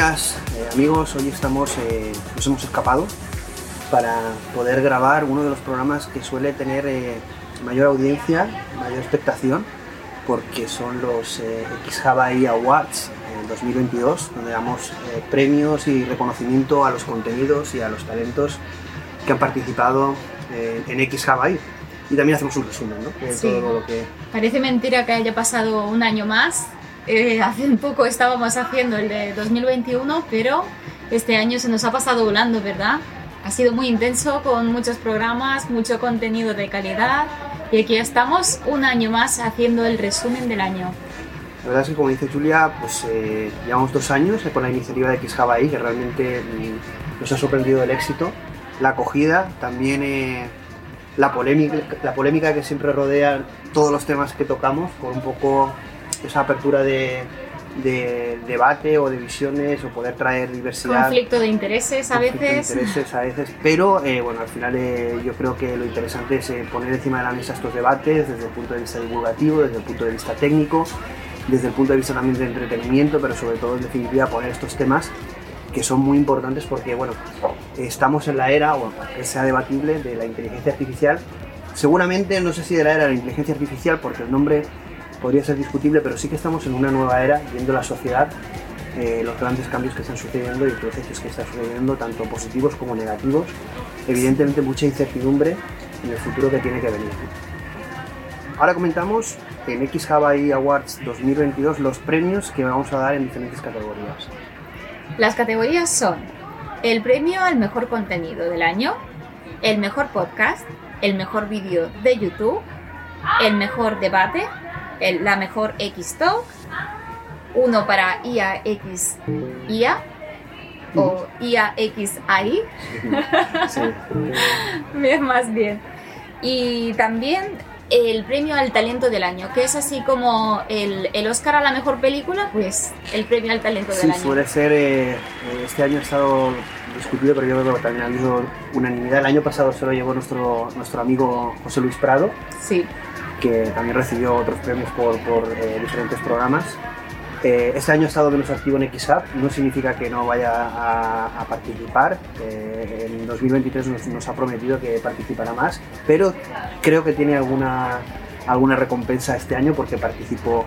Eh, amigos. Hoy estamos, eh, nos hemos escapado para poder grabar uno de los programas que suele tener eh, mayor audiencia, mayor expectación, porque son los X Hawaii Awards 2022, donde damos premios y reconocimiento a los contenidos y a los talentos que han participado en X Hawaii. Y también hacemos un resumen, ¿no? De Sí. todo lo que Parece mentira que haya pasado un año más. Eh, hace un poco estábamos haciendo el de 2021, pero este año se nos ha pasado volando, ¿verdad? Ha sido muy intenso con muchos programas, mucho contenido de calidad y aquí estamos un año más haciendo el resumen del año. La verdad es que, como dice Julia, pues eh, llevamos dos años con la iniciativa de X Hawaii, que realmente mm, nos ha sorprendido el éxito, la acogida, también eh, la, polémica, la polémica que siempre rodea todos los temas que tocamos, con un poco esa apertura de, de debate o de visiones o poder traer diversidad. Conflicto de intereses a conflicto de veces. intereses a veces, pero eh, bueno, al final eh, yo creo que lo interesante es eh, poner encima de la mesa estos debates desde el punto de vista divulgativo, desde el punto de vista técnico, desde el punto de vista también de entretenimiento, pero sobre todo en definitiva poner estos temas que son muy importantes porque bueno, estamos en la era, o que sea debatible, de la inteligencia artificial. Seguramente, no sé si de la era de la inteligencia artificial, porque el nombre podría ser discutible, pero sí que estamos en una nueva era, viendo la sociedad, eh, los grandes cambios que están sucediendo y procesos que están sucediendo, tanto positivos como negativos. Evidentemente mucha incertidumbre en el futuro que tiene que venir. Ahora comentamos en X Hawaii Awards 2022 los premios que vamos a dar en diferentes categorías. Las categorías son el premio al mejor contenido del año, el mejor podcast, el mejor vídeo de YouTube, el mejor debate, el- la mejor X Talk, uno para IAX IA o IAXI, Sí. bien más bien. Y también el premio al talento del año, que es así como el, el Oscar a la mejor película, pues el premio al talento Sí, del año. suele ser, eh, eh, este año ha estado discutido, pero yo creo que también ha habido unanimidad. El año pasado se lo llevó nuestro, nuestro amigo José Luis Prado, Sí. Que también recibió otros premios por, eh, diferentes programas. Eh, este año ha estado menos activo en XApp, no significa que no vaya a, a participar. Eh, en 2023 nos, nos ha prometido que participará más, pero creo que tiene alguna, alguna recompensa este año porque participó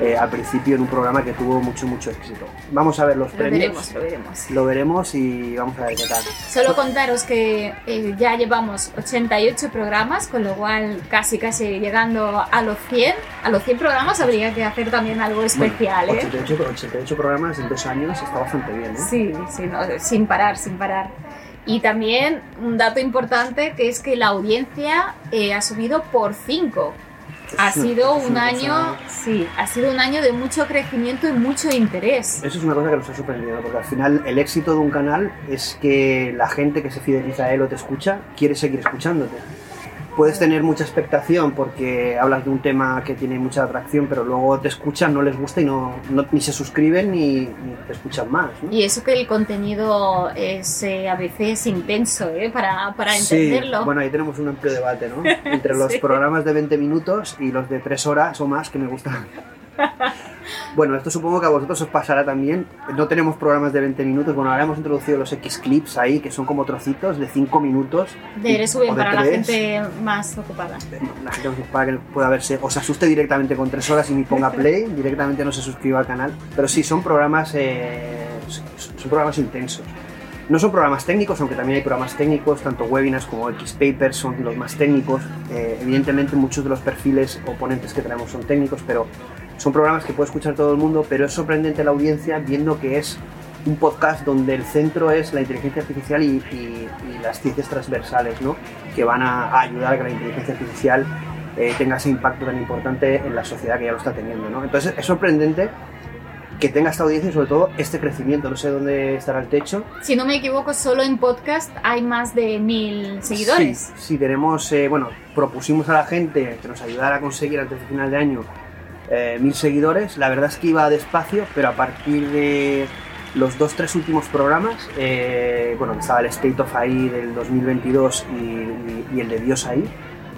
eh, al principio en un programa que tuvo mucho, mucho éxito. Vamos a ver los Lo premios. veremos, lo veremos. Lo veremos y vamos a ver qué tal. Solo contaros que eh, ya llevamos 88 programas, con lo cual casi casi llegando a los 100. A los 100 programas habría que hacer también algo especial, Bueno, ¿eh? 88, 88 programas en dos años está bastante bien, ¿eh? Sí, sí, no, sin parar, sin parar. Y también un dato importante que es que la audiencia eh, ha subido por 5. Ha sido un año, sí, ha sido un año de mucho crecimiento y mucho interés. Eso es una cosa que nos ha sorprendido, porque al final el éxito de un canal es que la gente que se fideliza a él o te escucha quiere seguir escuchándote. Puedes tener mucha expectación porque hablas de un tema que tiene mucha atracción, pero luego te escuchan, no les gusta y no, no- ni se suscriben ni, ni te escuchan más. ¿no? Y eso que el contenido es eh, a veces intenso, ¿eh? Para, para Sí, entenderlo. bueno, ahí tenemos un amplio debate, ¿no? Entre los Sí. programas de 20 minutos y los de 3 horas o más que me gustan. Bueno, esto supongo que a vosotros os pasará también. No tenemos programas de 20 minutos. Bueno, ahora hemos introducido los X-Clips ahí, que son como trocitos de 5 minutos. de de para la tres. gente más ocupada. La gente para que pueda verse, o se asuste directamente con 3 horas y ni ponga play, directamente no se suscriba al canal. Pero sí, son programas, eh, son programas intensos. No son programas técnicos, aunque también hay programas técnicos, tanto webinars como X-Papers son los más técnicos. Eh, evidentemente muchos de los perfiles o ponentes que tenemos son técnicos, pero son programas que puede escuchar todo el mundo, pero es sorprendente la audiencia viendo que es un podcast donde el centro es la inteligencia artificial y, y- y las ciencias transversales, ¿no? que van a, a ayudar a que la inteligencia artificial eh, tenga ese impacto tan importante en la sociedad que ya lo está teniendo. ¿no? Entonces es sorprendente que tenga esta audiencia y sobre todo este crecimiento. No sé dónde estará el techo. Si no me equivoco, solo en podcast hay más de mil seguidores. Sí, sí, tenemos, eh, bueno, propusimos a la gente que nos ayudara a conseguir antes de final de año eh, mil seguidores. La verdad es que iba despacio, pero a partir de los dos, tres últimos programas, eh, bueno, estaba el State of AI del 2022 y, y- y el de Dios ahí,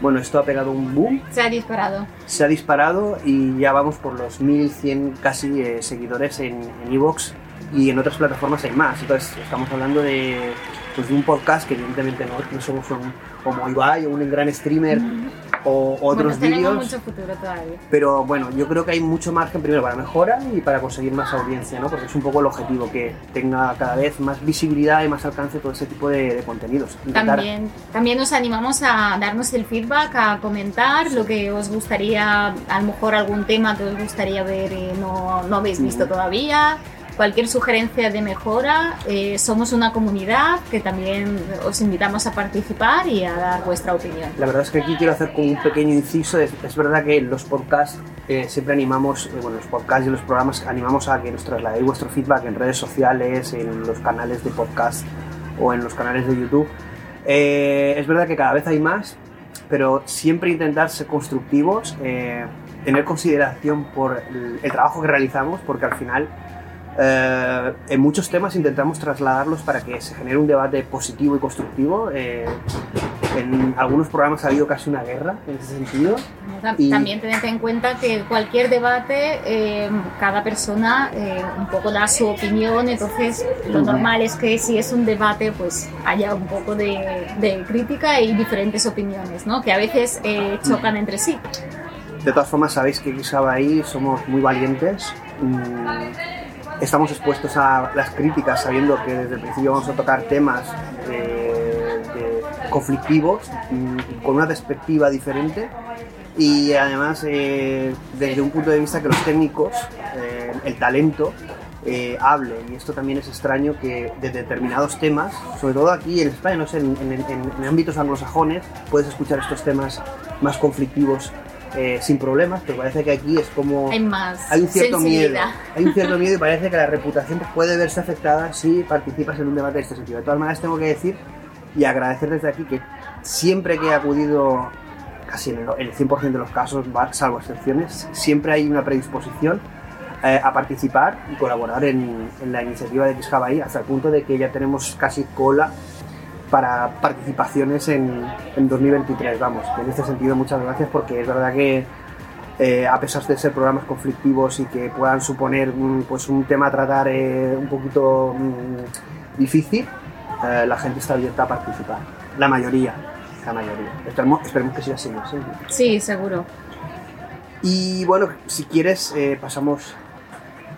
bueno, esto ha pegado un boom, Se ha disparado. se ha disparado y ya vamos por los 1100 casi eh, seguidores en en Evox y en otras plataformas hay más. Entonces estamos hablando de, pues, de un podcast que evidentemente no, no somos un, como Ibai o un gran streamer o otros bueno, vídeos. mucho futuro todavía. Pero bueno, yo creo que hay mucho margen primero para mejora y para conseguir más audiencia, ¿no? Porque es un poco el objetivo, que tenga cada vez más visibilidad y más alcance todo ese tipo de, de contenidos. Intentar- También, también nos animamos a darnos el feedback, a comentar lo que os gustaría, a lo mejor algún tema que os gustaría ver y no, no habéis visto Ujú. todavía. Cualquier sugerencia de mejora, eh, somos una comunidad que también os invitamos a participar y a dar vuestra opinión. La verdad es que aquí quiero hacer como un pequeño inciso. Es, es verdad que los podcasts eh, siempre animamos, eh, bueno, los podcasts y los programas animamos a que nos trasladéis vuestro feedback en redes sociales, en los canales de podcast o en los canales de YouTube. Eh, es verdad que cada vez hay más, pero siempre intentar ser constructivos, eh, tener consideración por el, el trabajo que realizamos, porque al final eh, en muchos temas intentamos trasladarlos para que se genere un debate positivo y constructivo. eh, en algunos programas ha habido casi una guerra en ese sentido. Y- También tened en cuenta que cualquier debate, eh, cada persona eh, un poco da su opinión, entonces lo normal es que si es un debate, pues haya un poco de, de crítica y diferentes opiniones, ¿no? Que a veces eh, chocan entre sí. De todas formas, sabéis que ahí somos muy valientes. Mm, Estamos expuestos a las críticas sabiendo que desde el principio vamos a tocar temas conflictivos con una perspectiva diferente y además eh, desde un punto de vista que los técnicos, eh, el talento, eh, hable. Y esto también es extraño que de determinados temas, sobre todo aquí en España, no sé, en ámbitos anglosajones, puedes escuchar estos temas más conflictivos eh, sin problemas, pero parece que aquí es como... Hay más Hay un cierto miedo. Hay un cierto miedo y parece que la reputación pues, puede verse afectada si participas en un debate de este sentido. De todas maneras, tengo que decir y agradecer desde aquí que siempre que he acudido, casi en el, el 100% de los casos, salvo excepciones, siempre hay una predisposición eh, a participar y colaborar en, en la iniciativa de Xjabai hasta el punto de que ya tenemos casi cola para participaciones en, en 2023. Vamos, en este sentido muchas gracias porque es verdad que eh, a pesar de ser programas conflictivos y que puedan suponer pues un tema a tratar eh, un poquito mm, difícil, eh, la gente está abierta a participar. La mayoría, la mayoría. Esperemos, esperemos que siga así. ¿no? Sí. Sí, seguro. Y bueno, si quieres, eh, pasamos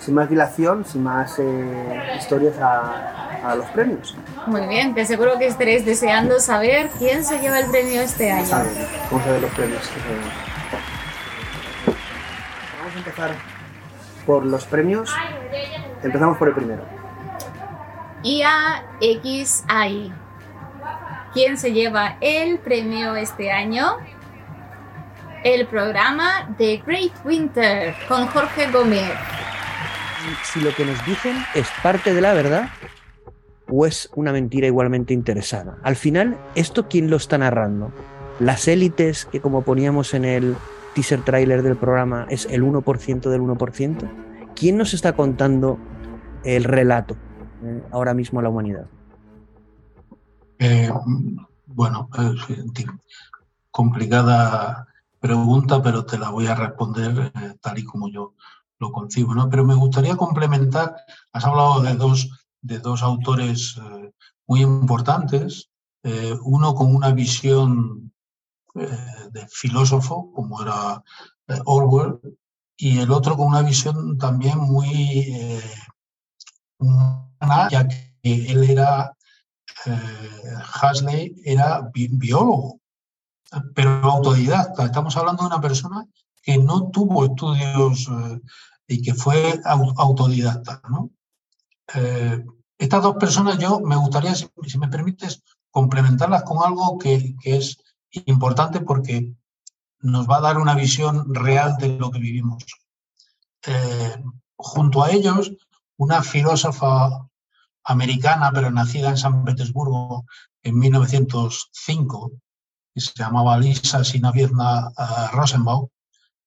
sin más dilación, sin más eh, historias a, a los premios. Muy bien, que seguro que estaréis deseando saber quién se lleva el premio este año. A ver, Vamos a ver los premios. Vamos a empezar por los premios. Empezamos por el primero. IAXI. ¿Quién se lleva el premio este año? el programa The Great Winter con Jorge Gómez. Si lo que nos dicen es parte de la verdad o es una mentira igualmente interesada. Al final, ¿esto quién lo está narrando? Las élites, que como poníamos en el teaser trailer del programa, es el 1% del 1%. ¿Quién nos está contando el relato eh, ahora mismo a la humanidad? Eh, bueno, complicada pregunta, pero te la voy a responder eh, tal y como yo lo concibo. ¿no? Pero me gustaría complementar, has hablado de dos, de dos autores eh, muy importantes, eh, uno con una visión de filósofo, como era Orwell, y el otro con una visión también muy humana, ya que él era, Hasley era biólogo pero autodidacta. Estamos hablando de una persona que no tuvo estudios eh, y que fue autodidacta. ¿no? Eh, estas dos personas yo me gustaría, si, me permites, complementarlas con algo que, es importante porque nos va a dar una visión real de lo que vivimos. Eh, junto a ellos, una filósofa americana, pero nacida en San Petersburgo en 1905, que se llamaba Lisa Sinaviezna uh, Rosenbaum,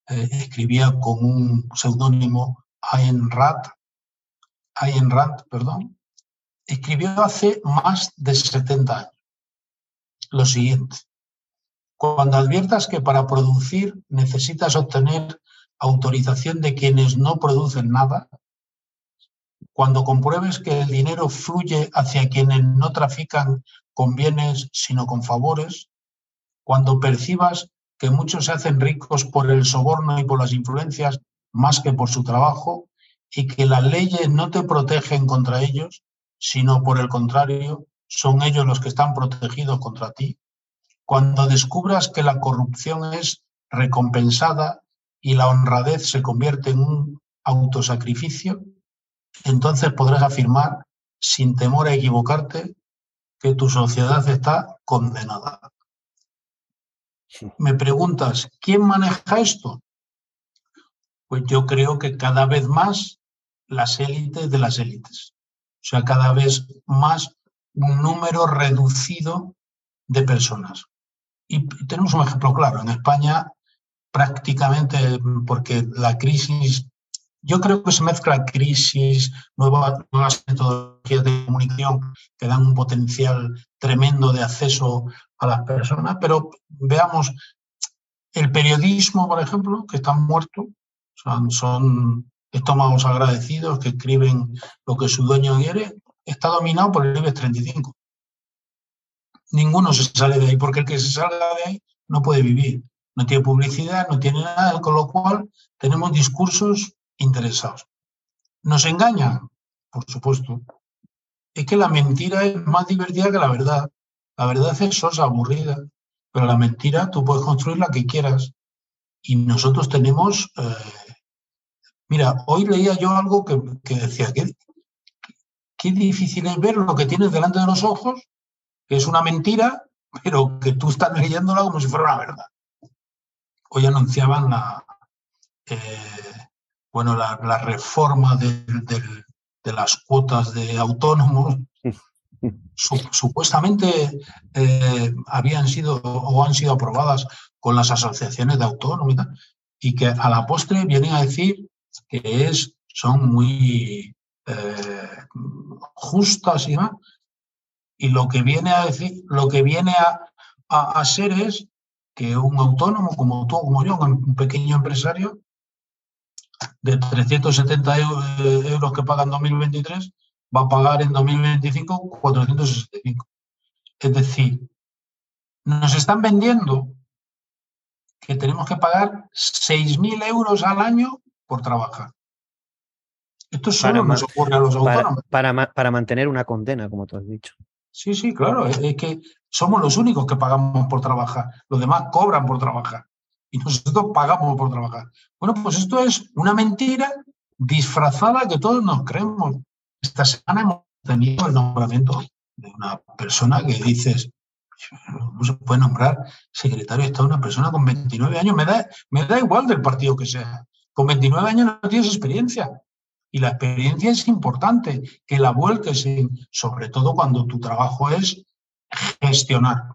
eh, escribía con un seudónimo Ayn Rand, Ayn perdón, escribió hace más de 70 años lo siguiente. Cuando adviertas que para producir necesitas obtener autorización de quienes no producen nada, cuando compruebes que el dinero fluye hacia quienes no trafican con bienes sino con favores, cuando percibas que muchos se hacen ricos por el soborno y por las influencias más que por su trabajo y que las leyes no te protegen contra ellos, sino por el contrario, son ellos los que están protegidos contra ti. Cuando descubras que la corrupción es recompensada y la honradez se convierte en un autosacrificio, entonces podrás afirmar, sin temor a equivocarte, que tu sociedad está condenada. Me preguntas, ¿quién maneja esto? Pues yo creo que cada vez más las élites de las élites. O sea, cada vez más un número reducido de personas. Y tenemos un ejemplo claro. En España, prácticamente, porque la crisis, yo creo que se mezcla crisis, nuevas, nuevas metodologías de comunicación que dan un potencial tremendo de acceso a las personas, pero veamos, el periodismo, por ejemplo, que están muertos, son, son estómagos agradecidos que escriben lo que su dueño quiere, está dominado por el IBEX 35. Ninguno se sale de ahí, porque el que se salga de ahí no puede vivir. No tiene publicidad, no tiene nada, con lo cual tenemos discursos interesados. ¿Nos engañan? Por supuesto. Es que la mentira es más divertida que la verdad. La verdad es sosa, aburrida, pero la mentira tú puedes construir la que quieras. Y nosotros tenemos... Eh, mira, hoy leía yo algo que, decía que qué difícil es ver lo que tienes delante de los ojos, que es una mentira, pero que tú estás leyéndola como si fuera una verdad. Hoy anunciaban la, eh, bueno, la, reforma de, de, las cuotas de autónomos supuestamente eh, habían sido o han sido aprobadas con las asociaciones de autónomos y que a la postre vienen a decir que es, son muy eh, justas y demás. Y lo que viene a decir, lo que viene a, a, ser es que un autónomo como tú, como yo, un pequeño empresario, de 370 euros que paga en 2023, va a pagar en 2025 465. Es decir, nos están vendiendo que tenemos que pagar 6.000 euros al año por trabajar. Esto solo nos ocurre a los autónomos. Para, para, mantener una condena, como tú has dicho. Sí, sí, claro. Es, que somos los únicos que pagamos por trabajar. Los demás cobran por trabajar. Y nosotros pagamos por trabajar. Bueno, pues esto es una mentira disfrazada que todos nos creemos. Esta semana hemos tenido el nombramiento de una persona que dices, ¿Cómo se puede nombrar secretario de Estado una persona con 29 años? Me da, me da igual del partido que sea. Con 29 años no tienes experiencia. Y la experiencia es importante, que la vuelques, sobre todo cuando tu trabajo es gestionar.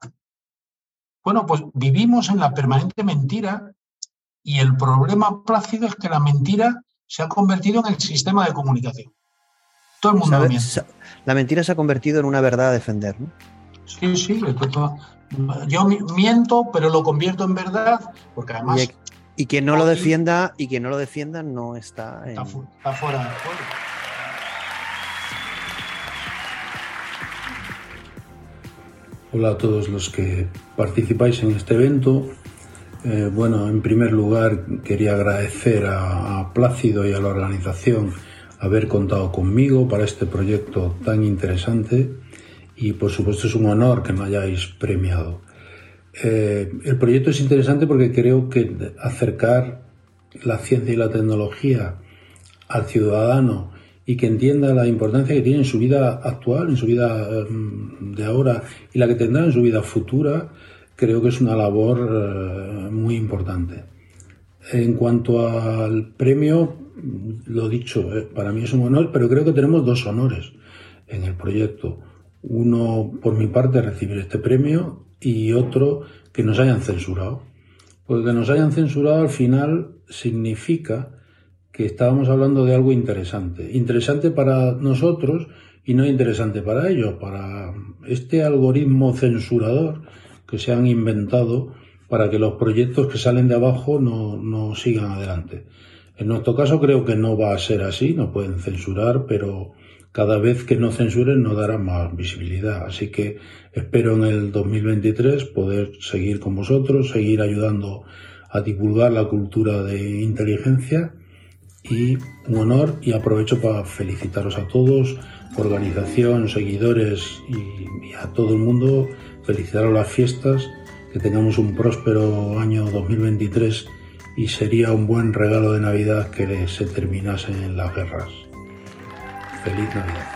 Bueno, pues vivimos en la permanente mentira y el problema plácido es que la mentira se ha convertido en el sistema de comunicación. Todo el mundo miente. La mentira se ha convertido en una verdad a defender, ¿no? Sí, sí, yo miento, pero lo convierto en verdad, porque además... Y, quien no lo defienda, y quien no lo defienda no está, está, fuera de juego. Hola a todos los que participáis en este evento. Eh, bueno, en primer lugar quería agradecer a, Plácido y a la organización haber contado conmigo para este proyecto tan interesante y por supuesto es un honor que me hayáis premiado. Eh, el proyecto es interesante porque creo que acercar la ciencia y la tecnología al ciudadano y que entienda la importancia que tiene en su vida actual, en su vida em, de ahora y la que tendrá en su vida futura, creo que es una labor eh, muy importante. En cuanto al premio, lo dicho, eh, para mí es un honor, pero creo que tenemos dos honores en el proyecto. Uno, por mi parte, recibir este premio y otro, que nos hayan censurado. Porque que nos hayan censurado al final significa que estábamos hablando de algo interesante. Interesante para nosotros y no interesante para ellos, para este algoritmo censurador que se han inventado para que los proyectos que salen de abajo no, sigan adelante. En nuestro caso creo que no va a ser así, no pueden censurar, pero cada vez que no censuren nos dará más visibilidad. Así que espero en el 2023 poder seguir con vosotros, seguir ayudando a divulgar la cultura de inteligencia y un honor y aprovecho para felicitaros a todos, organización, seguidores y, a todo el mundo felicitaros las fiestas, que tengamos un próspero año 2023 y sería un buen regalo de Navidad que se terminasen las guerras. Feliz Navidad.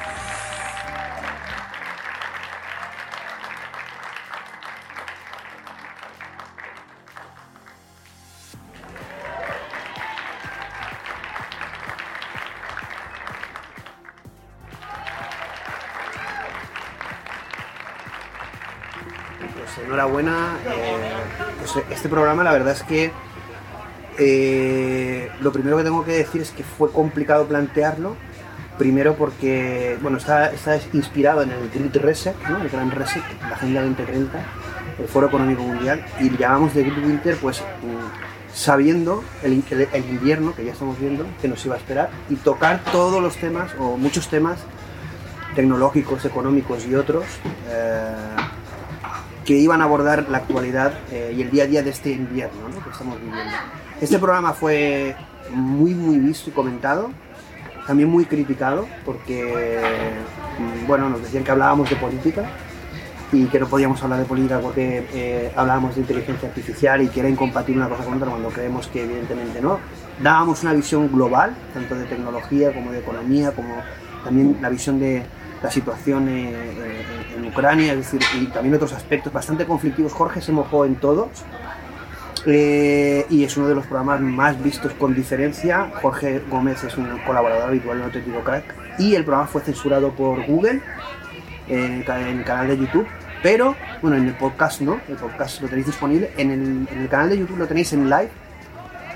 Este programa la verdad es que eh, lo primero que tengo que decir es que fue complicado plantearlo. Primero porque bueno, está, está inspirado en el Great Reset, el Gran Reset, la Agenda 2030, el Foro Económico Mundial, y llamamos de Great Winter pues mm, sabiendo el, el, invierno que ya estamos viendo que nos iba a esperar y tocar todos los temas o muchos temas tecnológicos, económicos y otros eh, que iban a abordar la actualidad eh, y el día a día de este invierno que estamos viviendo. Este programa fue muy, muy visto y comentado, también muy criticado, porque, mm, bueno, nos decían que hablábamos de política y que no podíamos hablar de política porque eh, hablábamos de inteligencia artificial y que era incompatible una cosa con otra cuando creemos que evidentemente no. Dábamos una visión global, tanto de tecnología como de economía, como también la visión de la situación eh, en Ucrania, es decir, y también otros aspectos bastante conflictivos. Jorge se mojó en todos eh, y es uno de los programas más vistos con diferencia. Jorge Gómez es un colaborador habitual en Auténtico Crack y el programa fue censurado por Google en, el canal de YouTube. Pero, bueno, en el podcast no, el podcast lo tenéis disponible. En el, canal de YouTube lo tenéis en live,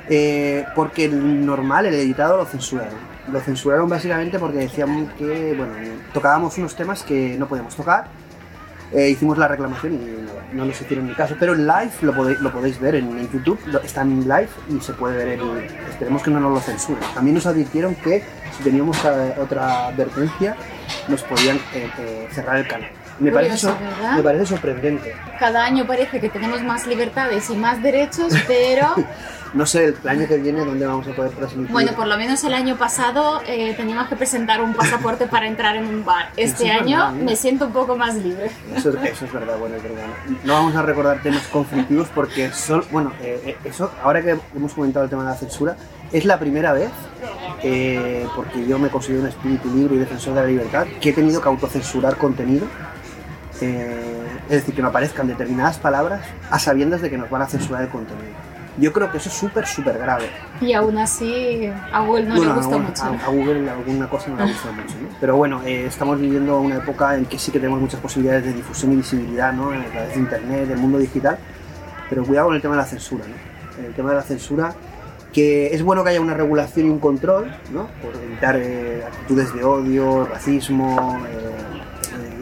eh, porque el normal, el editado, lo censuraron lo censuraron básicamente porque decían que, bueno, tocábamos unos temas que no podíamos tocar. Eh, hicimos la reclamación y no, nos hicieron ni caso. Pero en live lo podéis, lo podéis ver en, YouTube, está en live y se puede ver. esperemos que no nos lo censuren. También nos advirtieron que si teníamos eh, otra advertencia, nos podían eh, cerrar el canal. Me parece, me parece sorprendente. Cada año parece que tenemos más libertades y más derechos, pero No sé, el año que viene, ¿dónde vamos a poder transmitir? Bueno, por lo menos el año pasado eh, teníamos que presentar un pasaporte para entrar en un bar. Este año me siento un poco más libre. Eso, es verdad, bueno, es verdad. No vamos a recordar temas conflictivos porque son, bueno, eh, eh, eso, ahora que hemos comentado el tema de la censura, es la primera vez, porque yo me considero un espíritu libre y defensor de la libertad, que he tenido que autocensurar contenido Es decir, que no aparezcan determinadas palabras a sabiendas de que nos van a censurar el contenido. Yo creo que eso es súper, súper grave. Y aún así a Google no Bueno, le gusta a, mucho. a- a Google alguna cosa no le gusta mucho. ¿no? Pero bueno, eh, estamos viviendo una época en que sí que tenemos muchas posibilidades de difusión y visibilidad ¿no? a través de Internet, del mundo digital. Pero cuidado con el tema de la censura. ¿no? El tema de la censura, que es bueno que haya una regulación y un control ¿no? por evitar eh, actitudes de odio, racismo. eh, eh,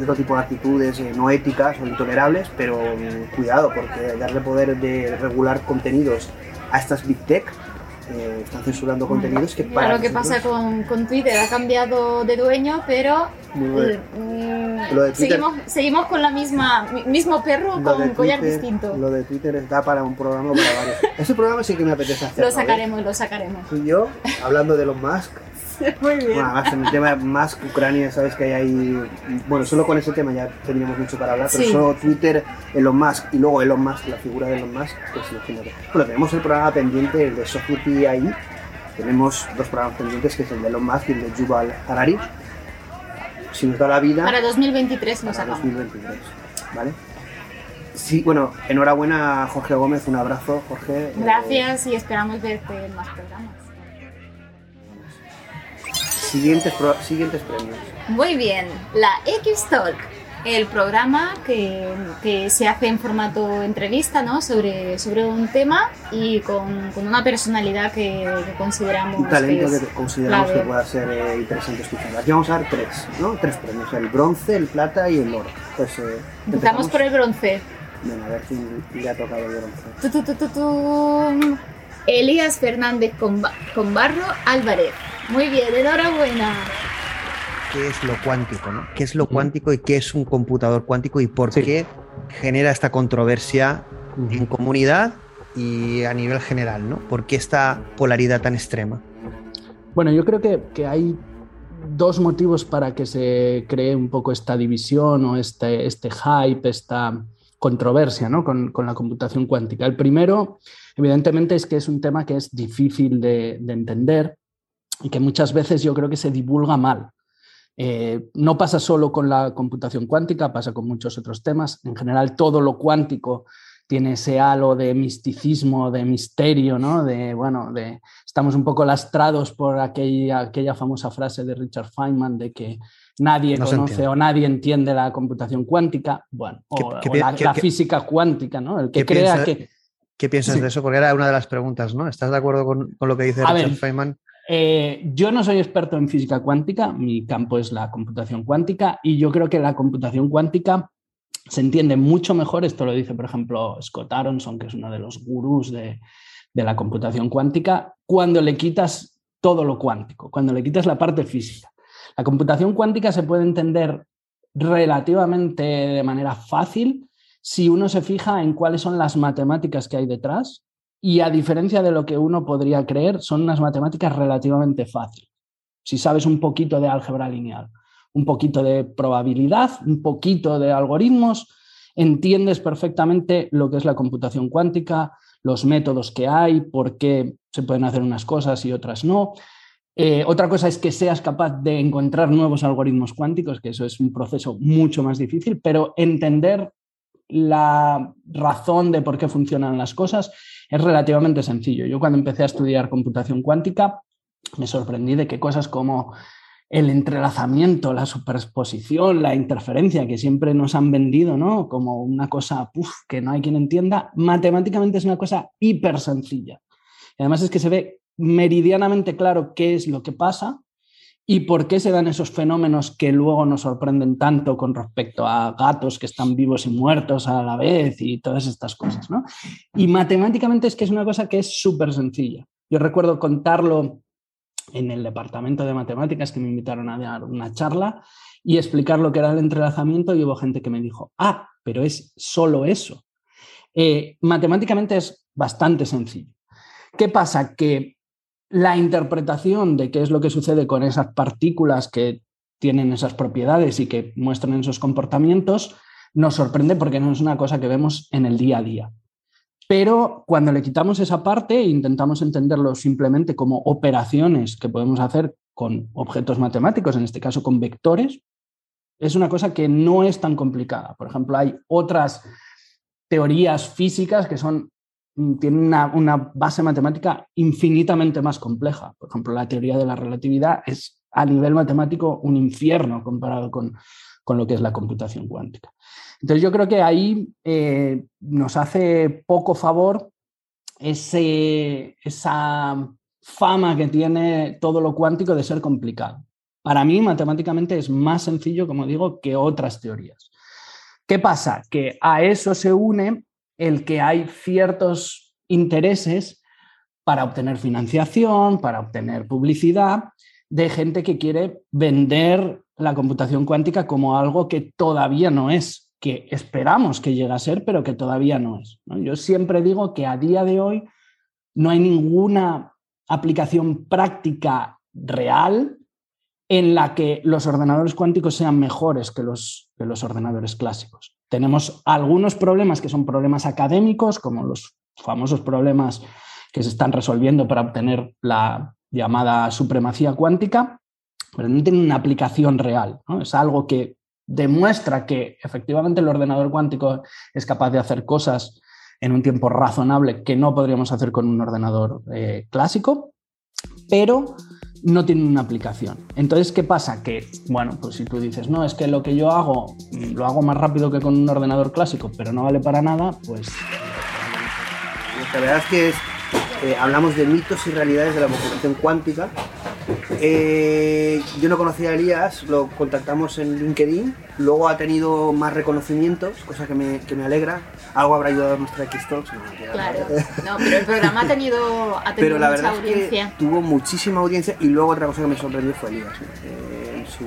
otro tipo de actitudes eh, no éticas o intolerables, pero mm, cuidado, porque darle poder de regular contenidos a estas big tech eh, están censurando contenidos que para Claro, ¿qué pasa con, con Twitter? Ha cambiado de dueño, pero Muy bien. mm, Lo de Twitter- seguimos, seguimos con la misma mi- mismo perro con collar Twitter- distinto. Lo de Twitter da para un programa o para varios. Ese programa sí que me apetece hacer. Lo sacaremos, lo sacaremos. Y yo, hablando de Elon Musk. Muy bien. Bueno, además en el tema Musk, Ucrania, sabes que hay ahí. Bueno, solo con ese tema ya tendríamos mucho para hablar, pero solo Twitter, Elon Musk y luego Elon Musk, la figura de Elon Musk, pues imagínate. Bueno, tenemos el programa pendiente, el de Society ahí. Tenemos dos programas pendientes, que es el de Elon Musk y el de Yuval Harari. Si nos da la vida. Para 2023 lo para sacamos. 2023, ¿vale? Sí, bueno, enhorabuena Jorge Gómez, un abrazo, Jorge. Eh, Gracias y esperamos verte en más programas. Siguientes, pro- siguientes premios. Muy bien, la X-Talk, el programa que, que se hace en formato entrevista ¿no? sobre, sobre un tema y con, con una personalidad que, que consideramos Un talento que es que consideramos que clave. pueda ser eh, interesante escuchar. Aquí vamos a dar tres, ¿no? Tres premios, el bronce, el plata y el oro. Pues, eh, Empezamos por el bronce. Venga, a ver quién le ha tocado el bronce. Tu, tu, tu. Elías Fernández Comba- Combarro Álvarez. Muy bien, enhorabuena. ¿Qué es lo cuántico? ¿no? ¿Qué es lo cuántico y qué es un computador cuántico y por qué genera esta controversia en comunidad y a nivel general? ¿no? ¿Por qué esta polaridad tan extrema? Bueno, yo creo que, que hay dos motivos para que se cree un poco esta división o este, este hype, esta controversia ¿no? con, con la computación cuántica. El primero, evidentemente, es que es un tema que es difícil de, de entender y que muchas veces yo creo que se divulga mal. Eh, no pasa solo con la computación cuántica, pasa con muchos otros temas. En general, todo lo cuántico tiene ese halo de misticismo, de misterio, ¿no? De, bueno, de, estamos un poco lastrados por aquella, aquella famosa frase de Richard Feynman de que nadie No conoce o nadie entiende la computación cuántica, bueno, ¿Qué- o, qué o pi- la, qué- la qué- física cuántica, ¿no? El que ¿Qué crea piensa- que... ¿Qué piensas Sí. de eso? Porque era una de las preguntas, ¿no? ¿Estás de acuerdo con, con lo que dice A Richard ver. Feynman? Eh, yo no soy experto en física cuántica, mi campo es la computación cuántica y yo creo que la computación cuántica se entiende mucho mejor, esto lo dice por ejemplo Scott Aronson, que es uno de los gurús de, de la computación cuántica, cuando le quitas todo lo cuántico, cuando le quitas la parte física. La computación cuántica se puede entender relativamente de manera fácil si uno se fija en cuáles son las matemáticas que hay detrás y a diferencia de lo que uno podría creer, son unas matemáticas relativamente fáciles. Si sabes un poquito de álgebra lineal, un poquito de probabilidad, un poquito de algoritmos, entiendes perfectamente lo que es la computación cuántica, los métodos que hay, por qué se pueden hacer unas cosas y otras no. Eh, otra cosa es que seas capaz de encontrar nuevos algoritmos cuánticos, que eso es un proceso mucho más difícil, pero entender la razón de por qué funcionan las cosas es relativamente sencillo. Yo cuando empecé a estudiar computación cuántica me sorprendí de que cosas como el entrelazamiento, la superposición, la interferencia que siempre nos han vendido ¿no? como una cosa que no hay quien entienda, matemáticamente es una cosa hiper sencilla. Y además es que se ve meridianamente claro qué es lo que pasa y por qué se dan esos fenómenos que luego nos sorprenden tanto con respecto a gatos que están vivos y muertos a la vez y todas estas cosas. ¿no? Y matemáticamente es que es una cosa que es súper sencilla. Yo recuerdo contarlo en el departamento de matemáticas que me invitaron a dar una charla y explicar lo que era el entrelazamiento y hubo gente que me dijo, ah, pero es solo eso. Eh, matemáticamente es bastante sencillo. ¿Qué pasa? Que la interpretación de qué es lo que sucede con esas partículas que tienen esas propiedades y que muestran esos comportamientos nos sorprende porque no es una cosa que vemos en el día a día. Pero cuando le quitamos esa parte e intentamos entenderlo simplemente como operaciones que podemos hacer con objetos matemáticos, en este caso con vectores, es una cosa que no es tan complicada. Por ejemplo, hay otras teorías físicas que son, mm, tienen una, base matemática infinitamente más compleja. Por ejemplo, la teoría de la relatividad es a nivel matemático un infierno comparado con, lo que es la computación cuántica. Entonces yo creo que ahí eh, nos hace poco favor ese, esa fama que tiene todo lo cuántico de ser complicado. Para mí, matemáticamente es más sencillo, como digo, que otras teorías. ¿Qué pasa? Que a eso se une el que hay ciertos intereses para obtener financiación, para obtener publicidad, de gente que quiere vender la computación cuántica como algo que todavía no es, que esperamos que llegue a ser, pero que todavía no es. Yo siempre digo que a día de hoy no hay ninguna aplicación práctica real en la que los ordenadores cuánticos sean mejores que los, que los ordenadores clásicos. Tenemos algunos problemas que son problemas académicos, como los famosos problemas que se están resolviendo para obtener la llamada supremacía cuántica, pero no tienen una aplicación real. Es algo que demuestra que efectivamente el ordenador cuántico es capaz de hacer cosas en un tiempo razonable que no podríamos hacer con un ordenador eh, clásico, pero no tienen una aplicación. Entonces, ¿qué pasa? Que, bueno, pues si tú dices, no, es que lo que yo hago lo hago más rápido que con un ordenador clásico, pero no vale para nada, pues... La verdad es que eh, hablamos de mitos y realidades de la computación cuántica eh, yo no conocía a Elías, lo contactamos en LinkedIn, luego ha tenido más reconocimientos, cosa que me, que me alegra. Algo habrá ayudado a nuestra X-Talks. claro, no, pero el programa ha tenido, ha tenido pero la verdad audiencia. Es que tuvo muchísima audiencia y luego otra cosa que me sorprendió fue Elías. Eh, su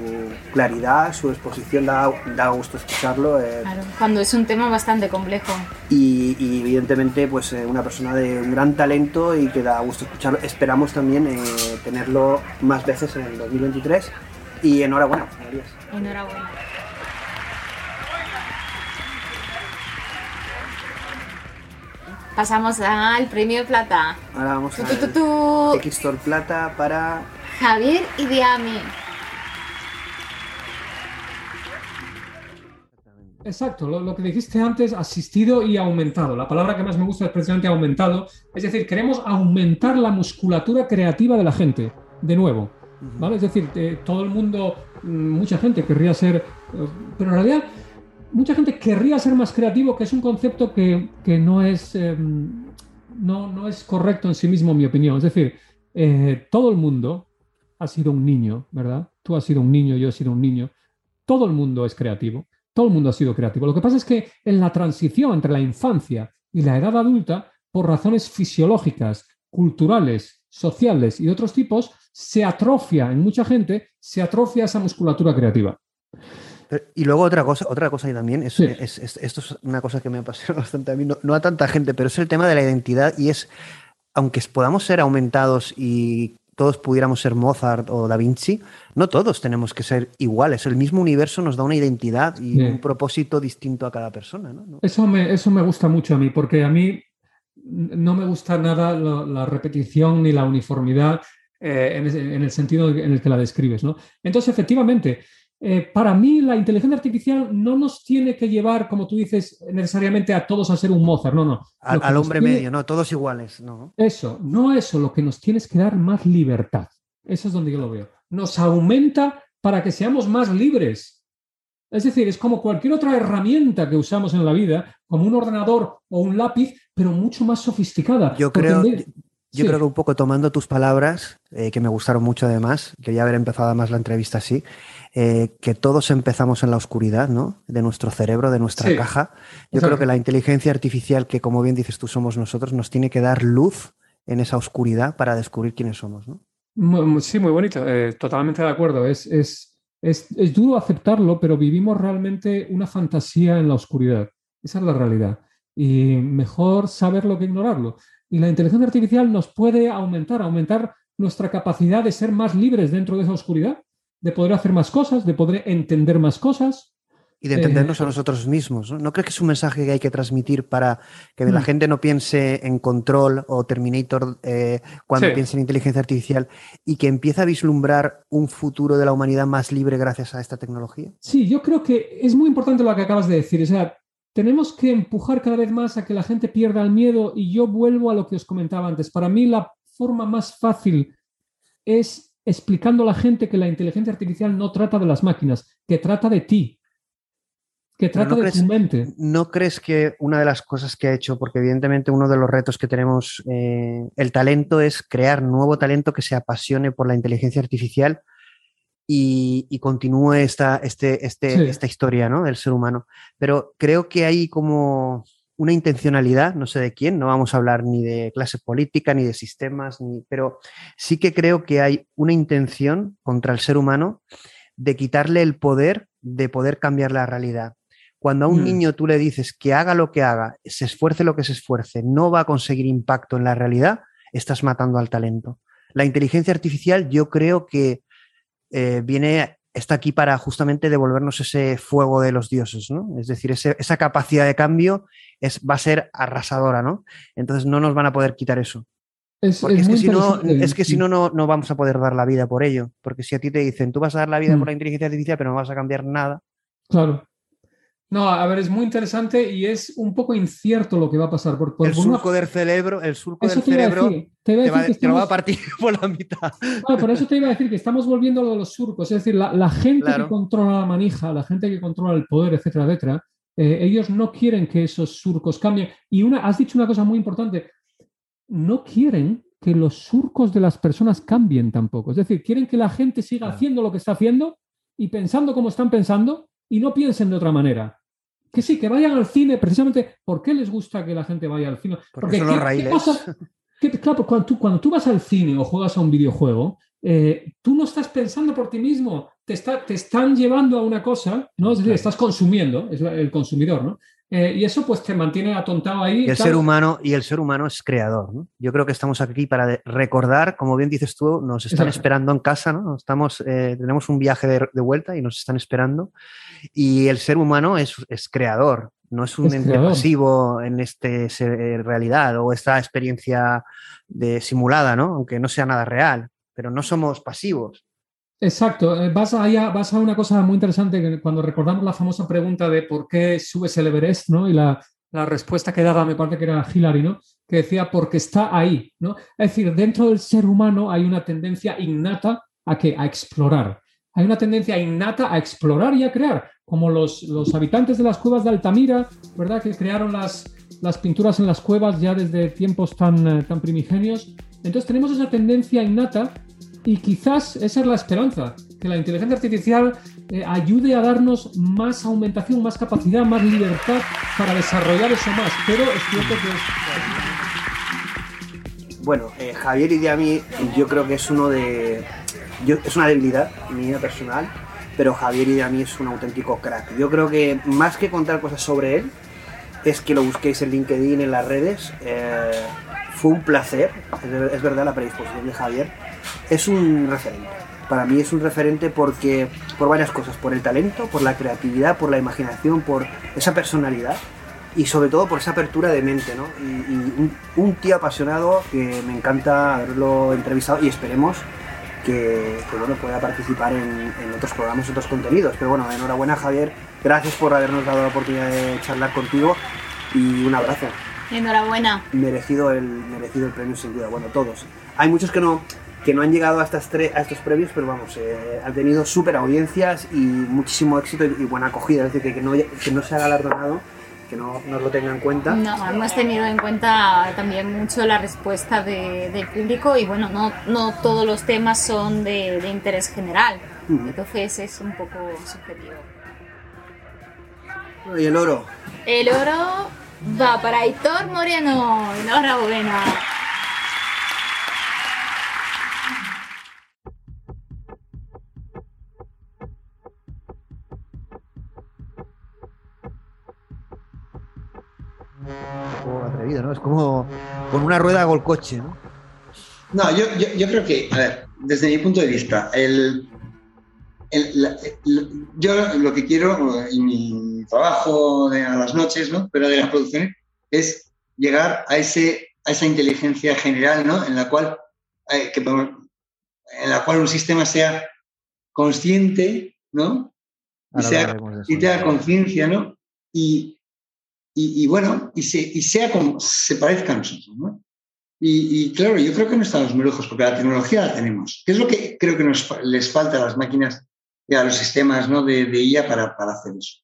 claridad, su exposición da, da gusto escucharlo. Eh. Claro, cuando es un tema bastante complejo. Y, evidentemente, pues eh, una persona de un gran talento y que da gusto escucharlo. Esperamos también eh, tenerlo más veces en el 2023. Y enhorabuena, Enhorabuena. Pasamos al premio plata. Ahora vamos a X-Store Plata para Javier y Exacto, lo, que dijiste antes, asistido y aumentado. La palabra que más me gusta es precisamente aumentado. Es decir, queremos aumentar la musculatura creativa de la gente, de nuevo. ¿vale? Es decir, eh, todo el mundo, mm, mucha gente querría ser, eh, pero en realidad mucha gente querría ser más creativo, que es un concepto que, no, es, em, no, no, es correcto en sí mismo, en mi opinión. Es decir, eh, todo el mundo ha sido un niño, ¿verdad? Tú has sido un niño, yo he sido un niño. Todo el mundo es creativo. Todo el mundo ha sido creativo. Lo que pasa es que en la transición entre la infancia y la edad adulta, por razones fisiológicas, culturales, sociales y de otros tipos, se atrofia en mucha gente, se atrofia esa musculatura creativa. y luego otra cosa, otra cosa y también, es, esto es una cosa que me apasiona bastante a mí, no, a tanta gente, pero es el tema de la identidad y es, aunque podamos ser aumentados y todos pudiéramos ser Mozart o Da Vinci, no todos tenemos que ser iguales. El mismo universo nos da una identidad y un propósito distinto a cada persona. Eso, me, eso me gusta mucho a mí, porque a mí no me gusta nada la, repetición ni la uniformidad eh, en, el sentido en el que la describes. ¿no? Entonces, efectivamente, eh, para mí la inteligencia artificial no nos tiene que llevar, como tú dices, necesariamente a todos a ser un Mozart, no, no. Al, hombre medio, no, todos iguales, no. Eso, no eso, lo que nos tienes que dar más libertad. Eso es donde yo lo veo. Nos aumenta para que seamos más libres. Es decir, es como cualquier otra herramienta que usamos en la vida, como un ordenador o un lápiz, pero mucho más sofisticada. Yo creo, yo creo que un poco tomando tus palabras, eh, que me gustaron mucho además, quería haber empezado además la entrevista así, eh, que todos empezamos en la oscuridad, ¿no? De nuestro cerebro, de nuestra caja. Yo creo que la inteligencia artificial, que como bien dices tú somos nosotros, nos tiene que dar luz en esa oscuridad para descubrir quiénes somos, ¿no? Sí, muy bonito, eh, totalmente de acuerdo. Es, es, es, es, duro aceptarlo, pero vivimos realmente una fantasía en la oscuridad. Esa es la realidad. Y mejor saberlo que ignorarlo. Y la inteligencia artificial nos puede aumentar, aumentar nuestra capacidad de ser más libres dentro de esa oscuridad de poder hacer más cosas, de poder entender más cosas. Y de entendernos a nosotros mismos. ¿no? ¿No crees que es un mensaje que hay que transmitir para que la Mm. gente no piense en control o Terminator eh, cuando Sí. piense en inteligencia artificial y que empiece a vislumbrar un futuro de la humanidad más libre gracias a esta tecnología? Sí, yo creo que es muy importante lo que acabas de decir. O sea, tenemos que empujar cada vez más a que la gente pierda el miedo y yo vuelvo a lo que os comentaba antes. Para mí la forma más fácil es explicando a la gente que la inteligencia artificial no trata de las máquinas, que trata de ti, que trata ¿no de crees- tu mente. ¿No crees que una de las cosas que ha hecho, porque evidentemente uno de los retos que tenemos, eh, el talento es crear nuevo talento que se apasione por la inteligencia artificial y, y continúe esta, este, este, Sí. esta historia ¿no? del ser humano? Pero creo que hay como una intencionalidad, no sé de quién, no vamos a hablar ni de clase política, ni de sistemas, ni, pero sí que creo que hay una intención contra el ser humano de quitarle el poder de poder cambiar la realidad. Cuando a un Mm. niño tú le dices que haga lo que haga, se esfuerce lo que se esfuerce, no va a conseguir impacto en la realidad, estás matando al talento. La inteligencia artificial yo creo que eh, viene, está aquí para justamente devolvernos ese fuego de los dioses, ¿no? Es decir, ese- esa capacidad de cambio es, va a ser arrasadora, ¿no? Entonces no nos van a poder quitar eso. Es, Porque es es, que si no, interesante. es que si no, no, no vamos a poder dar la vida por ello. Porque si a ti te dicen, tú vas a dar la vida Mm. por la inteligencia artificial, pero no vas a cambiar nada, Claro. No, a ver, es muy interesante y es un poco incierto lo que va a pasar. Por, por el una- surco del cerebro, el surco Eso del te iba a cerebro decir. Te iba a te, va- decir que te lo va a partir por la mitad. Por eso te iba a decir que estamos volviendo a lo de los surcos. Es decir, la, la gente Claro. que controla la manija, la gente que controla el poder, etcétera, etcétera, eh, ellos no quieren que esos surcos cambien. Y una, has dicho una cosa muy importante. No quieren que los surcos de las personas cambien tampoco. Es decir, quieren que la gente siga Claro. haciendo lo que está haciendo y pensando como están pensando y no piensen de otra manera. Que sí, que vayan al cine, precisamente, ¿por qué les gusta que la gente vaya al cine? Porque son los ¿qué- qué raíles. pasa? ¿Qué- claro, cuando tú, cuando tú vas al cine o juegas a un videojuego, eh, tú no estás pensando por ti mismo, te, está, te están llevando a una cosa, ¿no? Es decir, estás consumiendo, es la- el consumidor, ¿no? Eh, y eso pues te mantiene atontado ahí. Y el ser humano, y el ser humano es creador. ¿no? Yo creo que estamos aquí para recordar, como bien dices tú, nos están esperando en casa, ¿no? Estamos, eh, tenemos un viaje de, de vuelta y nos están esperando. Y el ser humano es, es creador, no es un Es ente pasivo en este se- realidad o esta experiencia de simulada, ¿no? Aunque no sea nada real, pero no somos pasivos. Exacto, eh, vas allá- vas a una cosa muy interesante cuando recordamos la famosa pregunta de por qué subes el Everest, ¿no? Y la, la respuesta que daba, me parece que era Hillary, ¿no? Que decía porque está ahí, ¿no? Es decir, dentro del ser humano hay una tendencia innata a que a explorar. Hay una tendencia innata a explorar y a crear, como los, los habitantes de las cuevas de Altamira, ¿verdad? Que crearon las, las pinturas en las cuevas ya desde tiempos tan, eh, tan primigenios. Entonces tenemos esa tendencia innata y quizás esa es la esperanza, que la inteligencia artificial eh, ayude a darnos más aumentación, más capacidad, más libertad para desarrollar eso más. Pero es cierto que es... Bueno, eh, Javier Idiami yo creo que es uno de... yo- es una debilidad mía personal, pero Javier Idiami es un auténtico crack. Yo creo que más que contar cosas sobre él, es que lo busquéis en LinkedIn, en las redes. eh, fue un placer, es verdad la predisposición de Javier. Es un referente. Para mí es un referente porque por varias cosas, por el talento, por la creatividad, por la imaginación, por esa personalidad y sobre todo por esa apertura de mente, ¿no? Y, y un, un tío apasionado que me encanta haberlo entrevistado y esperemos que, que, bueno, pueda participar en, en otros programas, otros contenidos. Pero bueno, enhorabuena Javier, gracias por habernos dado la oportunidad de charlar contigo y un abrazo. Enhorabuena. Merecido el, merecido el premio sin duda, bueno, todos. Hay muchos que no, que no han llegado a, estas tre- a estos premios, pero vamos, eh, han tenido súper audiencias y muchísimo éxito y, y buena acogida, es decir, que, que, no, que no se ha galardonado, que no nos lo tenga en cuenta. No, hemos tenido en cuenta también mucho la respuesta de- del público y bueno, no, no todos los temas son de, de interés general. Entonces es un poco subjetivo. Y el oro, El oro va para Aitor Moreno. Enhorabuena. ¿No? Es como con una rueda hago el coche, ¿no? No, yo, yo, yo creo que, a ver, desde mi punto de vista, el, yo lo que quiero en mi trabajo de, a las noches, ¿no? pero de las producciones, es llegar a, ese, a esa inteligencia general ¿no? en, la cual, eh, que, en la cual un sistema sea consciente ¿no? y, sea, y tenga conciencia ¿no? y, y, bueno, y, se, y sea como se parezca a nosotros. ¿no? Y, claro, yo creo que no estamos muy lejos porque la tecnología la tenemos. ¿Qué es lo que creo que nos, les falta a las máquinas y a los sistemas ¿no? de, de IA para, para hacer eso?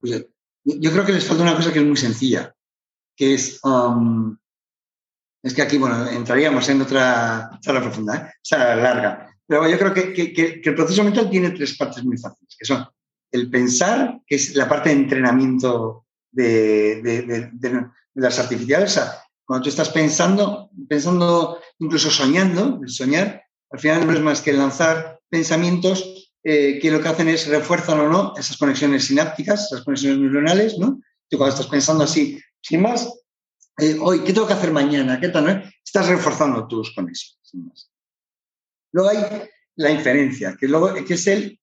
Pues, yo creo que les falta una cosa que es muy sencilla, que es, um, es que aquí, bueno, entraríamos en otra charla profunda, ¿eh? charla larga. Pero yo creo que, que, que, el proceso mental tiene tres partes muy fáciles, que son el pensar, que es la parte de entrenamiento de, las artificiales, o sea, cuando tú estás pensando, pensando, incluso soñando, el soñar, al final no es más que lanzar pensamientos eh, que lo que hacen es refuerzan o no esas conexiones sinápticas, esas conexiones neuronales, ¿no? Tú cuando estás pensando así, sin más, eh, hoy, ¿qué tengo que hacer mañana? ¿Qué tal? Estás reforzando tus conexiones, sin más. Luego hay la inferencia, que, luego, que es el,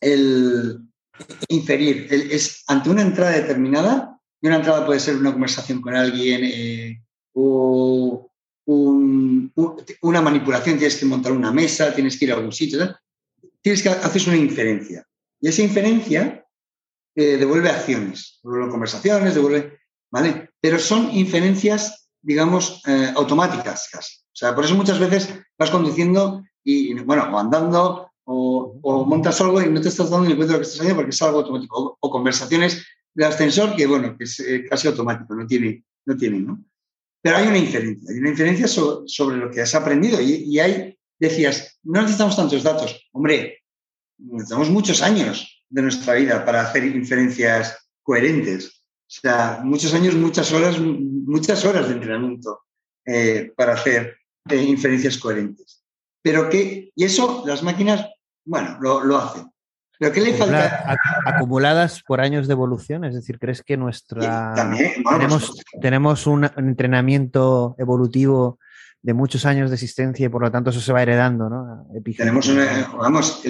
el inferir, es ante una entrada determinada, y una entrada puede ser una conversación con alguien eh, o una manipulación, tienes que montar una mesa, tienes que ir a algún sitio, tienes que hacer una inferencia. Y esa inferencia eh, devuelve acciones, devuelve conversaciones, devuelve, ¿vale? Pero son inferencias, digamos, eh, automáticas casi. O sea, por eso muchas veces vas conduciendo y, bueno, o andando o, montas algo y no te estás dando ni cuenta de lo que estás haciendo porque es algo automático. o conversaciones de ascensor que, bueno, que es eh, casi automático, no tiene, no tiene, ¿no? Pero hay una inferencia, hay una inferencia sobre lo que has aprendido y, y hay, decías, no necesitamos tantos datos. Hombre, necesitamos muchos años de nuestra vida para hacer inferencias coherentes. O sea, muchos años, muchas horas, muchas horas de entrenamiento eh, para hacer eh, inferencias coherentes. Pero que, y eso las máquinas, bueno, lo, lo hacen. ¿Pero qué le falta? Acumuladas por años de evolución, es decir, ¿crees que nuestra... tenemos, tenemos un entrenamiento evolutivo de muchos años de existencia y por lo tanto eso se va heredando, ¿no? Tenemos una, vamos,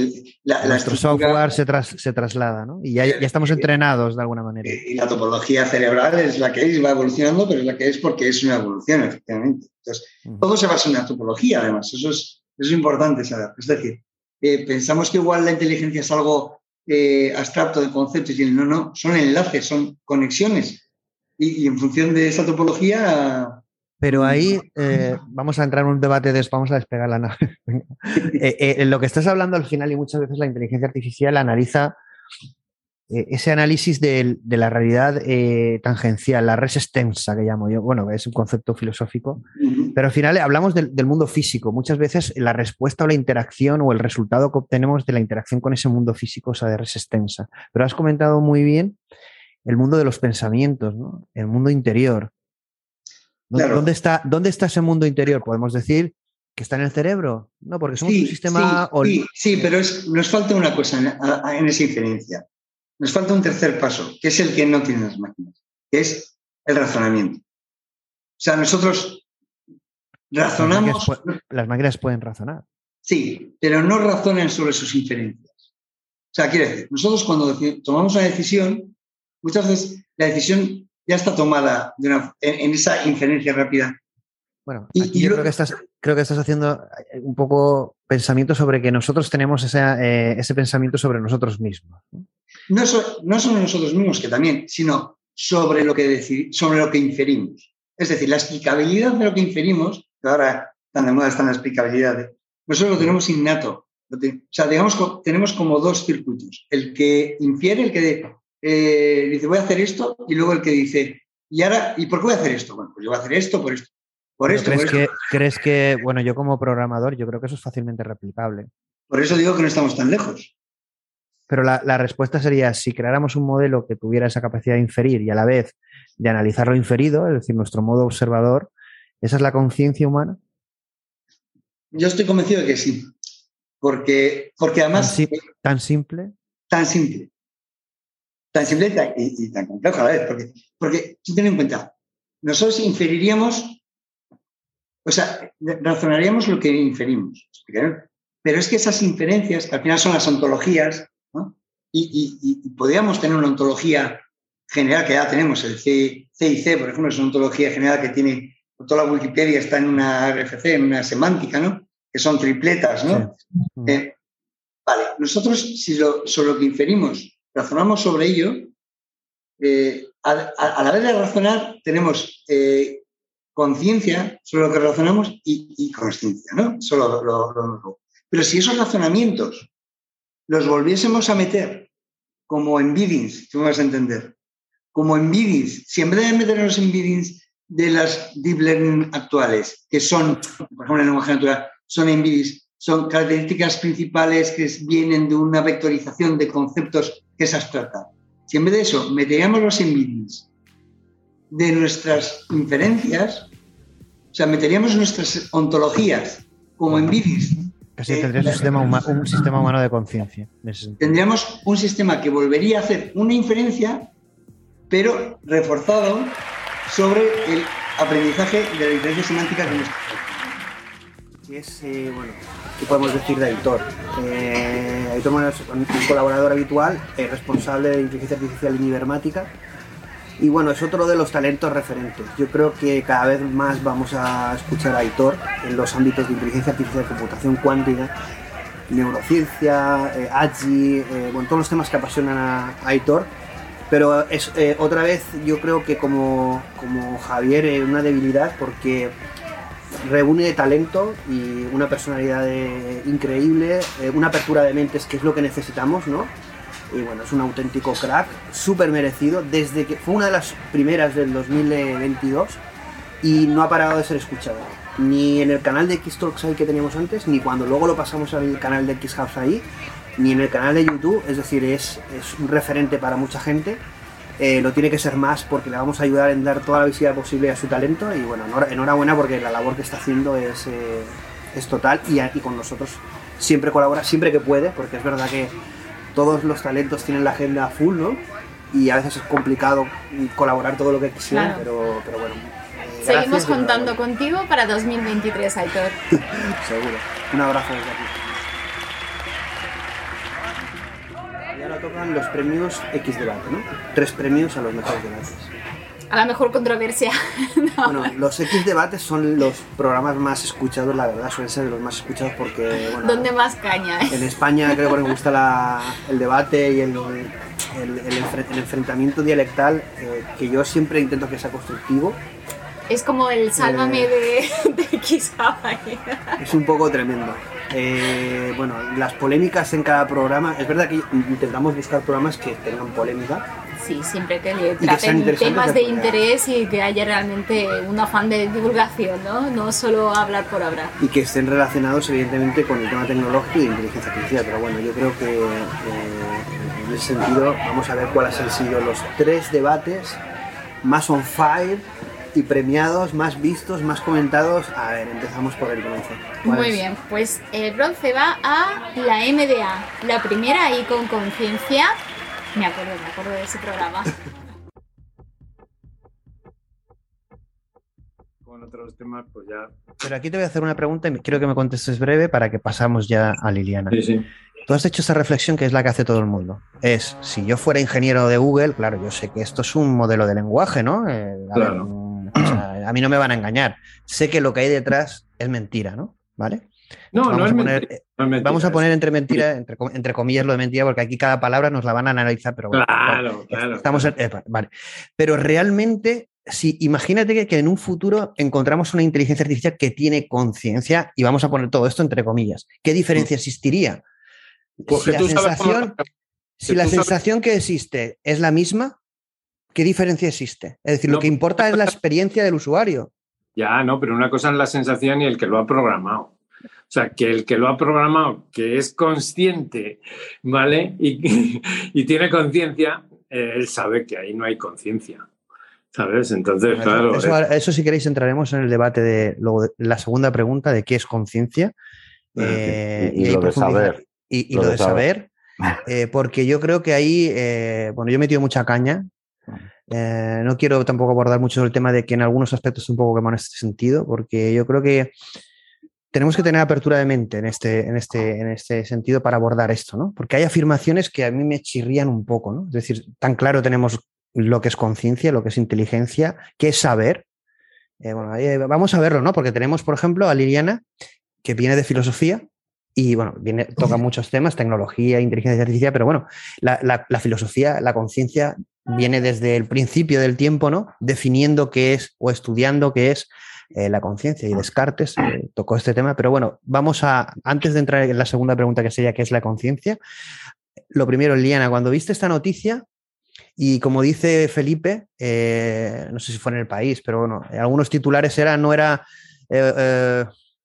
nuestro software se, se, traslada, ¿no? Y ya, ya, estamos entrenados de alguna manera. Y la topología cerebral es la que es, va evolucionando, pero es la que es porque es una evolución, efectivamente. Entonces, todo se basa en la topología, además, eso es, eso es importante saber. Es decir, eh, pensamos que igual la inteligencia es algo eh, abstracto de conceptos y no, no, son enlaces, son conexiones. Y, en función de esa topología... Pero ahí eh, vamos a entrar en un debate de vamos a despegar la nave. lo que estás hablando al final y muchas veces la inteligencia artificial analiza eh, ese análisis de, la realidad eh, tangencial, la res extensa que llamo yo, bueno, es un concepto filosófico, pero al final hablamos del, mundo físico. Muchas veces la respuesta o la interacción o el resultado que obtenemos de la interacción con ese mundo físico es de res extensa. Pero has comentado muy bien el mundo de los pensamientos, ¿no? el mundo interior. ¿Dónde, está, ¿Dónde está ese mundo interior? Podemos decir que está en el cerebro, ¿no? Porque somos un sistema... Sí, sí, pero nos falta una cosa en esa inferencia nos falta un tercer paso, que es el que no tienen las máquinas, que es el razonamiento. O sea, nosotros razonamos. Las máquinas, pueden razonar. Sí, pero no razonan sobre sus inferencias. O sea, quiere decir, nosotros cuando tomamos una decisión, muchas veces la decisión ya está tomada en, esa inferencia rápida. Bueno, y, yo creo que, estás, creo que estás haciendo un poco pensamiento sobre que nosotros tenemos eh, ese pensamiento sobre nosotros mismos. ¿no? No, no sobre nosotros mismos, que también, sino sobre lo, que sobre lo que inferimos. Es decir, la explicabilidad de lo que inferimos, que ahora tan de moda está la explicabilidad, nosotros lo tenemos innato. O sea, digamos, tenemos como dos circuitos. El que infiere, el que eh, dice, voy a hacer esto, y luego el que dice, ¿y ahora, ¿y por qué voy a hacer esto? Bueno, pues yo voy a hacer esto, por esto. Por esto, ¿Crees, por que, ¿Crees que, bueno, yo como programador, yo creo que eso es fácilmente replicable? Por eso digo que no estamos tan lejos. Pero la, respuesta sería, si creáramos un modelo que tuviera esa capacidad de inferir y a la vez de analizar lo inferido, es decir, nuestro modo observador, ¿esa es la conciencia humana? Yo estoy convencido de que sí. Porque, porque además... ¿Tan, simple? Tan simple. Tan simple y, tan complejo a la vez. Porque, porque tú ten en cuenta, nosotros inferiríamos, o sea, razonaríamos lo que inferimos. Pero es que esas inferencias, que al final son las ontologías, ¿no? y, podríamos tener una ontología general que ya tenemos, el C, C, por ejemplo, es una ontología general que tiene, toda la Wikipedia está en una RFC, en una semántica, ¿no? Que son tripletas, ¿no? Eh, vale, nosotros si lo, sobre lo que inferimos razonamos sobre ello, eh, a, la vez de razonar tenemos eh, conciencia sobre lo que razonamos y, y consciencia, ¿no? Solo lo, Pero si esos razonamientos los volviésemos a meter como en biddings, tú me vas a entender, como en biddings, si en vez de meternos en biddings de las deep learning actuales, que son, por ejemplo, en lenguaje natural, son en biddings, son características principales que vienen de una vectorización de conceptos que es abstracta. Si en vez de eso meteríamos los biddings de nuestras inferencias, o sea, meteríamos nuestras ontologías como en biddings Casi tendríamos un sistema, un sistema humano de conciencia. Tendríamos un sistema que volvería a hacer una inferencia, pero reforzado sobre el aprendizaje de la diferencia semántica de nuestra Sí, es, eh, bueno, ¿qué podemos decir de Aitor? Eh, Aitor es un colaborador habitual, es responsable de inteligencia artificial en Ibermática y bueno, es otro de los talentos referentes. Yo creo que cada vez más vamos a escuchar a Aitor en los ámbitos de inteligencia artificial, computación cuántica, neurociencia, eh, AGI, eh, bueno, todos los temas que apasionan a, Aitor. Pero es eh, otra vez, yo creo que como, como Javier, eh, una debilidad porque reúne talento y una personalidad increíble, una apertura de mentes, que es lo que necesitamos, ¿no? Y bueno, es un auténtico crack, súper merecido, desde que fue una de las primeras del 2022 y no ha parado de ser escuchado. Ni en el canal de X-Talks ahí que teníamos antes, ni cuando luego lo pasamos al canal de X-House ahí, ni en el canal de YouTube, es decir, es, es un referente para mucha gente. Eh, lo tiene que ser más porque le vamos a ayudar en dar toda la visibilidad posible a su talento y bueno, enhorabuena porque la labor que está haciendo es, eh, es total y, y con nosotros siempre colabora, siempre que puede, porque es verdad que todos los talentos tienen la agenda full, ¿no? Y a veces es complicado colaborar todo lo que quisieran, pero, pero bueno. Seguimos contando contigo para 2023, Aitor. Seguro. Un abrazo desde aquí. Y ahora tocan los premios X Debate, ¿no? Tres premios a los mejores debates a la mejor controversia. Bueno, los X debates son los programas más escuchados, la verdad, suelen ser los más escuchados porque... Bueno, ¿Dónde más caña? En España creo que me gusta el debate y el, el, enfrentamiento dialectal, eh, que yo siempre intento que sea constructivo. Es como el sálvame eh, de, de X Es un poco tremendo. Eh, bueno, las polémicas en cada programa, es verdad que intentamos buscar programas que tengan polémica, sí, siempre que traten temas de interés y que haya realmente un afán de divulgación, ¿no? No solo hablar por hablar. Y que estén relacionados evidentemente con el tema tecnológico y inteligencia artificial, pero bueno, yo creo que eh, en ese sentido vamos a ver cuáles han sido los tres debates más on fire y premiados, más vistos, más comentados. A ver, empezamos por el bronce. Muy bien, pues el bronce va a la MDA, la primera ahí con conciencia me acuerdo, me acuerdo de ese programa. Con otros temas, pues ya. Pero aquí te voy a hacer una pregunta y quiero que me contestes breve para que pasamos ya a Liliana. Sí, sí. Tú has hecho esa reflexión que es la que hace todo el mundo. Es, si yo fuera ingeniero de Google, claro, yo sé que esto es un modelo de lenguaje, ¿no? Eh, a, claro. a mí no me van a engañar. Sé que lo que hay detrás es mentira, ¿no? ¿Vale? No, no es, Vamos a poner entre mentira, entre, comillas lo de mentira, porque aquí cada palabra nos la van a analizar, pero bueno, claro, claro, estamos eh, vale. Pero realmente, si imagínate que, en un futuro encontramos una inteligencia artificial que tiene conciencia, y vamos a poner todo esto entre comillas, ¿qué diferencia mm. existiría? Pues si la sensación, si la sensación que existe es la misma, ¿qué diferencia existe? Es decir, lo que importa es la experiencia del usuario. Ya, no, pero una cosa es la sensación y el que lo ha programado. O sea, que el que lo ha programado, que es consciente, ¿vale? Y, y tiene conciencia, eh, él sabe que ahí no hay conciencia. ¿Sabes? Entonces, claro. Eso, si queréis entraremos en el debate de la segunda pregunta de qué es conciencia. Eh, y, lo de saber. Y, lo, de saber. Eh, porque yo creo que ahí, bueno, yo he metido mucha caña. no quiero tampoco abordar mucho el tema de que en algunos aspectos un poco quemado en este sentido, porque yo creo que tenemos que tener apertura de mente en este, en, este, en este sentido para abordar esto, ¿no? Porque hay afirmaciones que a mí me chirrían un poco, ¿no? Es decir, tan claro tenemos lo que es conciencia, lo que es inteligencia, qué es saber. Eh, bueno, vamos a verlo, ¿no? Porque tenemos, por ejemplo, a Liliana, que viene de filosofía, y bueno, viene, toca muchos temas, tecnología, inteligencia artificial, pero bueno, la, la filosofía, la conciencia viene desde el principio del tiempo, ¿no? Definiendo qué es o estudiando qué es eh, la conciencia y Descartes eh, tocó este tema, pero bueno, vamos a, antes de entrar en la segunda pregunta que sería qué es la conciencia, lo primero, Liana, cuando viste esta noticia, y como dice Felipe, eh, no sé si fue en el país, pero bueno, algunos titulares eran, no era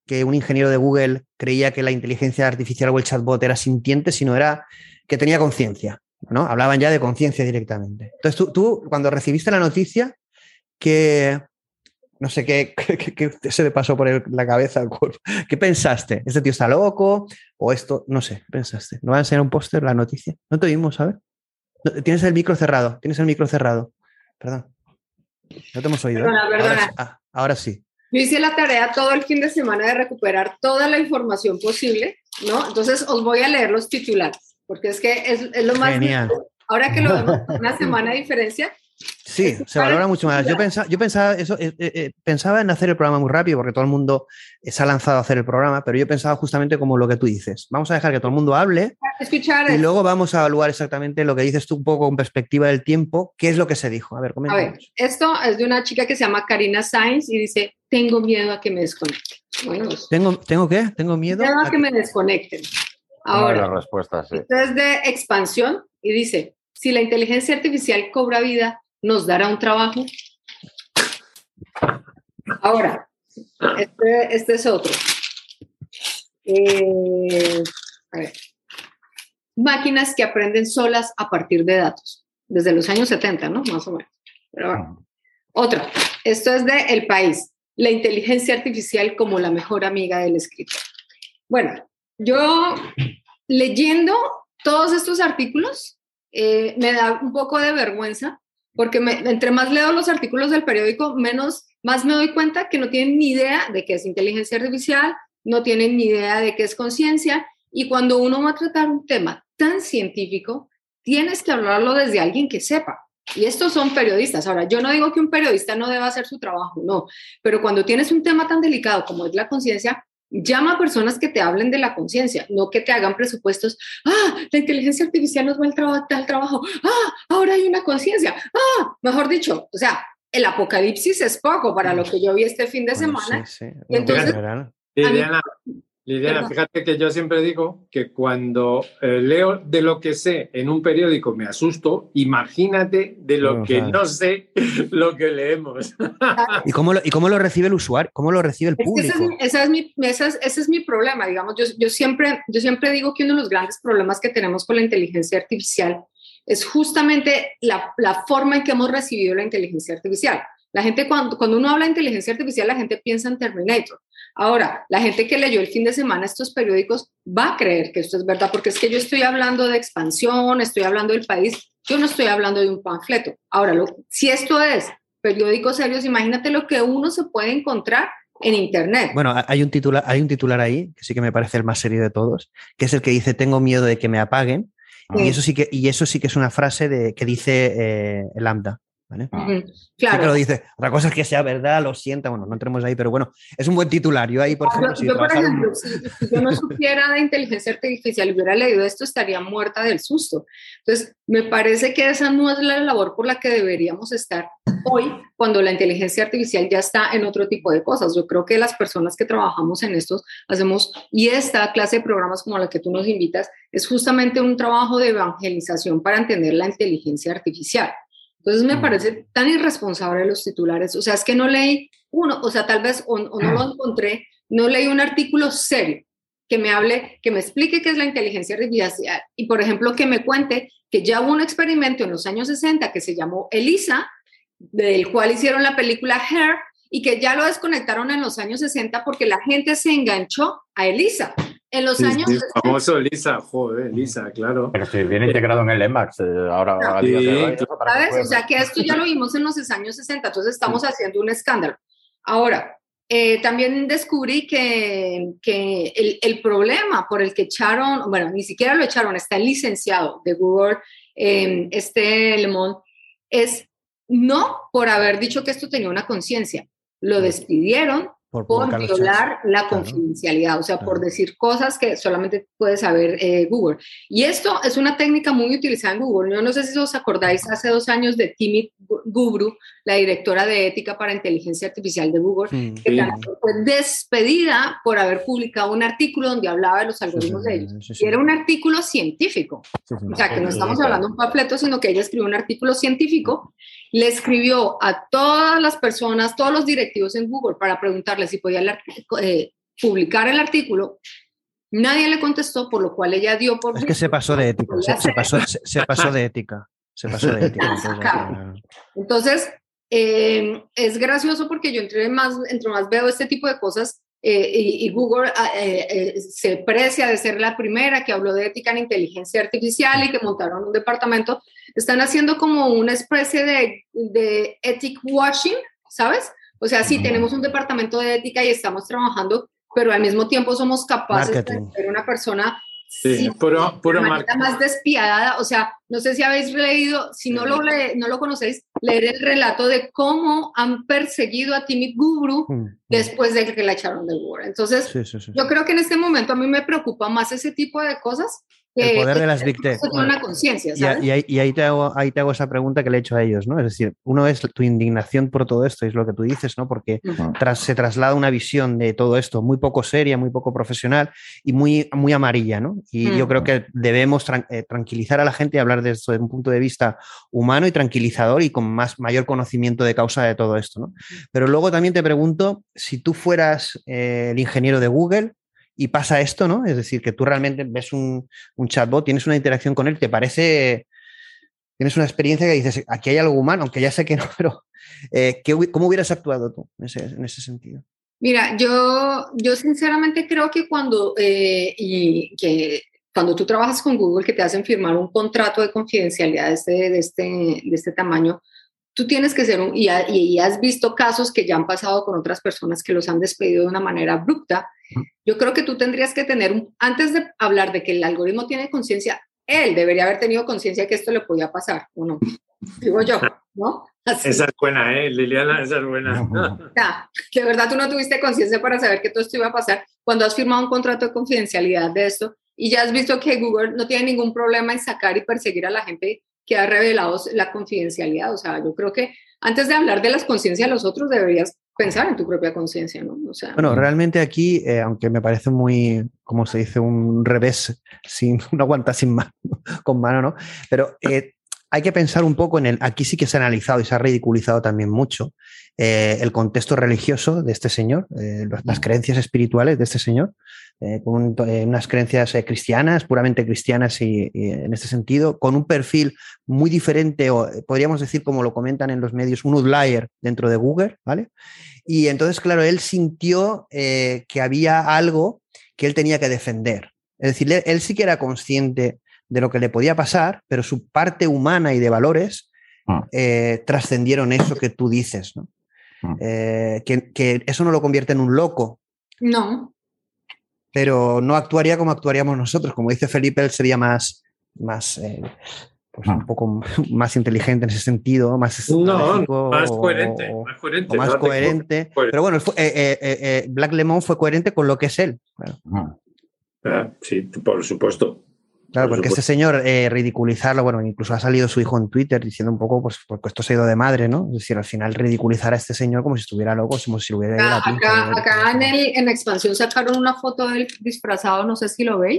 que un ingeniero de Google creía que la inteligencia artificial o el chatbot era sintiente, sino era que tenía conciencia, ¿no? Hablaban ya de conciencia directamente. Entonces tú, tú, cuando recibiste la noticia, que no sé qué, se le pasó por la cabeza al cuerpo. ¿Qué pensaste? ¿Este tío está loco? ¿O esto? No sé, pensaste? ¿No va a enseñar un póster la noticia? No te oímos, ¿sabes? tienes el micro cerrado, tienes el micro cerrado. Perdón. No te hemos oído. ¿eh? Perdona. Ah, ahora, sí. Yo hice la tarea todo el fin de semana de recuperar toda la información posible, ¿no? Entonces os voy a leer los titulares, porque es que es, lo más... Genial. Ahora que lo vemos una semana de diferencia, Sí, se valora mucho más. Yo pensaba, yo pensaba, eso, eh, eh, eh, pensaba en hacer el programa muy rápido porque todo el mundo se ha lanzado a hacer el programa, pero yo pensaba justamente como lo que tú dices. Vamos a dejar que todo el mundo hable y luego vamos a evaluar exactamente lo que dices tú un poco con perspectiva del tiempo, qué es lo que se dijo. A ver, A ver, esto es de una chica que se llama Karina Sainz y dice, tengo miedo a que me desconecten. Bueno, pues, ¿Tengo, ¿Tengo qué? Tengo miedo, a, que... me desconecten. Ahora, la respuesta, sí. es de expansión y dice, si la inteligencia artificial cobra vida, nos dará un trabajo. Ahora, este, este es otro. Eh, a ver. Máquinas que aprenden solas a partir de datos, desde los años 70, ¿no? Más o menos. Pero Otra, esto es de El País, la inteligencia artificial como la mejor amiga del escritor. Bueno, yo leyendo todos estos artículos, eh, me da un poco de vergüenza porque entre más leo los artículos del periódico, menos, más me doy cuenta que no tienen ni idea de qué es inteligencia artificial, no tienen ni idea de qué es conciencia, y cuando uno va a tratar un tema tan científico, tienes que hablarlo desde alguien que sepa. Y estos son periodistas. Ahora, yo no digo que un periodista no deba hacer su trabajo, no, pero cuando tienes un tema tan delicado como es la conciencia, Llama a personas que te hablen de la conciencia, no que te hagan presupuestos. Ah, la inteligencia artificial nos va al, trabajo al trabajo. Ah, ahora hay una conciencia. Ah, mejor dicho, o sea, el apocalipsis es poco para lo que yo vi este fin de semana. entonces, Lidiana, fíjate que yo siempre digo que cuando eh, leo de lo que sé en un periódico me asusto, imagínate de lo que no sé lo que leemos. ¿Y cómo, lo, ¿Y cómo lo recibe el usuario? ¿Cómo lo recibe el público? ese, es mi, ese, es, mi, problema, digamos. Yo, yo, siempre, yo siempre digo que uno de los grandes problemas que tenemos con la inteligencia artificial es justamente la, la forma en que hemos recibido la inteligencia artificial. La gente, cuando, cuando uno habla de inteligencia artificial, la gente piensa en Terminator. Ahora, la gente que leyó el fin de semana estos periódicos va a creer que esto es verdad, porque es que yo estoy hablando de expansión, estoy hablando del país, yo no estoy hablando de un panfleto. Ahora, si esto es periódicos serios, imagínate lo que uno se puede encontrar en Internet. Bueno, hay un, titular, hay un titular ahí, que sí que me parece el más serio de todos, que es el que dice, tengo miedo de que me apaguen. Y, eso sí que, y eso sí que es una frase de, que dice eh, Lambda. Ah. Claro. que lo dice. Otra cosa es que sea verdad, lo sienta, bueno, no entremos ahí, pero bueno, es un buen titular. Yo ahí, por ejemplo, si, yo, yo no supiera de inteligencia artificial y hubiera leído esto, estaría muerta del susto. Entonces, me parece que esa no es la labor por la que deberíamos estar hoy, cuando la inteligencia artificial ya está en otro tipo de cosas. Yo creo que las personas que trabajamos en estos hacemos, y esta clase de programas como la que tú nos invitas, es justamente un trabajo de evangelización para entender la inteligencia artificial. Entonces me mm. parece tan irresponsable los titulares. O sea, es que no leí uno, o sea, tal vez o, no lo mm. encontré, no leí un artículo serio que me hable, que me explique qué es la inteligencia artificial y, por ejemplo, que me cuente que ya hubo un experimento en los años 60 que se llamó ELISA, del cual hicieron la película Hair y que ya lo desconectaron en los años 60 porque la gente se enganchó a ELISA. En los años. Sí, famoso Lisa, joder, Lisa, claro. Pero si viene integrado en el EMAX, eh, ahora. ¿Sabes? O sea, que esto ya lo vimos en los años 60, entonces estamos haciendo un escándalo. Ahora, eh, también descubrí que, que el, el, problema por el que echaron, bueno, ni siquiera lo echaron, está el licenciado de Google, eh, este Lemón, es no por haber dicho que esto tenía una conciencia. Lo despidieron por, violar la confidencialidad, o sea, por decir cosas que solamente puede saber eh, Google. Y esto es una técnica muy utilizada en Google. Yo no sé si os acordáis hace dos años de Timmy Gubru, la directora de ética para inteligencia artificial de Google, que fue despedida por haber publicado un artículo donde hablaba de los algoritmos de ellos. y era un artículo científico. o sea, que no estamos hablando de un panfleto, sino que ella escribió un artículo científico le escribió a todas las personas, todos los directivos en Google para preguntarle si podía eh, publicar el artículo. Nadie le contestó, por lo cual ella dio por... Es que se pasó de ética, se, pasó, se, pasó, de ética. Se pasó de ética. Entonces, eh, es gracioso porque yo entre más, entre más veo este tipo de cosas, eh, y, Google ah, se precia de ser la primera que habló de ética en inteligencia artificial y que montaron un departamento están haciendo como una especie de, de ethic washing, ¿sabes? O sea, sí, tenemos un departamento de ética y estamos trabajando, pero al mismo tiempo somos capaces de ser una persona Sí, puro, puro más despiadada. O sea, no sé si habéis leído, si no lo, le, no lo conocéis, leer el relato de cómo han perseguido a Timmy Guru mm, después de que la echaron del Google. Entonces, yo creo que en este momento a mí me preocupa más ese tipo de cosas el poder de las Big Tech. Una conciencia, y, y, ahí, te hago, ahí te hago esa pregunta que le he hecho a ellos, ¿no? Es decir, uno es tu indignación por todo esto, es lo que tú dices, ¿no? Porque tras, se traslada una visión de todo esto muy poco seria, muy poco profesional y muy, muy amarilla, ¿no? Y yo creo que debemos eh, tranquilizar a la gente y hablar de esto desde un punto de vista humano y tranquilizador y con más, mayor conocimiento de causa de todo esto, ¿no? Pero luego también te pregunto, si tú fueras eh, el ingeniero de Google, y pasa esto, ¿no? Es decir, que tú realmente ves un, chatbot, tienes una interacción con él, te parece, tienes una experiencia que dices, aquí hay algo humano, aunque ya sé que no, pero eh, ¿cómo hubieras actuado tú en ese, sentido? Mira, yo, yo sinceramente creo que cuando, eh, y que cuando tú trabajas con Google, que te hacen firmar un contrato de confidencialidad de este, de este, de este tamaño, tú tienes que ser un, y, y, has visto casos que ya han pasado con otras personas que los han despedido de una manera abrupta. Yo creo que tú tendrías que tener, un, antes de hablar de que el algoritmo tiene conciencia, él debería haber tenido conciencia de que esto le podía pasar, ¿o no? Digo yo, ¿no? Esa es buena, ¿eh? Liliana, esa es buena. Ya, de verdad tú no tuviste conciencia para saber que todo esto iba a pasar cuando has firmado un contrato de confidencialidad de esto y ya has visto que Google no tiene ningún problema en sacar y perseguir a la gente que ha revelado la confidencialidad. O sea, yo creo que antes de hablar de las conciencias de los otros, deberías pensar en tu propia conciencia, ¿no? O sea, bueno, realmente aquí, eh, aunque me parece muy, como se dice, un revés, sin, no aguanta sin mano, con mano, ¿no? Pero eh, hay que pensar un poco en el, aquí sí que se ha analizado y se ha ridiculizado también mucho eh, el contexto religioso de este señor, las creencias espirituales de este señor, con unas creencias cristianas, puramente cristianas y, en este sentido, con un perfil muy diferente, o podríamos decir, como lo comentan en los medios, un outlier dentro de Google, ¿vale? Y entonces, claro, él sintió que había algo que él tenía que defender. Es decir, él sí que era consciente de lo que le podía pasar, pero su parte humana y de valores ah. eh, trascendieron eso que tú dices, ¿no? Ah. Eh, que, eso no lo convierte en un loco. No. Pero no actuaría como actuaríamos nosotros. Como dice Felipe, él sería más, más eh, pues un ah. poco más inteligente en ese sentido, más no, más coherente, más coherente, más coherente. Pero bueno, Black Lemon fue coherente con lo que es él. sí, por supuesto. Claro, porque este señor eh, ridiculizarlo, bueno, incluso ha salido su hijo en Twitter diciendo un poco, pues, porque esto se ha ido de madre, ¿no? Es decir, al final ridiculizar a este señor como si estuviera loco, como si lo hubiera ido Acá, acá en, el, en expansión sacaron una foto del disfrazado, no sé si lo veis.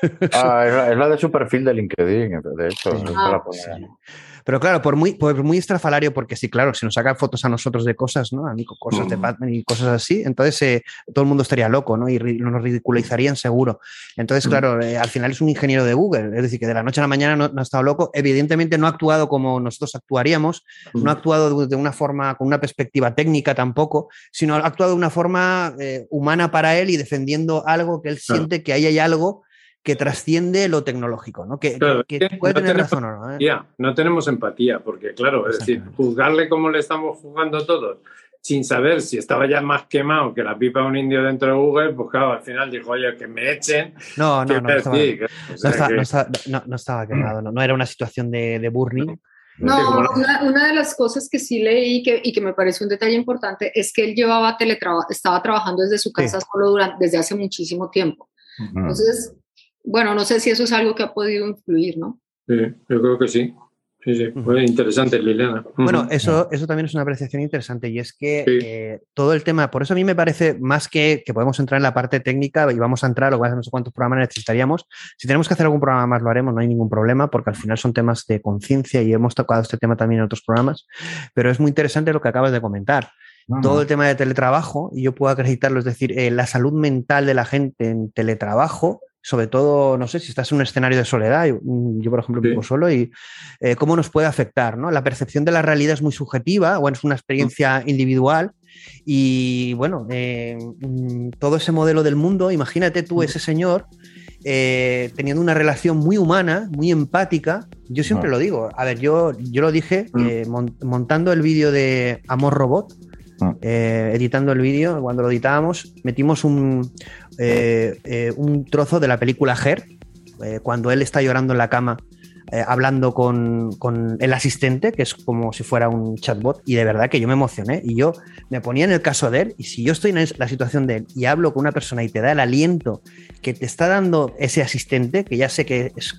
ah, es la, de su perfil de LinkedIn, de hecho. Ah, pero claro, por muy, por muy estrafalario, porque sí, claro, si nos sacan fotos a nosotros de cosas, ¿no? A mí cosas de Batman y cosas así, entonces eh, todo el mundo estaría loco, ¿no? Y nos ridiculizarían seguro. Entonces, claro, eh, al final es un ingeniero de Google, es decir, que de la noche a la mañana no, ha estado loco. Evidentemente no ha actuado como nosotros actuaríamos, no ha actuado de una forma, con una perspectiva técnica tampoco, sino ha actuado de una forma eh, humana para él y defendiendo algo que él siente que ahí hay algo que trasciende lo tecnológico, ¿no? Que, puede tener razón no, no tenemos empatía, porque claro, es decir, juzgarle como le estamos juzgando todos sin saber si estaba ya más quemado que la pipa de un indio dentro de Google, pues claro, al final dijo, oye, que me echen. No, no, que no, estaba, sí, que- o no, sea estaba, que- no estaba- no- no estaba quemado, no, no era una situación de, de burning. No, una, una de las cosas que sí leí que, y que me pareció un detalle importante es que él llevaba teletraba estaba trabajando desde su casa solo durante, desde hace muchísimo tiempo. Entonces, bueno, no sé si eso es algo que ha podido influir, ¿no? Sí, yo creo que sí. Sí, sí, fue interesante, Liliana. Bueno, eso, eso también es una apreciación interesante y es que Sí. eh, todo el tema, por eso a mí me parece más que que podemos entrar en la parte técnica y vamos a entrar, o no sé cuántos programas necesitaríamos. Si tenemos que hacer algún programa más, lo haremos, no hay ningún problema, porque al final son temas de conciencia y hemos tocado este tema también en otros programas, pero es muy interesante lo que acabas de comentar. Todo el tema de teletrabajo, y yo puedo acreditarlo, es decir, eh, la salud mental de la gente en teletrabajo, sobre todo, no sé, si estás en un escenario de soledad, yo, mm, yo, por ejemplo vivo solo, y eh, cómo nos puede afectar, ¿no? La percepción de la realidad es muy subjetiva, bueno, es una experiencia individual, y bueno, eh, mm, todo ese modelo del mundo, imagínate tú, ese señor, eh, teniendo una relación muy humana, muy empática, yo siempre lo digo, a ver, yo, yo lo dije mon- montando el vídeo de Amor Robot, eh, editando el vídeo, cuando lo editábamos, metimos un, eh, eh, un trozo de la película Her, cuando él está llorando en la cama, hablando con, con el asistente, que es como si fuera un chatbot, y de verdad que yo me emocioné y yo me ponía en el caso de él, y si yo estoy en la situación de él y hablo con una persona y te da el aliento que te está dando ese asistente, que ya sé que es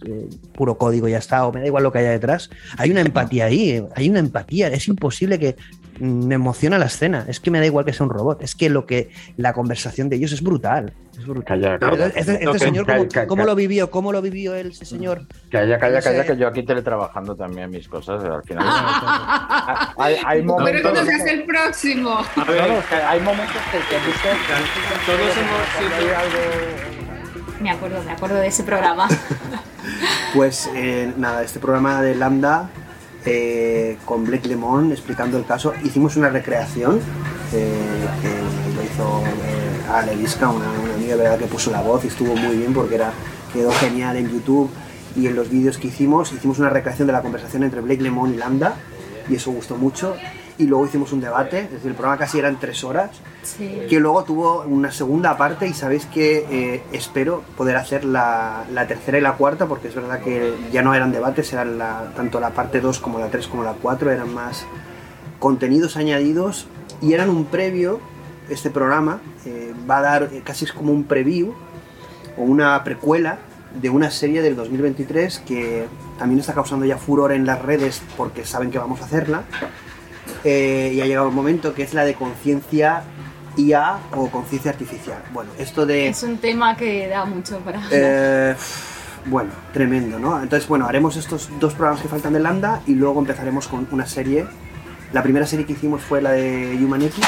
puro código, ya está, o me da igual lo que haya detrás, hay una empatía ahí, hay una empatía, es imposible que me emociona la escena, es que me da igual que sea un robot, es que lo que la conversación de ellos es brutal. Es brutal. Calla, calla. Este, este No, señor, ¿cómo, calla, cómo calla. lo vivió? ¿Cómo lo vivió él, ese señor? Calla, calla, No sé. calla, que yo aquí teletrabajando también mis cosas. Al final. hay, hay Pero momentos. cuando se hace el próximo. Es que hay momentos que. Todos hemos sido- Me acuerdo, me acuerdo de ese programa. Pues eh, nada, este programa de Lambda eh, con Blake Lemon explicando el caso, hicimos una recreación eh, que lo hizo eh, Ale Lisca, una, una amiga ¿verdad? que puso la voz y estuvo muy bien porque quedó genial en YouTube y en los vídeos que hicimos, hicimos una recreación de la conversación entre Blake Lemon y Lambda y eso gustó mucho. Y luego hicimos un debate, es decir, el programa casi eran tres horas Sí. que luego tuvo una segunda parte y sabéis que eh, espero poder hacer la, la tercera y la cuarta porque es verdad que ya no eran debates, eran la, tanto la parte 2 como la 3 como la 4, eran más contenidos añadidos y eran un previo, este programa eh, va a dar eh, casi es como un preview o una precuela de una serie del 2023 que también está causando ya furor en las redes porque saben que vamos a hacerla eh, y ha llegado el momento que es la de conciencia IA o conciencia artificial. Bueno, esto de... Es un tema que da mucho para... eh, bueno, tremendo, ¿no? Entonces, bueno, haremos estos dos programas que faltan de Lambda y luego empezaremos con una serie. La primera serie que hicimos fue la de Human X.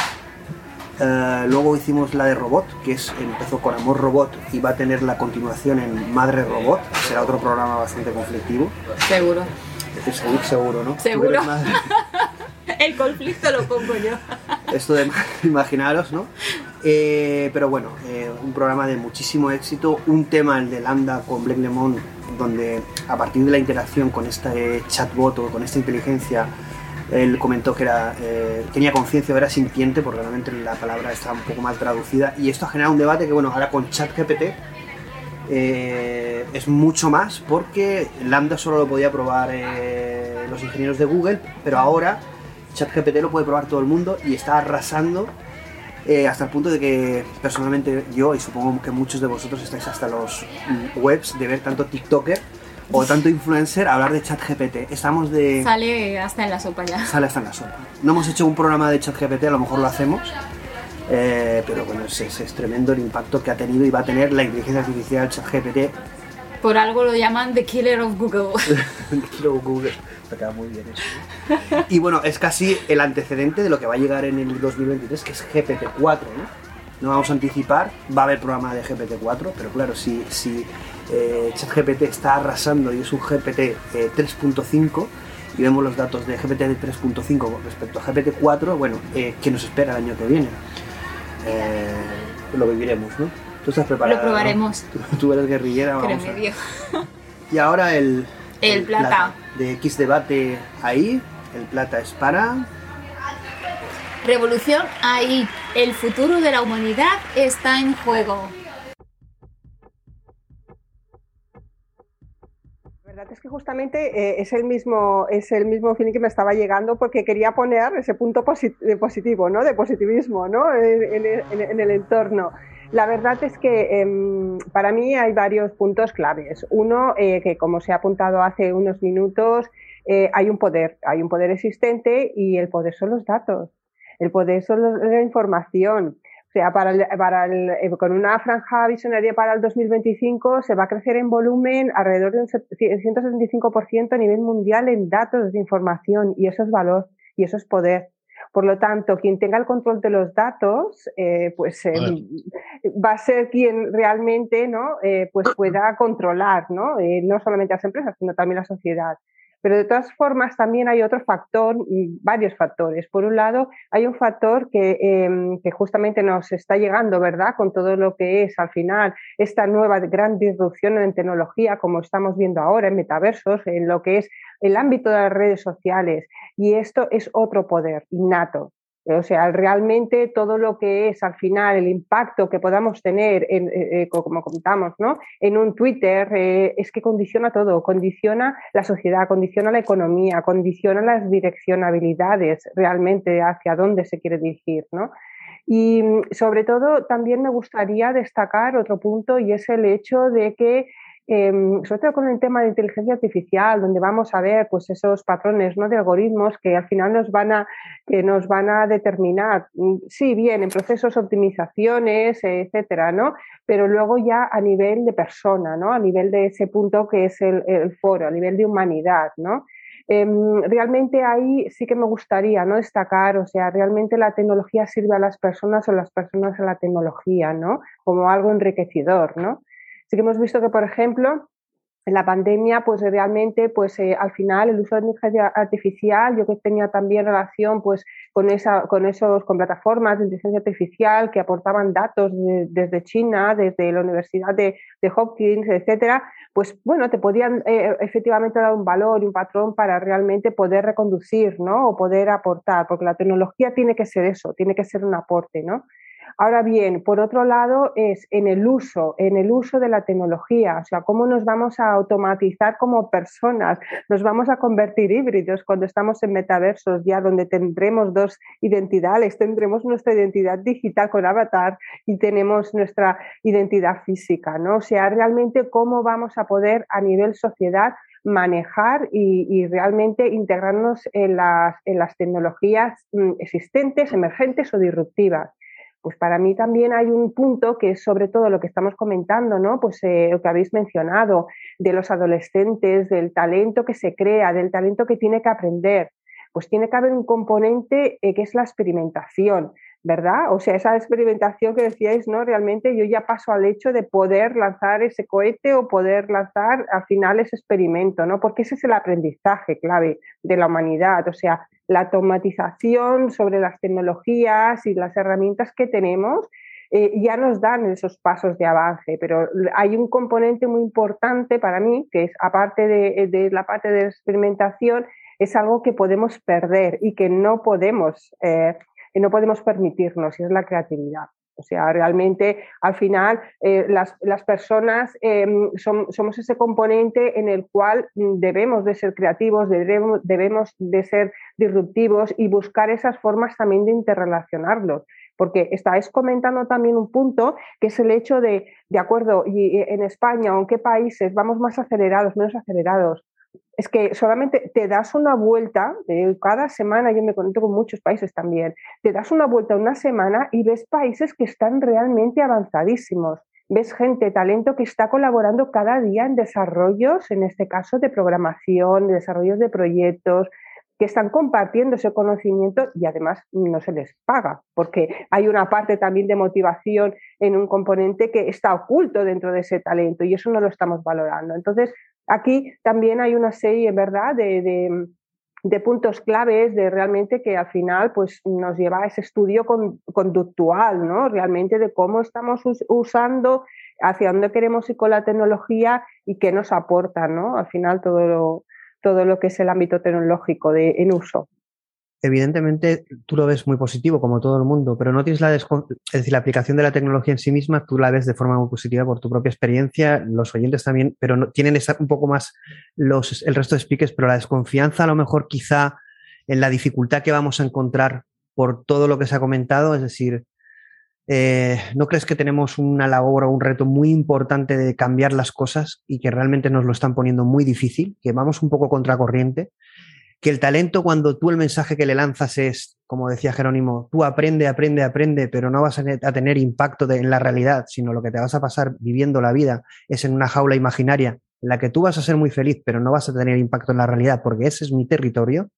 Eh, luego hicimos la de Robot, que es, empezó con Amor Robot y va a tener la continuación en Madre Robot. Será otro programa bastante conflictivo. Seguro. Seguro, seguro, ¿no? Seguro. El conflicto lo pongo yo. esto de imaginaros, ¿no? Eh, pero bueno, eh, un programa de muchísimo éxito, un tema, el de Lambda con Blake Lemon, donde a partir de la interacción con este chatbot o con esta inteligencia, él comentó que era, eh, tenía conciencia o era sintiente, porque realmente la palabra está un poco mal traducida, y esto ha generado un debate que, bueno, ahora con ChatGPT eh, es mucho más, porque Lambda solo lo podía probar los ingenieros de Google, pero ahora ChatGPT lo puede probar todo el mundo y está arrasando eh, hasta el punto de que personalmente yo y supongo que muchos de vosotros estáis hasta los mm, webs de ver tanto TikToker o tanto influencer hablar de ChatGPT. Estamos de... Sale hasta en la sopa ya. Sale hasta en la sopa. No hemos hecho un programa de ChatGPT, a lo mejor lo hacemos. eh, pero bueno, es, es- es tremendo el impacto que ha tenido y va a tener la inteligencia artificial ChatGPT. Por algo lo llaman The Killer of Google. Quiero Google. Me queda muy bien eso. Y bueno, es casi el antecedente de lo que va a llegar en el 2023, que es GPT-4, ¿no? No vamos a anticipar, va a haber programa de GPT-4, pero claro, si, si eh, ChatGPT está arrasando y es un GPT eh, 3.5 y vemos los datos de GPT 3.5 con respecto a GPT-4, bueno, eh, ¿qué nos espera el año que viene? Eh, lo viviremos, ¿no? Tú estás preparado. Lo probaremos. Tú, tú eres guerrillera, vamos a ver. medio. Y ahora el, El plata. de X debate ahí. El plata es para. Revolución ahí. El futuro de la humanidad está en juego. La verdad es que justamente eh, es, el mismo, es el mismo feeling que me estaba llegando porque quería poner ese punto de positivo, ¿no? de positivismo ¿no? en, el entorno. La verdad es que em, para mí hay varios puntos claves. Uno, eh, que como se ha apuntado hace unos minutos, eh, hay un poder, hay un poder existente y el poder son los datos, el poder son la información. O sea, para para eh, con una franja visionaria para el 2025 se va a crecer en volumen alrededor de un 175% a nivel mundial en datos de información y eso es valor y eso es poder. Por lo tanto, quien tenga el control de los datos, eh, pues eh, va a ser quien realmente ¿no? pues pueda controlar, ¿no? no solamente las empresas, sino también la sociedad. Pero de todas formas también hay otro factor, varios factores. Por un lado, hay un factor em, que, justamente nos está llegando, ¿verdad? Con todo lo que es al final esta nueva gran disrupción en tecnología, como estamos viendo ahora en metaversos, en lo que es el ámbito de las redes sociales. Y esto es otro poder innato. O sea, realmente todo lo que es al final el impacto que podamos tener, en, eh, eh, como contamos, ¿no? en un Twitter, eh, es que condiciona todo, condiciona la sociedad, condiciona la economía, condiciona las direccionabilidades realmente hacia dónde se quiere dirigir. ¿no? Y mm, sobre todo también me gustaría destacar otro punto y es el hecho de que Em, sobre todo con el tema de inteligencia artificial, donde vamos a ver pues, esos patrones ¿no? de algoritmos que al final nos van a, que nos van a determinar, mm, sí, bien, en procesos, optimizaciones, etcétera, ¿no? pero luego ya a nivel de persona, ¿no? a nivel de ese punto que es el, foro, a nivel de humanidad. ¿no? Em, realmente ahí sí que me gustaría ¿no? destacar, o sea, realmente la tecnología sirve a las personas o las personas a la tecnología, ¿no? Como algo enriquecedor, ¿no? Sí que hemos visto que, por ejemplo, en la pandemia, pues realmente, pues eh, al final el uso de inteligencia artificial, yo que tenía también relación, pues con esa, con esos, con plataformas de inteligencia artificial que aportaban datos desde China, desde la Universidad de, Hopkins, etcétera, pues bueno, te podían eh, efectivamente dar un valor y un patrón para realmente poder reconducir, ¿no? O poder aportar, porque la tecnología tiene que ser eso, tiene que ser un aporte, ¿no? Ahora bien, por otro lado, es en el uso, en el uso de la tecnología, o sea, cómo nos vamos a automatizar como personas, nos vamos a convertir híbridos cuando estamos en metaversos ya donde tendremos dos identidades, tendremos nuestra identidad digital con avatar y tenemos nuestra identidad física, ¿no? O sea, realmente cómo vamos a poder a nivel sociedad manejar y, realmente integrarnos en las, en las tecnologías mm, existentes, emergentes o disruptivas pues para mí también hay un punto que es sobre todo lo que estamos comentando, ¿no? Pues eh, lo que habéis mencionado, de los adolescentes, del talento que se crea, del talento que tiene que aprender. Pues tiene que haber un componente eh, que es la experimentación, ¿verdad? O sea, esa experimentación que decíais, ¿no? Realmente yo ya paso al hecho de poder lanzar ese cohete o poder lanzar al final ese experimento, ¿no? Porque ese es el aprendizaje clave de la humanidad, o sea, la automatización sobre las tecnologías y las herramientas que tenemos eh, ya nos dan esos pasos de avance, pero hay un componente muy importante para mí, que es aparte de, la parte de experimentación, es algo que podemos perder y que no podemos eh, no podemos permitirnos, y es la creatividad. O sea, realmente al final eh, las, personas em, somos ese componente en el cual debemos de ser creativos, debemos, debemos de ser disruptivos y buscar esas formas también de interrelacionarlos porque estáis comentando también un punto que es el hecho de, de acuerdo, y en España o en qué países vamos más acelerados, menos acelerados es que solamente te das una vuelta, eh, cada semana yo me conecto con muchos países también, te das una vuelta una semana y ves países que están realmente avanzadísimos. Ves gente, talento que está colaborando cada día en desarrollos, en este caso de programación, de desarrollos de proyectos, que están compartiendo ese conocimiento y además no se les paga, porque hay una parte también de motivación en un componente que está oculto dentro de ese talento y eso no lo estamos valorando. Entonces, Aquí también hay una serie, ¿verdad?, de, puntos claves de realmente que al final pues, nos lleva a ese estudio conductual, ¿no? Realmente de cómo estamos usando, hacia dónde queremos ir con la tecnología y qué nos aporta, ¿no? Al final todo lo, todo lo que es el ámbito tecnológico de, en uso. Evidentemente tú lo ves muy positivo, como todo el mundo, pero no tienes la es decir, la aplicación de la tecnología en sí misma, tú la ves de forma muy positiva por tu propia experiencia, los oyentes también, pero no, tienen esa, un poco más el resto de speakers, pero la desconfianza a lo mejor quizá en la dificultad que vamos a encontrar por todo lo que se ha comentado, es decir, eh, ¿no crees que tenemos una labor o un reto muy importante de cambiar las cosas y que realmente nos lo están poniendo muy difícil, que vamos un poco contracorriente? Que el talento cuando tú el mensaje que le lanzas es, como decía Jerónimo, tú aprende, aprende, aprende, pero no vas a, tener impacto en la realidad, sino lo que te vas a pasar viviendo la vida es en una jaula imaginaria en la que tú vas a ser muy feliz, pero no vas a tener impacto en la realidad porque ese es mi territorio.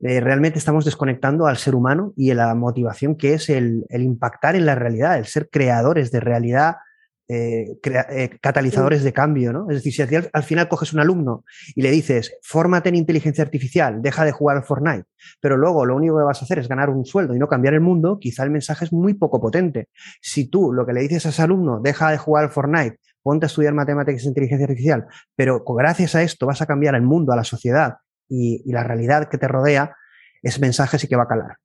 Eh, realmente estamos desconectando al ser humano y la motivación que es el, el impactar en la realidad, el ser creadores de realidad eh, eh, catalizadores de cambio, ¿no? Es decir, si al, final coges un alumno y le dices, fórmate en inteligencia artificial, deja de jugar al Fortnite, pero luego lo único que vas a hacer es ganar un sueldo y no cambiar el mundo, quizá el mensaje es muy poco potente. Si tú lo que le dices a ese alumno, deja de jugar al Fortnite, ponte a estudiar matemáticas e inteligencia artificial, pero gracias a esto vas a cambiar el mundo, a la sociedad y la realidad que te rodea, ese mensaje sí que va a calar.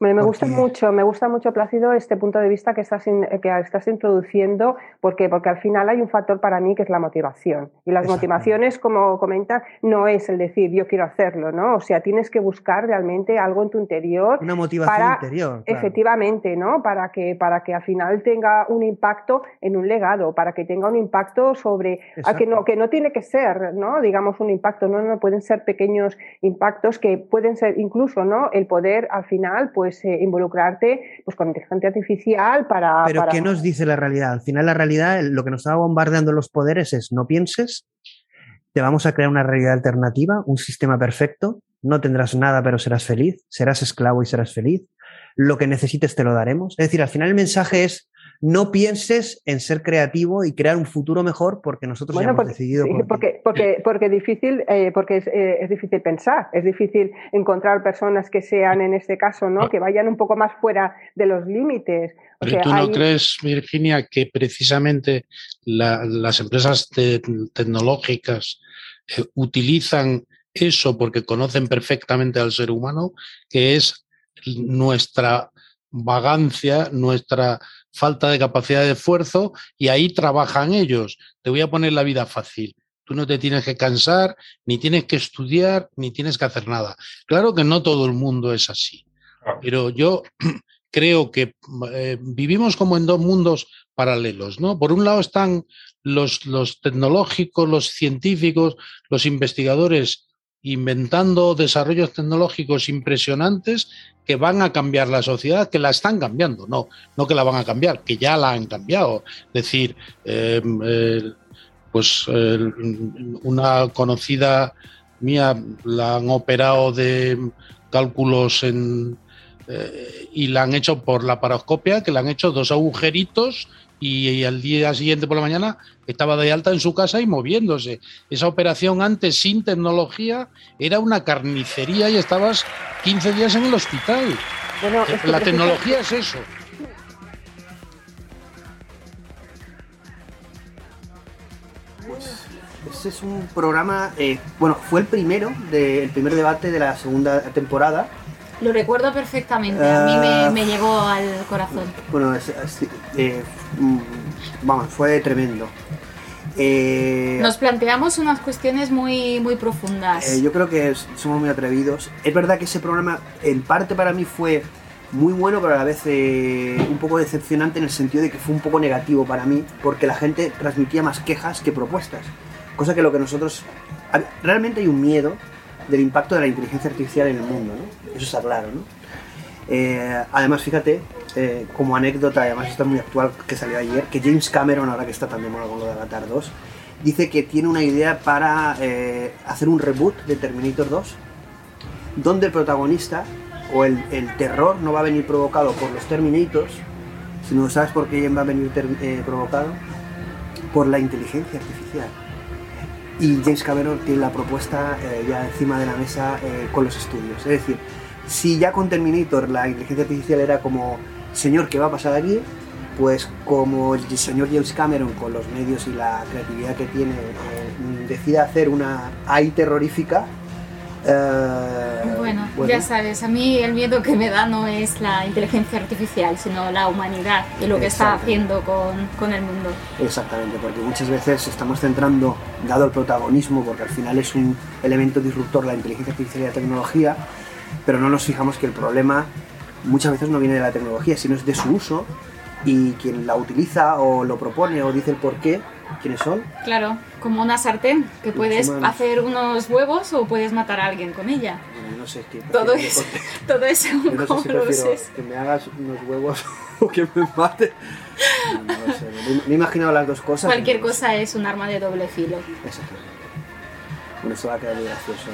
Me, gusta mucho, me gusta mucho, Plácido, este punto de vista que estás, que estás introduciendo, porque, porque al final hay un factor para mí que es la motivación. Y las motivaciones, como comentas, no es el decir yo quiero hacerlo, ¿no? O sea, tienes que buscar realmente algo en tu interior. Una motivación interior. Efectivamente, ¿no? Para que, para que al final tenga un impacto en un legado, para que tenga un impacto sobre. A que, no, que no tiene que ser, ¿no? Digamos, un impacto, no, no pueden ser pequeños impactos que pueden ser incluso, ¿no? El poder al final, pues pues, eh, involucrarte pues, con inteligencia artificial para... Pero ¿qué nos dice la realidad? Al final la realidad, lo que nos está bombardeando los poderes es no pienses, te vamos a crear una realidad alternativa, un sistema perfecto, no tendrás nada pero serás feliz, serás esclavo y serás feliz, lo que necesites te lo daremos. Es decir, al final el mensaje es no pienses en ser creativo y crear un futuro mejor porque nosotros ya hemos decidido. porque, porque, porque, difícil, eh, porque eh, es, difícil pensar, es difícil encontrar personas que sean, en este caso, ¿no? que vayan un poco más fuera de los límites. Pero tú no crees, Virginia, que precisamente las empresas tecnológicas eh, utilizan eso porque conocen perfectamente al ser humano, que es nuestra vagancia, nuestra falta de capacidad de esfuerzo y ahí trabajan ellos. Te voy a poner la vida fácil. Tú no te tienes que cansar, ni tienes que estudiar, ni tienes que hacer nada. Claro que no todo el mundo es así, pero yo creo que eh, vivimos como en dos mundos paralelos, ¿no? Por un lado están los, los tecnológicos, los científicos, los investigadores inventando desarrollos tecnológicos impresionantes que van a cambiar la sociedad, que la están cambiando, no, no que la van a cambiar, que ya la han cambiado. Es decir, em, pues una conocida mía la han operado de cálculos en, eh, y la han hecho por la paroscopia, que le han hecho dos agujeritos y, al día siguiente por la mañana estaba de alta en su casa y moviéndose. Esa operación antes sin tecnología era una carnicería y estabas 15 días en el hospital. la tecnología es eso. Pues ese es un programa, eh, bueno, fue el primero, el primer debate de la segunda temporada lo recuerdo perfectamente, a mí me, ah. llegó al corazón. Bueno, eh, mm, vamos, fue tremendo. Eh, Nos planteamos unas cuestiones muy, muy profundas. Eh, yo creo que somos muy atrevidos. Es verdad que ese programa, en parte para mí, fue muy bueno, pero a la vez un poco decepcionante en el sentido de que fue un poco negativo para mí, porque la gente transmitía más quejas que propuestas. Cosa que lo que nosotros. Realmente hay un miedo del impacto de la inteligencia artificial en el mundo, ¿no? Eso está claro, ¿no? Eh, además, fíjate, eh, como anécdota, además está muy actual, que salió ayer, que James Cameron, ahora que está también mola con lo de Avatar 2, dice que tiene una idea para eh, hacer un reboot de Terminator 2, donde el protagonista o el, terror no va a venir provocado por los Terminators, sino, ¿sabes por qué va a venir provocado? Por la inteligencia artificial y James Cameron tiene la propuesta eh, ya encima de la mesa eh, con los estudios. Es decir, si ya con Terminator la inteligencia artificial era como, señor, ¿qué va a pasar aquí? Pues como el señor James Cameron con los medios y la creatividad que tiene eh, decide hacer una AI terrorífica, Bueno, ya sabes, a mí el miedo que me da no es la inteligencia artificial, sino la humanidad y lo que está haciendo con, con, el mundo. Exactamente, porque muchas veces estamos centrando, dado el protagonismo, porque al final es un elemento disruptor la inteligencia artificial y la tecnología, pero no nos fijamos que el problema muchas veces no viene de la tecnología, sino es de su uso y quien la utiliza o lo propone o dice el por qué, quiénes son. Claro, como una sartén, que puedes hacer unos huevos o puedes matar a alguien con ella. no sé qué. Todo es, todo es un no sé si que me hagas unos huevos o que me mate. No, sé, me he imaginado las dos cosas. Cualquier cosa es un arma de doble filo. Exactamente. Bueno, esto va a quedar muy gracioso.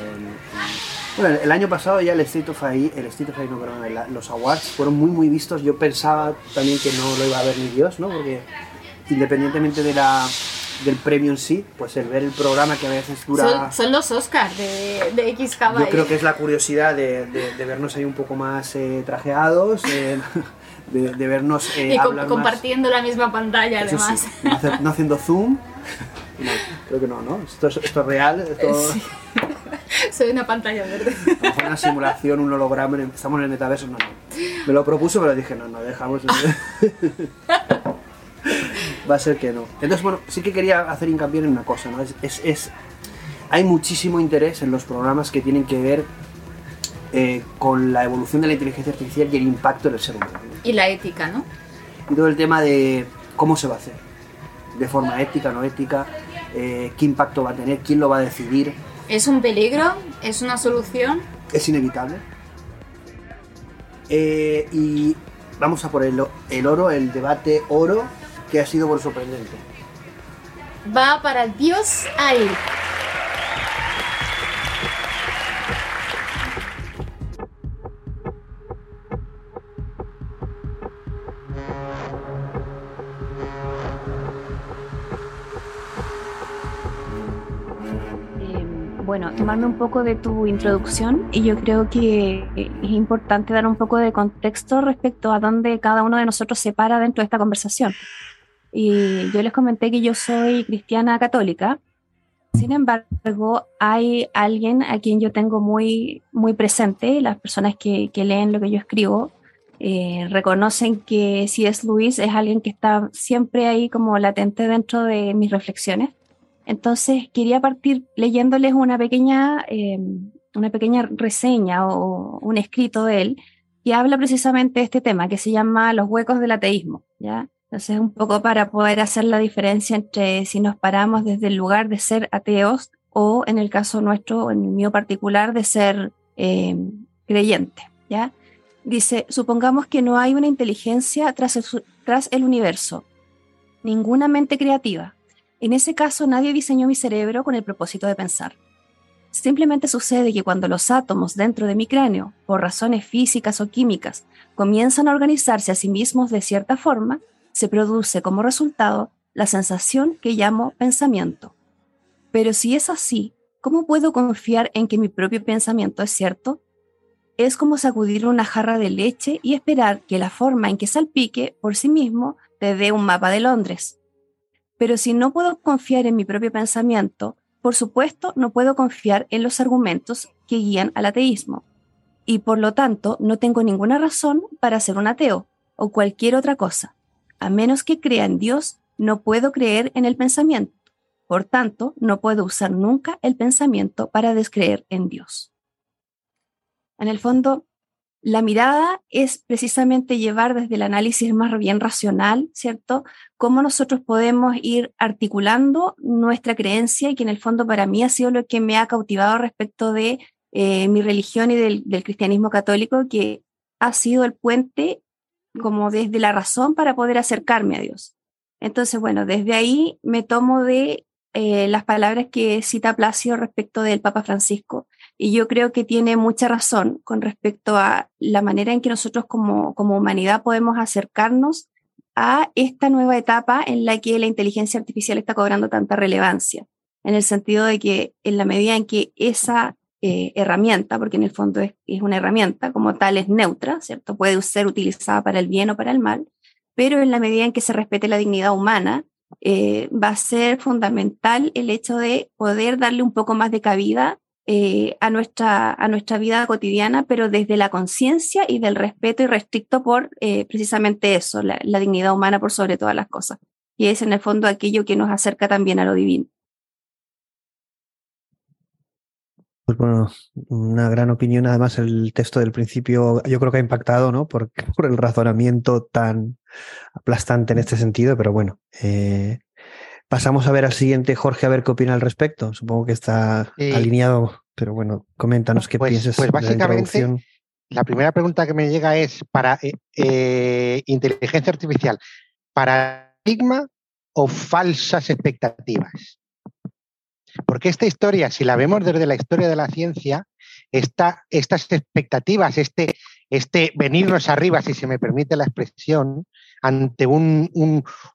Bueno, el año pasado ya el State of AI, el State of AI no, perdón, los awards fueron muy muy vistos. Yo pensaba también que no lo iba a ver ni Dios, ¿no? Porque independientemente de la del premio en sí, pues el ver el programa que a veces dura... Son, los Oscars de, de X Yo creo que es la curiosidad de, de, vernos ahí un poco más eh, trajeados, eh, de, vernos... Eh, y compartiendo la misma pantalla además. no, haciendo zoom. No, creo que no, ¿no? Esto es, esto es real. Esto... Sí. Soy una pantalla verde. una simulación, un holograma, estamos en el metaverso. No, no. Me lo propuso, pero dije, no, no, dejamos. Va a ser que no. Entonces, bueno, sí que quería hacer hincapié en una cosa, ¿no? Es, es, es hay muchísimo interés en los programas que tienen que ver eh, con la evolución de la inteligencia artificial y el impacto en el ser humano. Y la ética, ¿no? Y todo el tema de cómo se va a hacer, de forma ética, no ética, eh, qué impacto va a tener, quién lo va a decidir. ¿Es un peligro? ¿Es una solución? Es inevitable. Eh, y vamos a por el, el oro, el debate oro que ha sido por sorprendente. Va para dios ahí. Em, bueno, tomarme un poco de tu introducción y yo creo que es importante dar un poco de contexto respecto a dónde cada uno de nosotros se para dentro de esta conversación. Y yo les comenté que yo soy cristiana católica. Sin embargo, hay alguien a quien yo tengo muy, muy presente, las personas que, leen lo que yo escribo, eh, reconocen que si es Luis es alguien que está siempre ahí como latente dentro de mis reflexiones. Entonces quería partir leyéndoles una pequeña, eh, una pequeña reseña o un escrito de él que habla precisamente de este tema que se llama Los huecos del ateísmo. ¿ya? Entonces, un poco para poder hacer la diferencia entre si nos paramos desde el lugar de ser ateos o en el caso nuestro, en el mío particular, de ser eh, creyente. ¿ya? Dice, supongamos que no hay una inteligencia tras el, tras el universo, ninguna mente creativa. En ese caso, nadie diseñó mi cerebro con el propósito de pensar. Simplemente sucede que cuando los átomos dentro de mi cráneo, por razones físicas o químicas, comienzan a organizarse a sí mismos de cierta forma, se produce como resultado la sensación que llamo pensamiento. Pero si es así, ¿cómo puedo confiar en que mi propio pensamiento es cierto? Es como sacudir una jarra de leche y esperar que la forma en que salpique por sí mismo te dé un mapa de Londres. Pero si no puedo confiar en mi propio pensamiento, por supuesto no puedo confiar en los argumentos que guían al ateísmo. Y por lo tanto no tengo ninguna razón para ser un ateo o cualquier otra cosa. A menos que crea en Dios, no puedo creer en el pensamiento. Por tanto, no puedo usar nunca el pensamiento para descreer en Dios. En el fondo, la mirada es precisamente llevar desde el análisis más bien racional, ¿cierto? Cómo nosotros podemos ir articulando nuestra creencia y que en el fondo para mí ha sido lo que me ha cautivado respecto de eh, mi religión y del, del cristianismo católico, que ha sido el puente como desde la razón para poder acercarme a Dios. Entonces, bueno, desde ahí me tomo de eh, las palabras que cita Placio respecto del Papa Francisco. Y yo creo que tiene mucha razón con respecto a la manera en que nosotros como, como humanidad podemos acercarnos a esta nueva etapa en la que la inteligencia artificial está cobrando tanta relevancia, en el sentido de que en la medida en que esa eh, herramienta, porque en el fondo es, una herramienta, como tal es neutra, ¿cierto? Puede ser utilizada para el bien o para el mal, pero en la medida en que se respete la dignidad humana, eh, va a ser fundamental el hecho de poder darle un poco más de cabida eh, a, nuestra, a nuestra vida cotidiana, pero desde la conciencia y del respeto y restricto por precisamente eso, la, dignidad humana por sobre todas las cosas. Y es en el fondo aquello que nos acerca también a lo divino. Pues bueno, una gran opinión. Además, el texto del principio yo creo que ha impactado, ¿no? Por, por el razonamiento tan aplastante en este sentido, pero bueno. Eh, pasamos a ver al siguiente, Jorge, a ver qué opina al respecto. Supongo que está alineado, pero bueno, coméntanos qué pues, piensas. Pues básicamente, la, la, primera pregunta que me llega es para eh, eh, inteligencia artificial, ¿paradigma o falsas expectativas? Porque esta historia, si la vemos desde la historia de la ciencia, esta, estas expectativas, este, este venirnos arriba, si se me permite la expresión, ante un,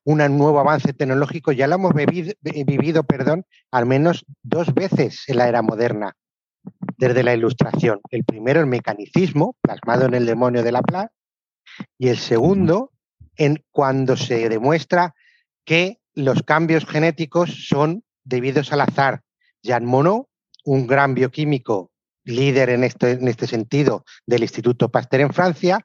nuevo avance tecnológico, ya lo hemos vivido, vivido perdón, al menos dos veces en la era moderna, desde la ilustración. El primero, el mecanicismo, plasmado en el demonio de Laplace, y el segundo, en cuando se demuestra que los cambios genéticos son debidos al azar. Jean Monod, un gran bioquímico líder en este, en este sentido del Instituto Pasteur en Francia,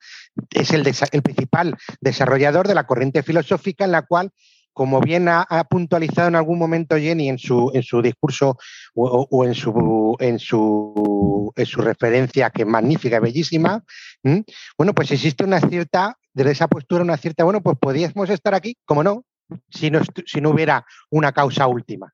es el, principal desarrollador de la corriente filosófica en la cual como bien ha, puntualizado en algún momento Jenny en su, discurso o, en, su, en, su, en su referencia, que es magnífica, bellísima, bueno, pues existe una cierta, desde esa postura, una cierta, bueno, pues podríamos estar aquí, como no, si no hubiera una causa última.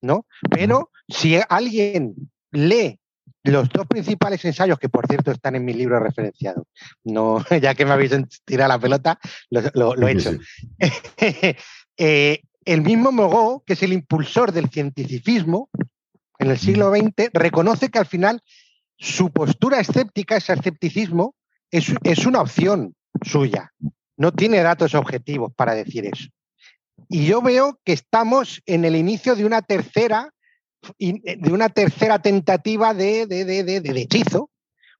¿No? Pero si alguien lee los dos principales ensayos, que por cierto están en mi libro referenciado, no, ya que me habéis tirado la pelota, lo, lo, lo he hecho. eh, el mismo Mogó, que es el impulsor del cientificismo en el siglo XX, reconoce que al final su postura escéptica, ese escepticismo, es, es una opción suya. No tiene datos objetivos para decir eso. Y yo veo que estamos en el inicio de una tercera, de una tercera tentativa de, de, de, de hechizo.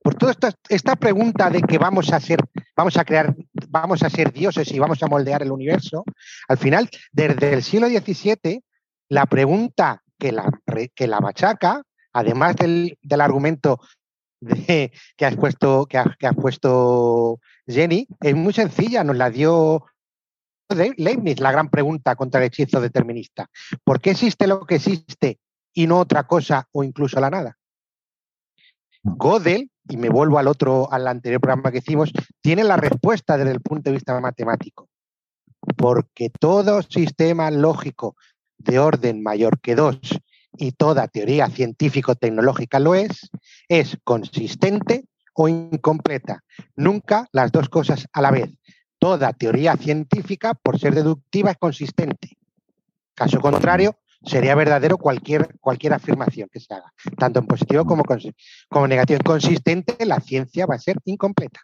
Por toda esta, esta, pregunta de que vamos a ser, vamos a crear, vamos a ser dioses y vamos a moldear el universo, al final, desde el siglo XVII, la pregunta que la, que la machaca, además del, del argumento que, has puesto, que, ha, que has puesto Jenny, es muy sencilla, nos la dio Leibniz, la gran pregunta contra el hechizo determinista. ¿Por qué existe lo que existe y no otra cosa o incluso la nada? Gödel, y me vuelvo al otro, al anterior programa que hicimos, tiene la respuesta desde el punto de vista matemático. Porque todo sistema lógico de orden mayor que dos y toda teoría científico-tecnológica lo es, es consistente o incompleta. Nunca las dos cosas a la vez toda teoría científica, por ser deductiva, es consistente. Caso contrario, sería verdadero cualquier, cualquier afirmación que se haga, tanto en positivo como, como negativo. Consistente, la ciencia va a ser incompleta.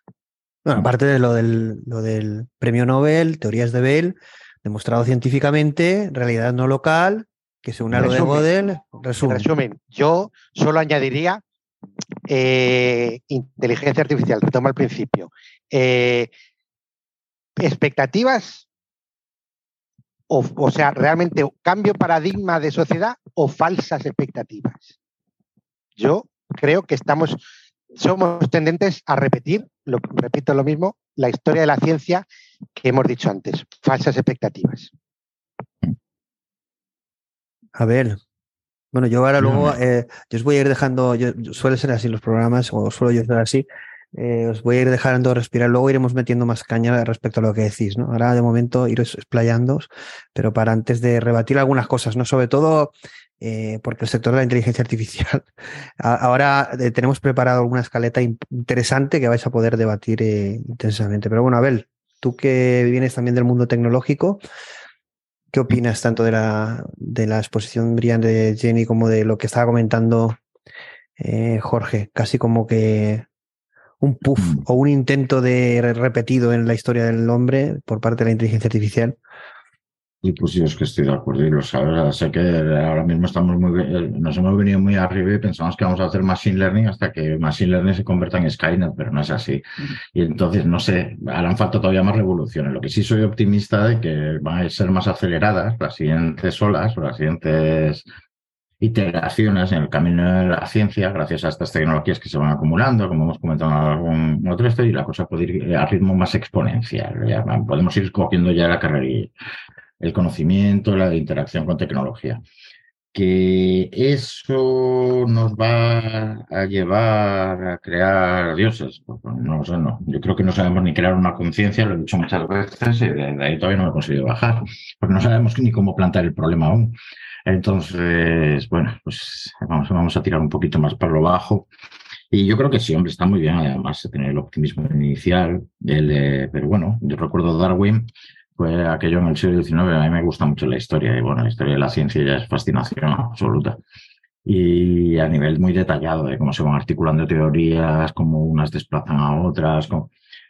Bueno, aparte de lo del, lo del premio Nobel, teorías de Bell, demostrado científicamente, realidad no local, que se une a lo de Gödel. Resumen. resumen, yo solo añadiría eh, inteligencia artificial, retomo al principio. Eh, expectativas, o, o, sea, realmente cambio paradigma de sociedad o falsas expectativas. Yo creo que estamos, somos tendentes a repetir, lo, repito lo mismo, la historia de la ciencia que hemos dicho antes, falsas expectativas. A ver, bueno, yo ahora luego, eh, yo os voy a ir dejando, yo, suele ser así los programas, o suelo yo ser así, eh, os voy a ir dejando respirar, luego iremos metiendo más caña respecto a lo que decís, ¿no? Ahora de momento iros explayando, pero para antes de rebatir algunas cosas, ¿no? Sobre todo eh, porque el sector de la inteligencia artificial, ahora eh, tenemos preparado alguna escaleta interesante que vais a poder debatir eh, intensamente. Pero bueno, Abel, tú que vienes también del mundo tecnológico, ¿qué opinas tanto de la, de la exposición brillante de Jenny como de lo que estaba comentando Jorge? Casi como que un puff o un intento de repetido en la historia del hombre por parte de la inteligencia artificial. Y pues yo es que estoy de acuerdo y lo sabes. Sé que ahora mismo estamos muy, nos hemos venido muy arriba y pensamos que vamos a hacer machine learning hasta que machine learning se convierta en Skynet, pero no es así. Y entonces, no sé, harán falta todavía más revoluciones. Lo que sí soy optimista de que van a ser más aceleradas las siguientes olas o las siguientes iteraciones en el camino de la ciencia gracias a estas tecnologías que se van acumulando, como hemos comentado en algún otro esto, y la cosa puede ir a ritmo más exponencial. Podemos ir cogiendo ya la carrera, el conocimiento, la interacción con tecnología que eso nos va a llevar a crear dioses. Pues, pues, no sé, no. Yo creo que no sabemos ni crear una conciencia, lo he dicho muchas veces, y de ahí todavía no lo he conseguido bajar, porque no sabemos ni cómo plantar el problema aún. Entonces, bueno, pues vamos, vamos a tirar un poquito más para lo bajo. Y yo creo que sí, hombre, está muy bien, además, tener el optimismo inicial, el, pero bueno, yo recuerdo Darwin, fue aquello en el siglo XIX. A mí me gusta mucho la historia y bueno, la historia de la ciencia ya es fascinación absoluta. Y a nivel muy detallado de cómo se van articulando teorías, cómo unas desplazan a otras.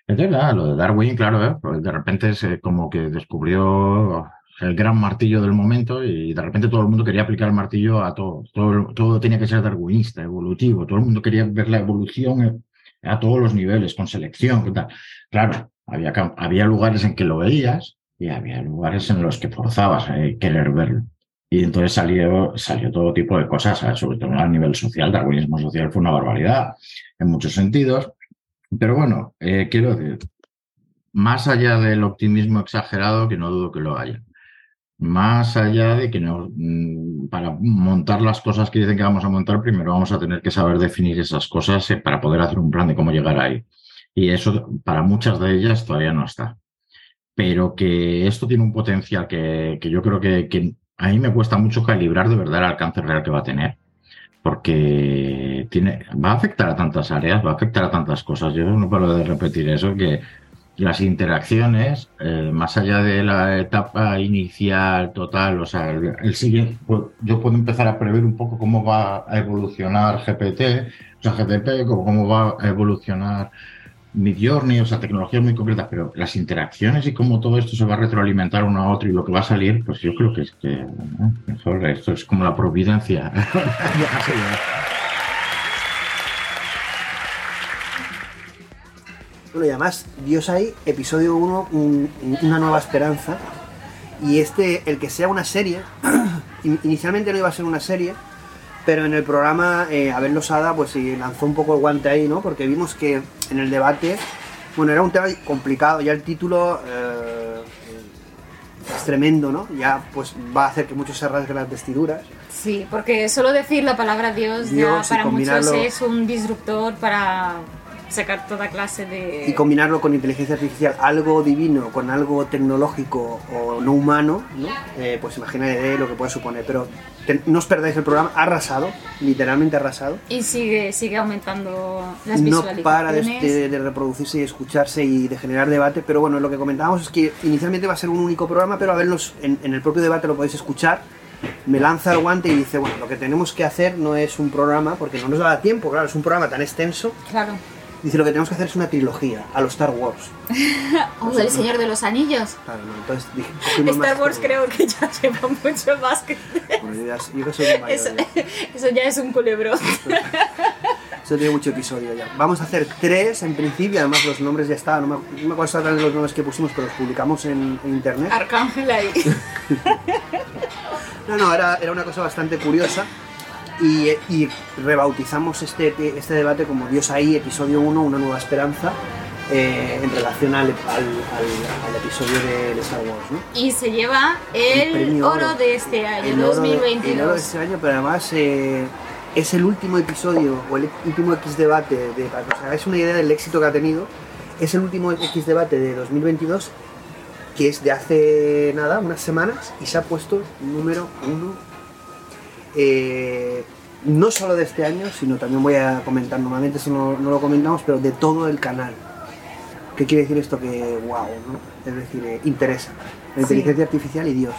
Entonces, lo de Darwin, claro, ¿eh? pues de repente es como que descubrió el gran martillo del momento y de repente todo el mundo quería aplicar el martillo a todo. Todo, todo tenía que ser darwinista, evolutivo. Todo el mundo quería ver la evolución a todos los niveles, con selección. Tal. Claro, había, había lugares en que lo veías y había lugares en los que forzabas a querer verlo. Y entonces salió, salió todo tipo de cosas, sobre todo a nivel social. Darwinismo social fue una barbaridad en muchos sentidos. Pero bueno, eh, quiero decir, más allá del optimismo exagerado, que no dudo que lo haya, más allá de que no, mm, para montar las cosas que dicen que vamos a montar, primero vamos a tener que saber definir esas cosas eh, para poder hacer un plan de cómo llegar ahí. Y eso para muchas de ellas todavía no está. Pero que esto tiene un potencial que, que yo creo que, que, a mí me cuesta mucho calibrar de verdad el alcance real que va a tener. Porque tiene, va a afectar a tantas áreas, va a afectar a tantas cosas. Yo no paro de repetir eso, que las interacciones, eh, más allá de la etapa inicial total, o sea, el, siguiente, pues, yo puedo empezar a prever un poco cómo va a evolucionar GPT, o sea, GTP, cómo va a evolucionar Midjourney, o sea, tecnologías muy concretas, pero las interacciones y cómo todo esto se va a retroalimentar uno a otro y lo que va a salir, pues yo creo que es que esto es como la providencia. bueno, y además, Dios hay, episodio 1, una nueva esperanza. Y este, el que sea una serie, inicialmente no iba a ser una serie, pero en el programa eh, Abel Losada pues lanzó un poco el guante ahí, ¿no? Porque vimos que en el debate, bueno, era un tema complicado, ya el título eh, es tremendo, ¿no? Ya pues va a hacer que muchos se rasguen las vestiduras. Sí, porque solo decir la palabra Dios, ya para muchos es un disruptor para sacar toda clase de... Y combinarlo con inteligencia artificial, algo divino, con algo tecnológico o no humano, ¿no? Eh, pues imagínate lo que puede suponer. Pero no os perdáis el programa, ha arrasado, literalmente arrasado. Y sigue, sigue aumentando las No para de, reproducirse y escucharse y de generar debate, pero bueno, lo que comentábamos es que inicialmente va a ser un único programa, pero a verlos en, en el propio debate lo podéis escuchar me lanza el guante y dice, bueno, lo que tenemos que hacer no es un programa, porque no nos da tiempo, claro, es un programa tan extenso. Claro. Dice, lo que tenemos que hacer es una trilogía, a los Star Wars. o El Señor de los Anillos. Claro, no, entonces dije, Star Wars creo que ya lleva mucho más que... Bueno, yo, ya, yo que soy mayor, eso, eso, ya es un culebrón. Eso, tiene mucho episodio ya. Vamos a hacer tres en principio, además los nombres ya estaban, no me, no me acuerdo los nombres que pusimos, pero los publicamos en, en internet. Arcángel ahí. no, no, era, era una cosa bastante curiosa y, rebautizamos este, este debate como Dios ahí, episodio 1, una nueva esperanza. Eh, en relación al, al, episodio de, Star Wars. ¿no? Y se lleva el, oro, de este año, el 2022. el oro de este año, pero además eh, es el último episodio o el último X debate, de, para que os hagáis una idea del éxito que ha tenido, es el último X debate de 2022 que es de hace nada, unas semanas, y se ha puesto número uno eh, no solo de este año, sino también voy a comentar, normalmente eso no, lo comentamos, pero de todo el canal. ¿Qué quiere decir esto? Que wow, ¿no? Es decir, eh, interesa. La inteligencia artificial y Dios.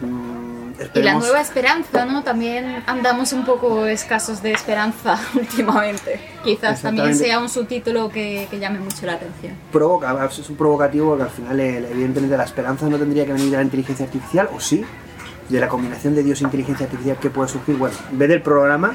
Mm, y la nueva esperanza, ¿no? También andamos un poco escasos de esperanza últimamente. Quizás también sea un subtítulo que, que, llame mucho la atención. Provoca, es un provocativo porque al final, eh, evidentemente, la esperanza no tendría que venir de la inteligencia artificial, o sí, de la combinación de Dios e inteligencia artificial que puede surgir. Bueno, ve del programa,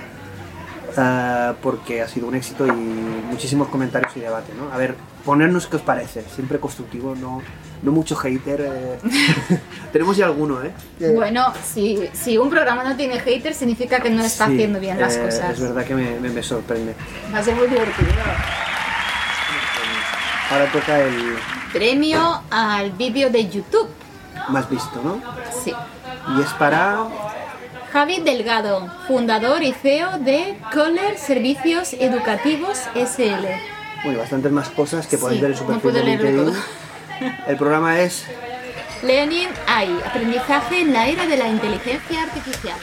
ah, porque ha sido un éxito y muchísimos comentarios y debate. ¿no? A ver, ponernos qué os parece, siempre constructivo, no, no mucho hater. eh. Tenemos ya alguno, ¿eh? Bueno, si, si un programa no tiene haters, significa que no está sí, haciendo bien las eh, cosas. Es verdad que me, me- me sorprende. Va a ser muy divertido. Ahora toca el Premio al vídeo de YouTube. más visto, ¿no? Sí. Y es para Javi Delgado, fundador y CEO de Kohler Servicios Educativos SL. bueno, bastantes más cosas que podéis Sí, ver en su no perfil puedo de LinkedIn. El programa es Learning AI, aprendizaje en la era de la inteligencia artificial.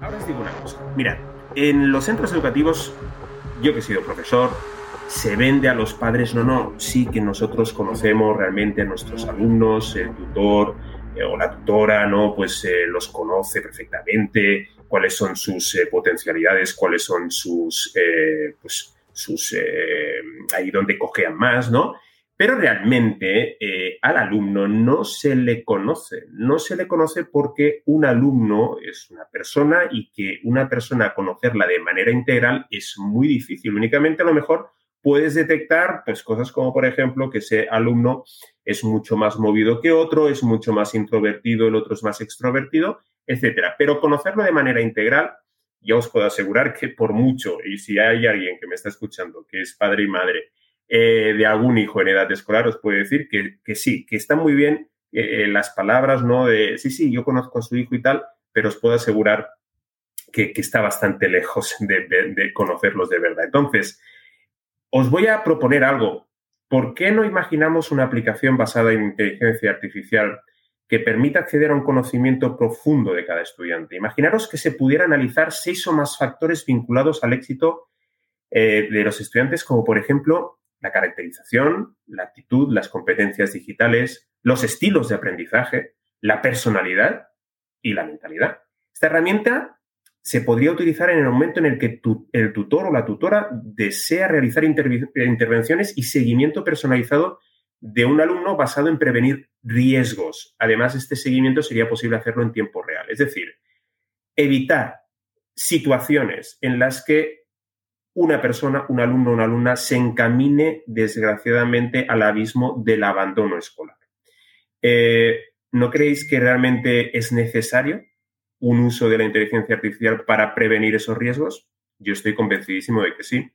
Ahora os digo una cosa. Mirad, en los centros educativos, yo que he sido profesor, se vende a los padres, no, no, sí que nosotros conocemos realmente a nuestros alumnos, el tutor eh, o la tutora, ¿no? Pues eh, los conoce perfectamente, cuáles son sus eh, potencialidades, cuáles son sus, eh, pues, sus, ahí donde cojean más, ¿no? Pero realmente al alumno no se le conoce, no se le conoce porque un alumno es una persona y que una persona conocerla de manera integral es muy difícil. Únicamente a lo mejor puedes detectar pues, cosas como, por ejemplo, que ese alumno es mucho más movido que otro, es mucho más introvertido, el otro es más extrovertido, etcétera. Pero conocerlo de manera integral, ya os puedo asegurar que por mucho, y si hay alguien que me está escuchando que es padre y madre eh, de algún hijo en edad escolar, os puede decir que, que sí, que está muy bien eh, las palabras, ¿no? De sí, sí, yo conozco a su hijo y tal, pero os puedo asegurar que, que está bastante lejos de conocerlos de verdad. Entonces, os voy a proponer algo. ¿Por qué no imaginamos una aplicación basada en inteligencia artificial que permita acceder a un conocimiento profundo de cada estudiante? Imaginaros que se pudiera analizar seis o más factores vinculados al éxito eh, de los estudiantes, como por ejemplo la caracterización, la actitud, las competencias digitales, los estilos de aprendizaje, la personalidad y la mentalidad. Esta herramienta se podría utilizar en el momento en el que el tutor o la tutora desea realizar intervenciones y seguimiento personalizado de un alumno basado en prevenir riesgos. Además, este seguimiento sería posible hacerlo en tiempo real. Es decir, evitar situaciones en las que una persona, un alumno o una alumna se encamine desgraciadamente al abismo del abandono escolar. Eh, ¿No creéis que realmente es necesario un uso de la inteligencia artificial para prevenir esos riesgos? Yo estoy convencidísimo de que sí.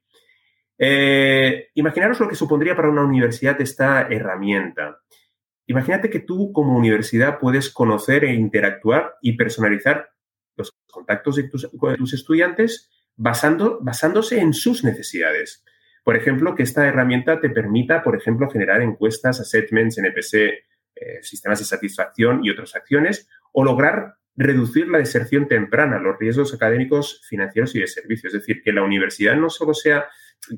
Eh, imaginaros lo que supondría para una universidad esta herramienta. Imagínate que tú como universidad puedes conocer e interactuar y personalizar los contactos de tus, estudiantes basando, basándose en sus necesidades. Por ejemplo, que esta herramienta te permita, por ejemplo, generar encuestas, assessments, NPS, eh, sistemas de satisfacción y otras acciones, o lograr reducir la deserción temprana, los riesgos académicos, financieros y de servicio. Es decir, que la universidad no solo sea,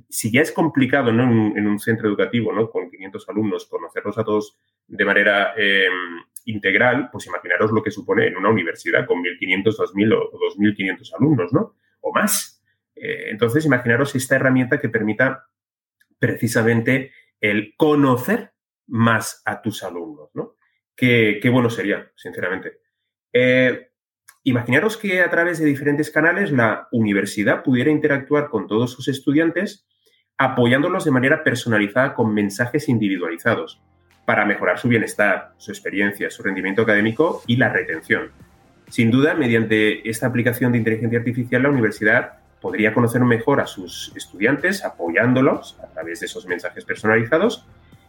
si ya es complicado en, un, en un centro educativo ¿no? con 500 alumnos conocerlos a todos de manera eh, integral, pues imaginaros lo que supone en una universidad con 1.500, 2.000 o 2.500 alumnos, ¿no? O más. Eh, entonces, imaginaros esta herramienta que permita precisamente el conocer más a tus alumnos, ¿no? Qué, qué bueno sería, sinceramente. Eh, que a través de diferentes canales la universidad pudiera interactuar con todos sus estudiantes apoyándolos de manera personalizada con mensajes individualizados para mejorar su bienestar, su experiencia, su rendimiento académico y la retención. Sin duda, mediante esta aplicación de inteligencia artificial, la universidad podría conocer mejor a sus estudiantes, apoyándolos a través de esos mensajes personalizados,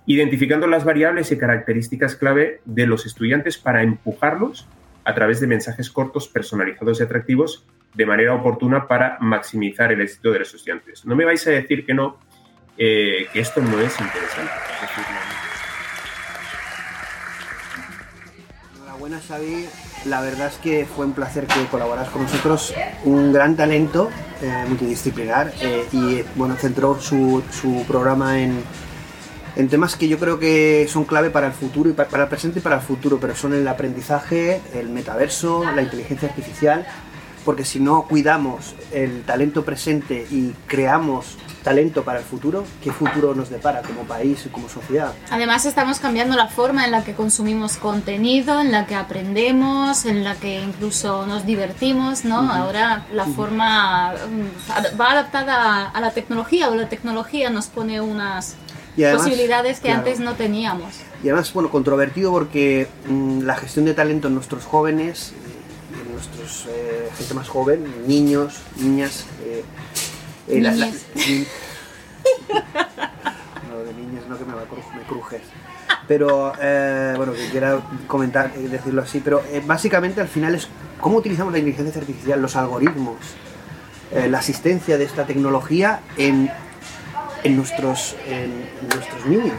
identificando las variables y características clave de los estudiantes para empujarlos a través de mensajes cortos, personalizados y atractivos de manera oportuna para maximizar el éxito de los estudiantes. No me vais a decir que no, eh, que esto no es interesante. Enhorabuena, Xavi. La verdad es que fue un placer que colaboras con nosotros. Un gran talento eh, multidisciplinar eh, y bueno, centró su, su programa en, en temas que yo creo que son clave para el futuro y para, para el presente y para el futuro, pero son el aprendizaje, el metaverso, la inteligencia artificial porque si no cuidamos el talento presente y creamos talento para el futuro, ¿qué futuro nos depara como país y como sociedad? Además estamos cambiando la forma en la que consumimos contenido, en la que aprendemos, en la que incluso nos divertimos, ¿no? Ahora la forma mm, va adaptada a la tecnología o la tecnología nos pone unas Y además, posibilidades que claro. antes no teníamos. Y además, bueno, controvertido porque mm, la gestión de talento en nuestros jóvenes, eh, en nuestros eh, gente más joven, niños, niñas, eh, eh, la- la- Niñes. ni- no, de niños no que me, va me crujes. Pero, eh, bueno, que quiera comentar, decirlo así, pero básicamente al final es cómo utilizamos la inteligencia artificial, los algoritmos, la asistencia de esta tecnología en, en nuestros, en, nuestros niños.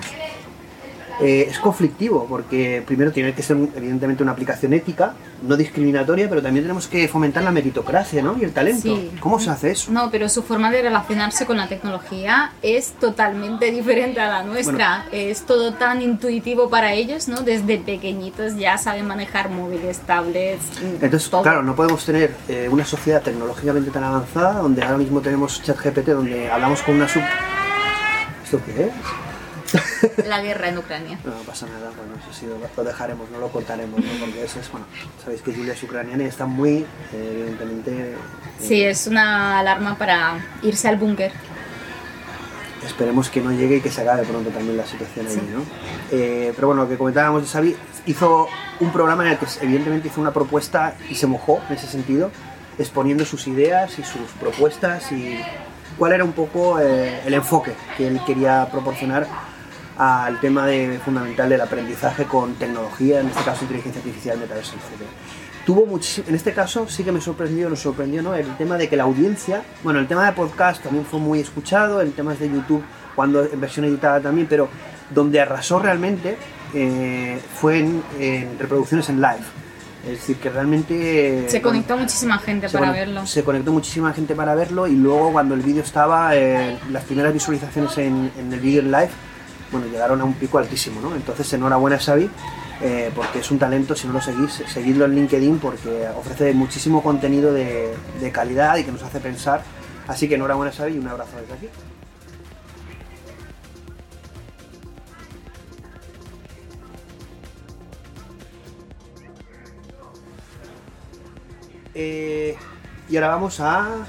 Eh, es conflictivo porque primero tiene que ser evidentemente una aplicación ética, no discriminatoria, pero también tenemos que fomentar la meritocracia ¿no? y el talento. Sí. ¿Cómo se hace eso? No, pero su forma de relacionarse con la tecnología es totalmente diferente a la nuestra. Es todo tan intuitivo para ellos, ¿no? Desde pequeñitos ya saben manejar móviles, tablets. mm, Entonces, todo. claro, no podemos tener eh, una sociedad tecnológicamente tan avanzada donde ahora mismo tenemos ChatGPT, donde hablamos con una sub... ¿Esto qué es? La guerra en Ucrania. No, no pasa nada, bueno, eso sí, lo, lo dejaremos, no lo cortaremos, ¿no? porque eso es, bueno, sabéis que Julia es ucraniana y está muy, eh, evidentemente... eh, Sí, es una alarma para irse al búnker. Esperemos que no llegue y que se acabe pronto también la situación ahí. ¿no? Eh, pero bueno, lo que comentábamos de Xavi, hizo un programa en el que evidentemente hizo una propuesta y se mojó en ese sentido, exponiendo sus ideas y sus propuestas y cuál era un poco eh, el enfoque que él quería proporcionar al tema de, fundamental del aprendizaje con tecnología, en este caso inteligencia artificial, metaverso, etc. Tuvo en este caso sí que me sorprendió, nos sorprendió, ¿no? El tema de que la audiencia, bueno, el tema de podcast también fue muy escuchado, en temas de YouTube, cuando en versión editada también, pero donde arrasó realmente eh, fue en, en reproducciones en live. Es decir, que realmente... Se bueno, conectó muchísima gente para verlo. Se conectó muchísima gente para verlo y luego cuando el vídeo estaba, eh, las primeras visualizaciones en, en el vídeo en live, bueno, llegaron a un pico altísimo, ¿no? Entonces, enhorabuena Xavi, eh, porque es un talento, si no lo seguís, seguidlo en LinkedIn porque ofrece muchísimo contenido de, de calidad y que nos hace pensar. Así que enhorabuena Xavi y un abrazo desde aquí. Eh, y ahora vamos a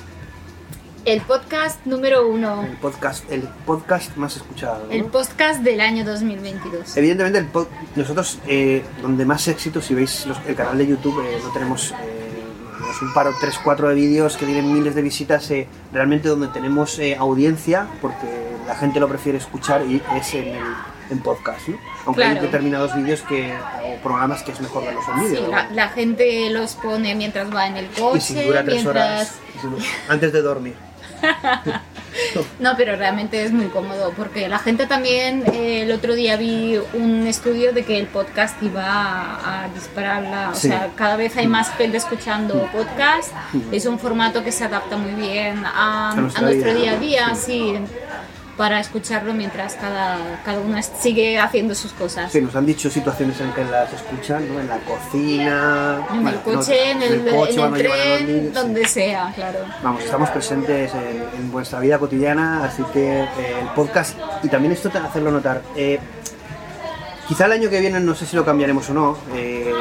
El podcast número uno. el podcast, el podcast más escuchado. ¿no? El podcast del año 2022. Evidentemente, el pod- nosotros, eh, donde más éxito, si veis los- el canal de YouTube, eh, no tenemos, tenemos un paro, 3, 4 de vídeos que tienen miles de visitas, eh, realmente donde tenemos eh, audiencia, porque la gente lo prefiere escuchar y es en, el, en podcast, ¿no? Aunque hay determinados vídeos que, o programas que es mejor verlos en vídeo. Sí, ¿no? la, la gente los pone mientras va en el y si coche, dura 3 mientras... horas, antes de dormir. No, pero realmente es muy cómodo porque la gente también, eh, el otro día vi un estudio de que el podcast iba a, a dispararla, o Sí. sea, cada vez hay más gente escuchando podcast, Ujú. es un formato que se adapta muy bien a, nuestro día a día, sí, para escucharlo mientras cada, cada uno sigue haciendo sus cosas. Sí, nos han dicho situaciones en que las escuchan, ¿no? En la cocina, En bueno, el coche, no, en el, coche, en el tren, niños, sí. donde sea, claro. Vamos, estamos presentes en, en vuestra vida cotidiana, así que eh, el podcast, y también esto te hacerlo notar, eh, quizá el año que viene no sé si lo cambiaremos o no, eh,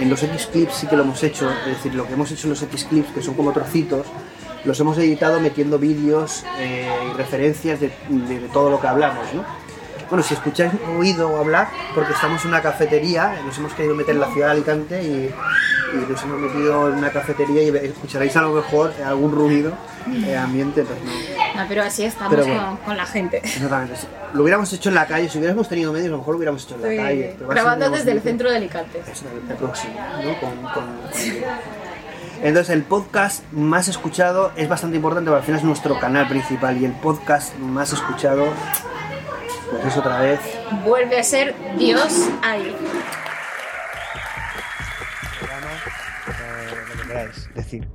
en los X-Clips sí que lo hemos hecho, es decir, lo que hemos hecho en los X-Clips, que son como trocitos, los hemos editado metiendo vídeos eh, y referencias de, de- de todo lo que hablamos, ¿no? Bueno, si escucháis ruido o hablar, porque estamos en una cafetería, nos hemos querido meter en la ciudad de Alicante y, y nos hemos metido en una cafetería y escucharéis a lo mejor algún ruido eh, ambiente, pues no. No, pero así estamos Pero bueno. con, con la gente. Exactamente. Lo hubiéramos hecho en la calle, si hubiéramos tenido medios, a lo mejor lo hubiéramos hecho en la Sí, calle. grabando desde el centro de Alicante. es el, el próximo, ¿no? Con- con- con- Entonces, el podcast más escuchado es bastante importante, porque al final es nuestro canal principal y el podcast más escuchado, pues es otra vez. Vuelve a ser Dios ahí. lo que queráis decir.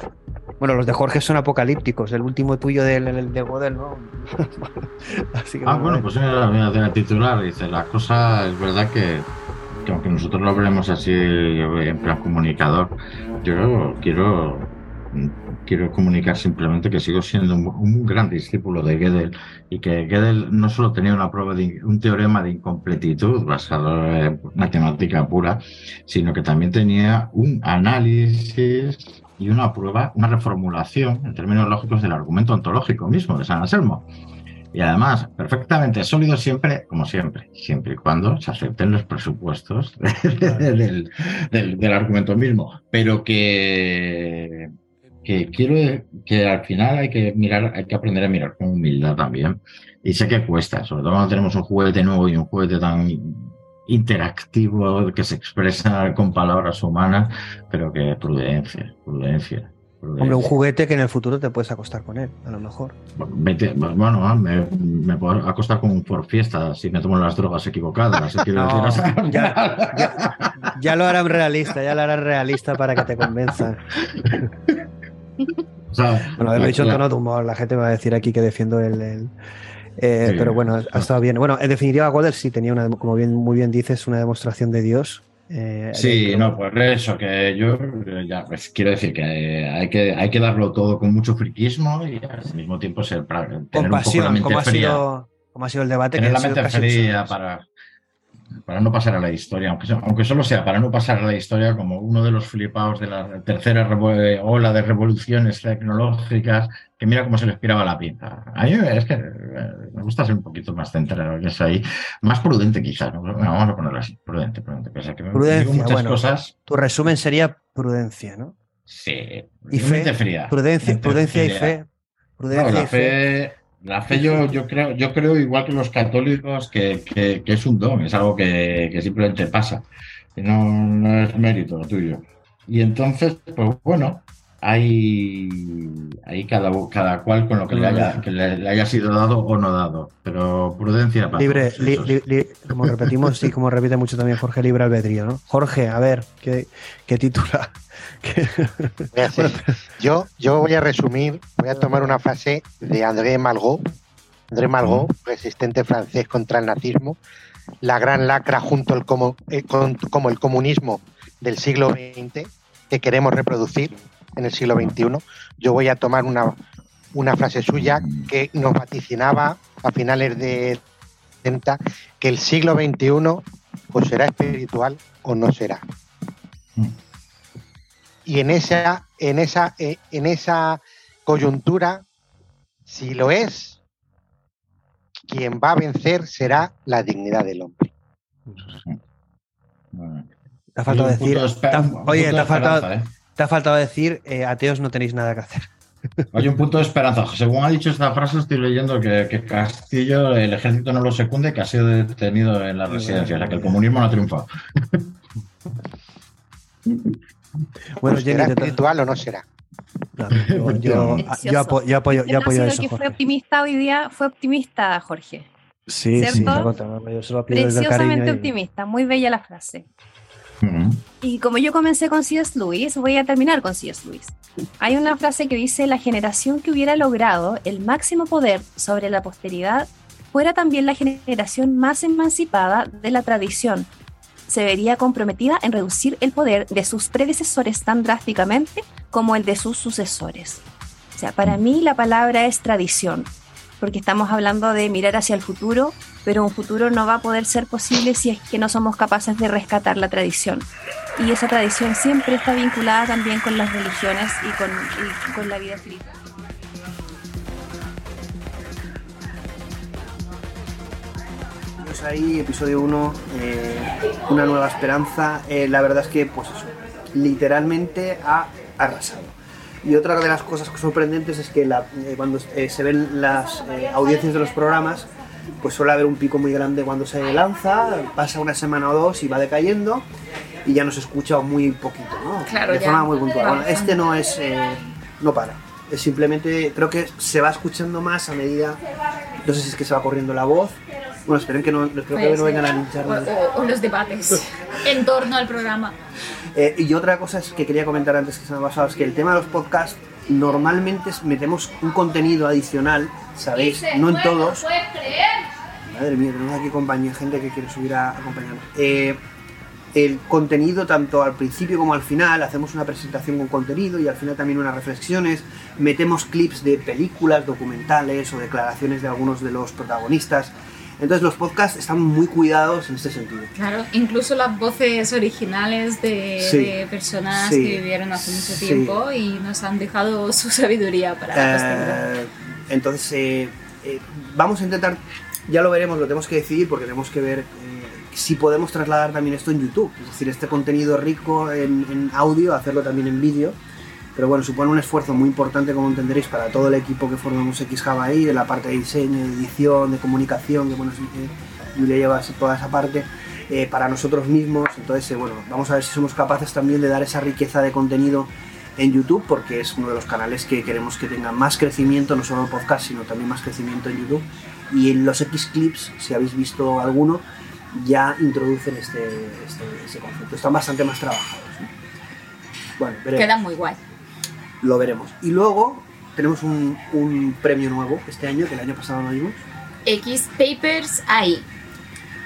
Bueno, los de Jorge son apocalípticos. El último tuyo del, el de Godel, ¿no? Así que Ah, bueno, pues mira, mira, tiene titular. Dice, la cosa es verdad que, que aunque nosotros lo veremos así en plan comunicador, yo quiero quiero comunicar simplemente que sigo siendo un, un gran discípulo de Gödel y que Gödel no solo tenía una prueba de un teorema de incompletitud basado en matemática pura, sino que también tenía un análisis y una prueba, una reformulación en términos lógicos del argumento ontológico mismo de San Anselmo. Y además, perfectamente sólido siempre, como siempre, siempre y cuando se acepten los presupuestos del, del- del argumento mismo. Pero que, que quiero que al final hay que mirar, hay que aprender a mirar con humildad también. Y sé que cuesta, sobre todo cuando tenemos un juguete nuevo y un juguete tan interactivo que se expresa con palabras humanas, pero que prudencia, prudencia. Hombre, un juguete que en el futuro te puedes acostar con él, a lo mejor. Bueno, me, me puedo acostar con por fiesta si me tomo las drogas equivocadas. No, ya, ya- ya lo harán realista, ya lo harán realista para que te convenzan. o sea, Bueno, lo he la- dicho en tono de humor, la gente me va a decir aquí que defiendo el... el- eh, Sí. Pero bueno, ha estado bien. Bueno, en definitiva, Gödel sí tenía, una, como bien, muy bien dices, una demostración de Dios. Eh, Sí, no, pues eso, que yo eh, ya pues, quiero decir que hay que hay que darlo todo con mucho friquismo y al mismo tiempo ser tener Con un poco la pasión, mente como ha, fría. sido, como ha sido el debate. tener que la ha mente fría para, para no pasar a la historia, aunque, aunque solo sea para no pasar a la historia como uno de los flipados de la tercera eh, ola de revoluciones tecnológicas, que mira cómo se les piraba la pinta. A mí es que eh, me gusta ser un poquito más centrado, que es ahí, más prudente quizás, ¿no? Bueno, vamos a ponerlo así, prudente, prudente. pese a que digo Prudencia, muchas bueno. cosas, Tu resumen sería prudencia, ¿no? sí, Y fe. fría. Prudencia, prudencia y fe. Prudencia No, y la fe. fe, la fe yo, yo creo, yo creo igual que los católicos que, que- que es un don, es algo que, que simplemente pasa, no, no es mérito tuyo. Y entonces, pues bueno, hay, hay cada, cada cual con lo que le haya, que le, le haya sido dado o no dado, pero prudencia para Libre, li- li- li- como repetimos y como repite mucho también Jorge, libre albedrío, ¿no? Jorge, a ver, ¿qué, qué titula? ¿Qué- yo, yo voy a resumir, voy a tomar una frase de André Malraux, André Malraux, resistente francés contra el nazismo, la gran lacra junto al como, eh, con- como el comunismo del siglo XX que queremos reproducir en el siglo XXI. Yo voy a tomar una, una frase suya que nos vaticinaba a finales de 70 que el siglo XXI o será espiritual o no será y en esa, en esa, eh, en esa coyuntura, si lo es, quien va a vencer será la dignidad del hombre. Te ha faltado decir. te ha- oye, te ha, faltado, ¿eh? Te ha faltado decir, eh, ateos no tenéis nada que hacer. Hay un punto de esperanza. Según ha dicho esta frase, estoy leyendo que, que Castillo, el ejército no lo secunde, que ha sido detenido en la residencia, o sea que el comunismo no ha triunfado. Bueno, ¿O Jenny, será te- espiritual o no será? Claro, yo, yo- yo apo- yo apoyo, yo eso, que fue Jorge. optimista hoy día, fue optimista, Jorge. Sí, sí, yo se lo aplico desde el Preciosamente cariño. y- optimista, muy bella la frase. Y como yo comencé con C.S. Lewis, voy a terminar con C.S. Lewis. Hay una frase que dice, la generación que hubiera logrado el máximo poder sobre la posteridad fuera también la generación más emancipada de la tradición. Se vería comprometida en reducir el poder de sus predecesores tan drásticamente como el de sus sucesores. O sea, para mí la palabra es tradición, porque estamos hablando de mirar hacia el futuro, pero un futuro no va a poder ser posible si es que no somos capaces de rescatar la tradición. Y esa tradición siempre está vinculada también con las religiones y con, y con la vida espiritual. Ahí, episodio 1, una nueva esperanza. Eh, la verdad es que, pues eso, literalmente ha arrasado. Y otra de las cosas sorprendentes es que la- eh, cuando eh, se ven las eh, audiencias de los programas, pues suele haber un pico muy grande cuando se lanza, pasa una semana o dos y va decayendo y ya no se escucha muy poquito, ¿no? Claro, de ya. forma muy puntual. Bueno, este no es, eh, no para. Es simplemente, creo que se va escuchando más a medida, no sé si es que se va corriendo la voz. Bueno, esperen que no, espero que no vengan a lincharme. O, o- o los debates en torno al programa. Eh, y otra cosa es que quería comentar antes que se me ha pasado es que el tema de los podcasts normalmente metemos un contenido adicional, ¿sabéis? No en todos. Madre mía, tenemos aquí compañía, gente que quiere subir a acompañarnos. Eh, el contenido tanto al principio como al final, hacemos una presentación con contenido y al final también unas reflexiones, metemos clips de películas, documentales o declaraciones de algunos de los protagonistas. Entonces los podcasts están muy cuidados en este sentido. Claro, incluso las voces originales de, Sí, de personas sí, que vivieron hace mucho sí. tiempo y nos han dejado su sabiduría para la posteridad. Eh, entonces, eh, eh, vamos a intentar, ya lo veremos, lo tenemos que decidir porque tenemos que ver eh, si podemos trasladar también esto en YouTube. Es decir, este contenido rico en, en audio, hacerlo también en vídeo. Pero bueno, supone un esfuerzo muy importante, como entenderéis, para todo el equipo que formamos XHub ahí, de la parte de diseño, de edición, de comunicación, que bueno, Julia lleva toda esa parte, eh, para nosotros mismos. Entonces, eh, bueno, vamos a ver si somos capaces también de dar esa riqueza de contenido en YouTube, porque es uno de los canales que queremos que tenga más crecimiento, no solo podcast, sino también más crecimiento en YouTube. Y en los X Clips, si habéis visto alguno, ya introducen este, este, ese concepto. Están bastante más trabajados. ¿no? Bueno, veremos Queda muy guay. Lo veremos. Y luego tenemos un, un premio nuevo este año, que el año pasado no dimos. X Papers ahí.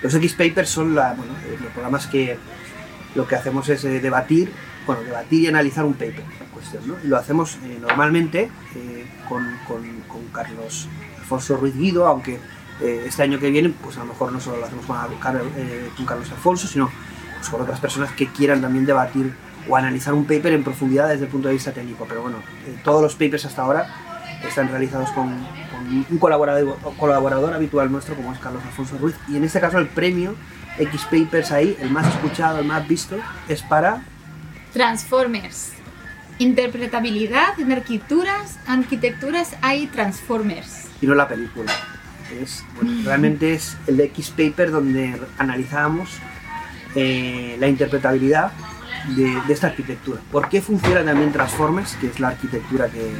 Los X-Papers son la- bueno, eh, los programas que lo que hacemos es eh, debatir, bueno, debatir y analizar un paper cuestión, ¿no? Y lo hacemos eh, normalmente eh, con, con- con Carlos Alfonso Ruiz Guido, aunque este año que viene, pues a lo mejor no solo lo hacemos con Carlos Alfonso, sino pues, con otras personas que quieran también debatir o analizar un paper en profundidad desde el punto de vista técnico. Pero bueno, eh, todos los papers hasta ahora están realizados con, con un colaborador, colaborador habitual nuestro como es Carlos Alfonso Ruiz. Y en este caso el premio X Papers ahí, el más escuchado, el más visto, es para... Transformers. Interpretabilidad en arquitecturas, arquitecturas hay Transformers. y no la película. Es, bueno, realmente es el de X Paper donde analizábamos eh, la interpretabilidad de, de esta arquitectura. ¿Por qué funciona también Transformers, que es la arquitectura que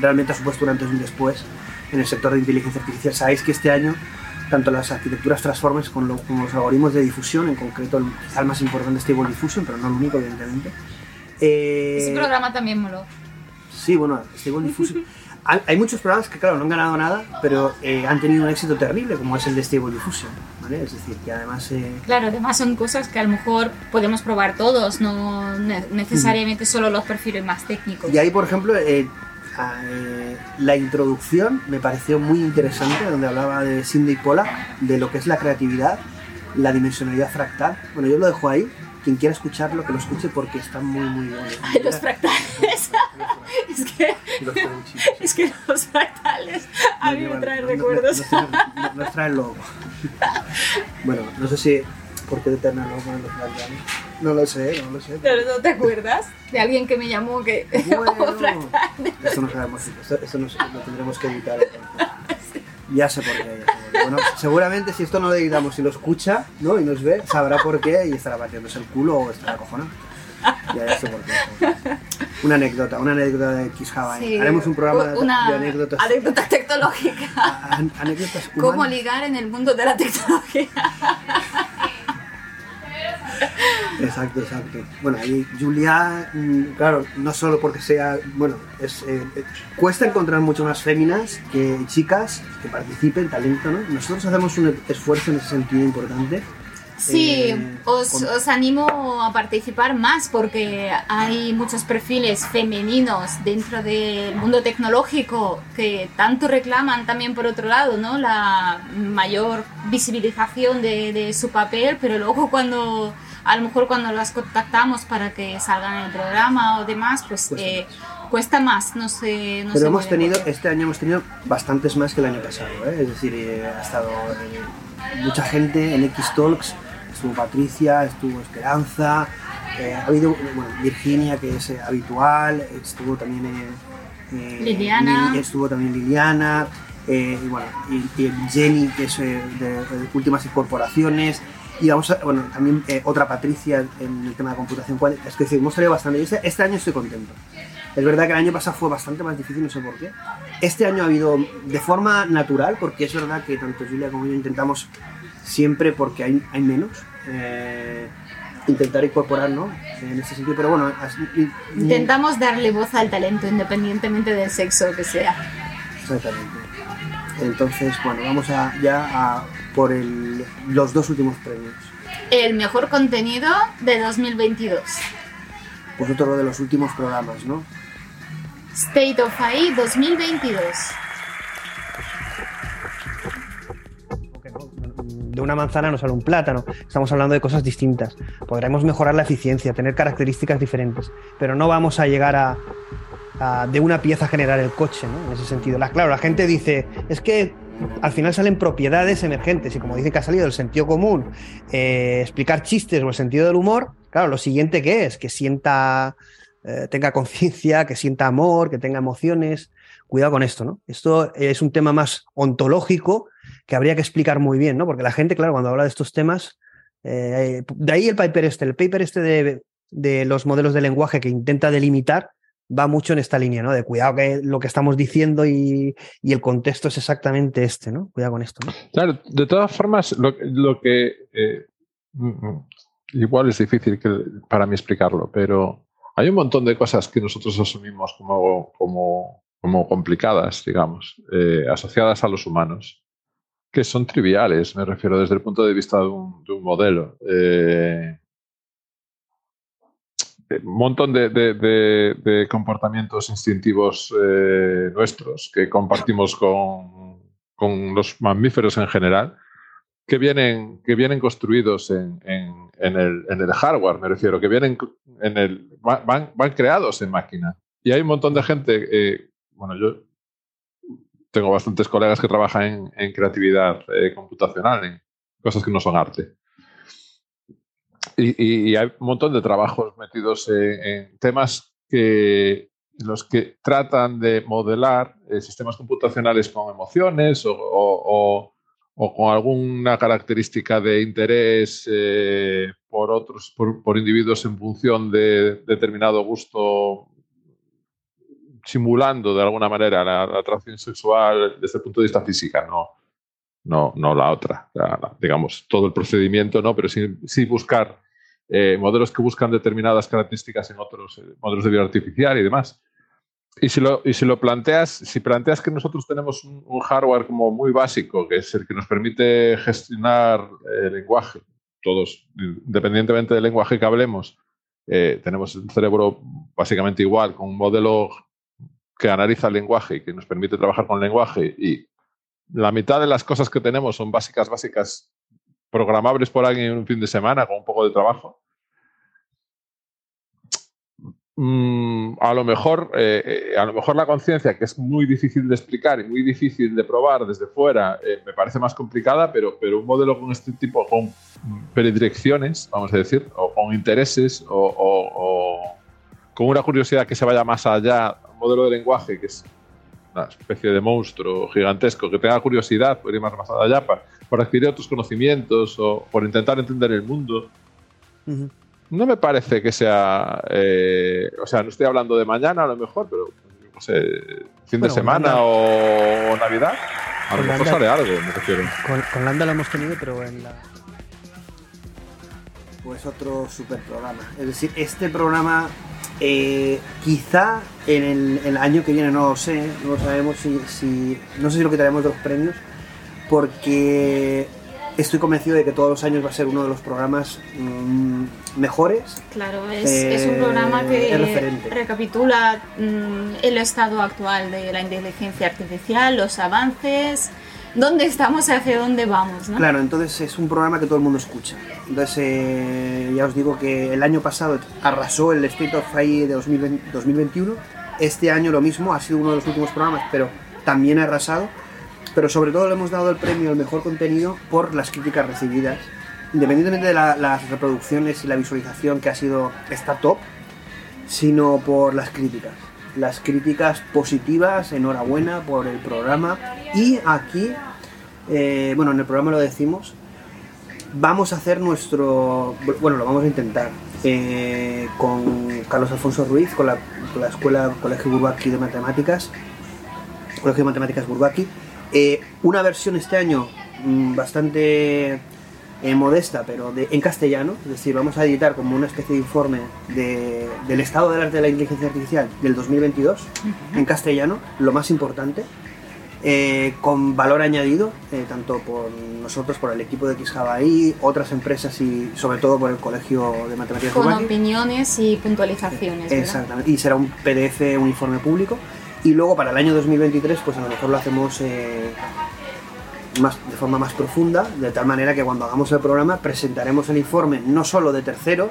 realmente ha supuesto un antes y un después en el sector de inteligencia artificial? Sabéis que este año tanto las arquitecturas Transformers como, lo- como los algoritmos de difusión, en concreto el, quizá el más importante es Stable Diffusion, pero no el único evidentemente, eh, Ese programa también moló. Sí, bueno, Stable Diffusion. Hay, hay muchos programas que, claro, no han ganado nada, pero eh, han tenido un éxito terrible, como es el de Stable Diffusion, ¿vale? Es decir, que además... eh, Claro, además son cosas que a lo mejor podemos probar todos, no ne- necesariamente solo los perfiles más técnicos. y ahí, por ejemplo, eh, eh, la introducción me pareció muy interesante, donde hablaba de Cindy Pollack, de lo que es la creatividad, la dimensionalidad fractal. Bueno, yo lo dejo ahí. Quien quiera escucharlo, que lo escuche porque está muy, muy bueno. Ay, los fractales. es, que, es que los fractales a mí me traen recuerdos. Nos, trae el logo. bueno, no sé si. ¿Por qué el logo en los fractales? No lo sé, no lo sé. Pero no te acuerdas de alguien que me llamó que Bueno. Esto no sabemos, esto nos- lo tendremos que editar. entonces. Ya sé por qué. ya sé por qué. Bueno, seguramente si esto no lo editamos y lo escucha ¿no? y nos ve, sabrá por qué y estará batiéndose el culo o estará cojonado. Ya, ya sé por qué. Una anécdota, una anécdota de X Hawaii. Sí, Haremos un programa de, anécdotas. an- anécdotas ¿Cómo humanas. ligar en el mundo de la tecnología? Exacto, exacto. Bueno, y Julia, mm, claro, no solo porque sea, bueno, es, eh, eh, cuesta encontrar mucho más féminas que chicas que participen, talento, ¿no? Nosotros hacemos un esfuerzo en ese sentido importante. Sí, Eh, os, con- os animo a participar más porque hay muchos perfiles femeninos dentro del mundo tecnológico que tanto reclaman también por otro lado, ¿no? La mayor visibilización de, de su papel, pero luego cuando a lo mejor cuando las contactamos para que salgan en el programa o demás, pues Cuesta eh, cuesta más, no sé, no Pero hemos tenido, este año hemos tenido bastantes más que el año pasado, ¿eh? es decir, eh, ha estado mucha gente en X Talks, estuvo Patricia, estuvo Esperanza, ha habido bueno, Virginia que es habitual, estuvo también Liliana. Lili- estuvo también Liliana, y bueno, y, y Jenny que es de, de últimas incorporaciones. Y vamos a, bueno, también eh, otra Patricia en el tema de computación cuántica. Es decir, hemos traído bastante. Y este, este año estoy contento. Es verdad que el año pasado fue bastante más difícil, no sé por qué. Este año ha habido de forma natural, porque es verdad que tanto Julia como yo intentamos siempre, porque hay, hay menos, eh, intentar incorporar, ¿no? En ese sentido, pero bueno, así- y- Intentamos darle voz al talento independientemente del sexo que sea. Exactamente. Entonces, bueno, vamos a, ya a por el- los dos últimos premios. El mejor contenido de 2022. Pues otro de los últimos programas, ¿no? State of AI 2022. de una manzana no sale un plátano. Estamos hablando de cosas distintas. Podremos mejorar la eficiencia, tener características diferentes, pero no vamos a llegar a, a de una pieza a generar el coche, ¿no? En ese sentido. La, claro, la gente dice, es que al final salen propiedades emergentes y como dice que ha salido el sentido común, eh, explicar chistes o el sentido del humor, claro, lo siguiente que es, que sienta, eh, tenga conciencia, que sienta amor, que tenga emociones. Cuidado con esto, ¿no? Esto es un tema más ontológico que habría que explicar muy bien, ¿no? Porque la gente, claro, cuando habla de estos temas, eh, de ahí el paper este, el paper este de, de, los modelos de lenguaje que intenta delimitar, va mucho en esta línea, ¿no? De cuidado que lo que estamos diciendo y, y el contexto es exactamente este, ¿no? Cuidado con esto. Claro, de todas formas, lo, lo que eh, igual es difícil que, para mí explicarlo, pero hay un montón de cosas que nosotros asumimos como, como, como complicadas, digamos, eh, asociadas a los humanos que son triviales, me refiero desde el punto de vista de un, de un modelo. Eh, un montón de, de, comportamientos instintivos eh, nuestros que compartimos con, con, los mamíferos en general, que vienen, que vienen construidos en, en, el, hardware, me refiero, que vienen en el, van, van creados en máquina. Y hay un montón de gente, eh, bueno, yo tengo bastantes colegas que trabajan en, en creatividad eh, computacional, en cosas que no son arte. Y, hay un montón de trabajos metidos en, temas que los que tratan de modelar eh, sistemas computacionales con emociones o, o, con alguna característica de interés eh, por otros, por, por, individuos en función de determinado gusto simulando de alguna manera la, la, atracción sexual desde el punto de vista física, no, no, no la otra. Digamos, todo el procedimiento, no, pero sí, buscar eh, modelos que buscan determinadas características en otros eh, modelos de vida artificial y demás. Y si, lo, y si lo planteas, si planteas que nosotros tenemos un, hardware como muy básico, que es el que nos permite gestionar el lenguaje, todos, independientemente del lenguaje que hablemos, eh, tenemos el cerebro básicamente igual, con un modelo que analiza el lenguaje y que nos permite trabajar con el lenguaje y la mitad de las cosas que tenemos son básicas, básicas, programables por alguien en un fin de semana con un poco de trabajo. Mm, a lo mejor, eh, a lo mejor la conciencia, que es muy difícil de explicar y muy difícil de probar desde fuera, eh, me parece más complicada, pero, pero un modelo con este tipo, con predirecciones, vamos a decir, o con intereses, o, o, con una curiosidad que se vaya más allá modelo de lenguaje que es una especie de monstruo gigantesco que tenga curiosidad por ir más, más allá para, para adquirir otros conocimientos o por intentar entender el mundo. Uh -huh. No me parece que sea. Eh, o sea, no estoy hablando de mañana a lo mejor, pero no sé, fin bueno, de semana Landa, o Navidad. A lo mejor Landa, sale algo, me refiero. Con, con Landa lo hemos tenido, pero en la. Pues otro super programa. Es decir, este programa eh, quizá en el, el, año que viene, no lo sé, no lo sabemos si, si, no sé si lo quitaremos de los premios, porque estoy convencido de que todos los años va a ser uno de los programas mmm, mejores. Claro, es, eh, es, un programa que recapitula mmm, el estado actual de la inteligencia artificial, los avances, dónde estamos y hacia dónde vamos. ¿no? Claro, entonces es un programa que todo el mundo escucha. Entonces eh, ya os digo que el año pasado arrasó el State of AI de 2020, 2021. Este año lo mismo, ha sido uno de los últimos programas, pero también ha arrasado. Pero sobre todo le hemos dado el premio al mejor contenido por las críticas recibidas. Independientemente de la, las reproducciones y la visualización que ha sido, está top, sino por las críticas las críticas positivas, enhorabuena por el programa. Y aquí, eh, bueno, en el programa lo decimos, vamos a hacer nuestro, bueno, lo vamos a intentar eh, con Carlos Alfonso Ruiz, con la, con la Escuela Colegio Burbaki de Matemáticas, Colegio de Matemáticas Burbaki, eh, una versión este año mmm, bastante eh, modesta, pero de, en castellano, es decir, vamos a editar como una especie de informe de, del estado del arte de la inteligencia artificial del 2022 uh -huh. en castellano, lo más importante. eh, con valor añadido, eh, tanto por nosotros, por el equipo de XJavaI, otras empresas y sobre todo por el Colegio de Matemáticas Con opiniones y puntualizaciones. ¿verdad? Exactamente, y será un PDF, un informe público. Y luego para el año 2023, pues a lo mejor lo hacemos más, de forma más profunda, de tal manera que cuando hagamos el programa presentaremos el informe no solo de terceros,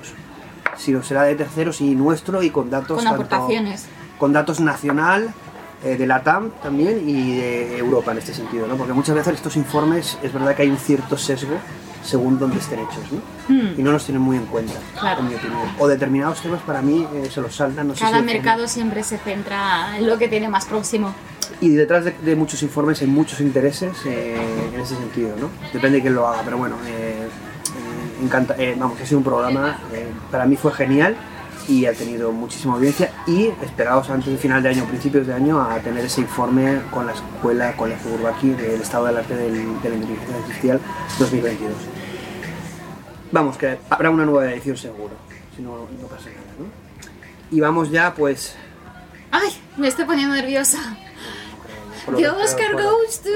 sino será de terceros y nuestro y con datos Con tanto- aportaciones. con datos nacional, eh, de la TAM también y de Europa en este sentido, ¿no? Porque muchas veces estos informes es verdad que hay un cierto sesgo según donde estén hechos, ¿no? Hmm. Y no los tienen muy en cuenta, Claro. en mi opinión. O determinados temas para mí eh, se los saltan, no sé Cada si de forma- mercado siempre se centra en lo que tiene más próximo. Y detrás de, muchos informes hay muchos intereses eh, en ese sentido, ¿no? Depende de quién lo haga, pero bueno, eh, eh, encanta, eh, vamos, ha sido un programa, para mí fue genial y ha tenido muchísima audiencia y esperaos antes del final de año, principios de año, a tener ese informe con la escuela, con la Fugurbaki del estado del arte del- de la inteligencia artificial 2022. Vamos, que habrá una nueva edición seguro, si no, no pasa nada, ¿no? Y vamos ya, pues, ¡Ay! Me estoy poniendo nerviosa. Por de- Oscar por- goes to.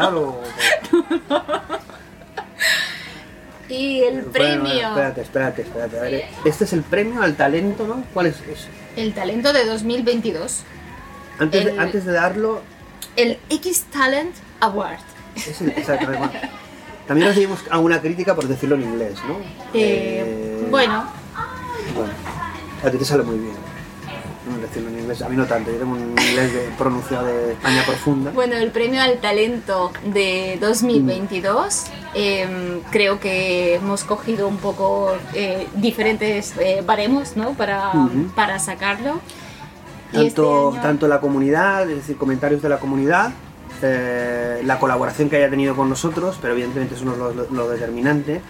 por o... Y el Bueno, premio. espérate, espérate, espérate. A ver, este es el premio al talento, ¿no? ¿Cuál es? es? El talento de 2022. Antes, de, El- antes de darlo, El X Talent Award. es el, exactamente. También recibimos alguna crítica por decirlo en inglés, ¿no? Eh, bueno, Bueno, a ti te sale muy bien. ¿No? Decirlo en inglés, a mí no tanto, yo tengo un inglés de, pronunciado de España profunda. bueno, el premio al talento de 2022. em, creo que hemos cogido un poco eh, diferentes eh, baremos, ¿no? Para, Ujú. para sacarlo. Este Tanto, año- tanto la comunidad, es decir, comentarios de la comunidad, eh, la colaboración que haya tenido con nosotros, pero evidentemente eso no es lo, lo- lo determinante,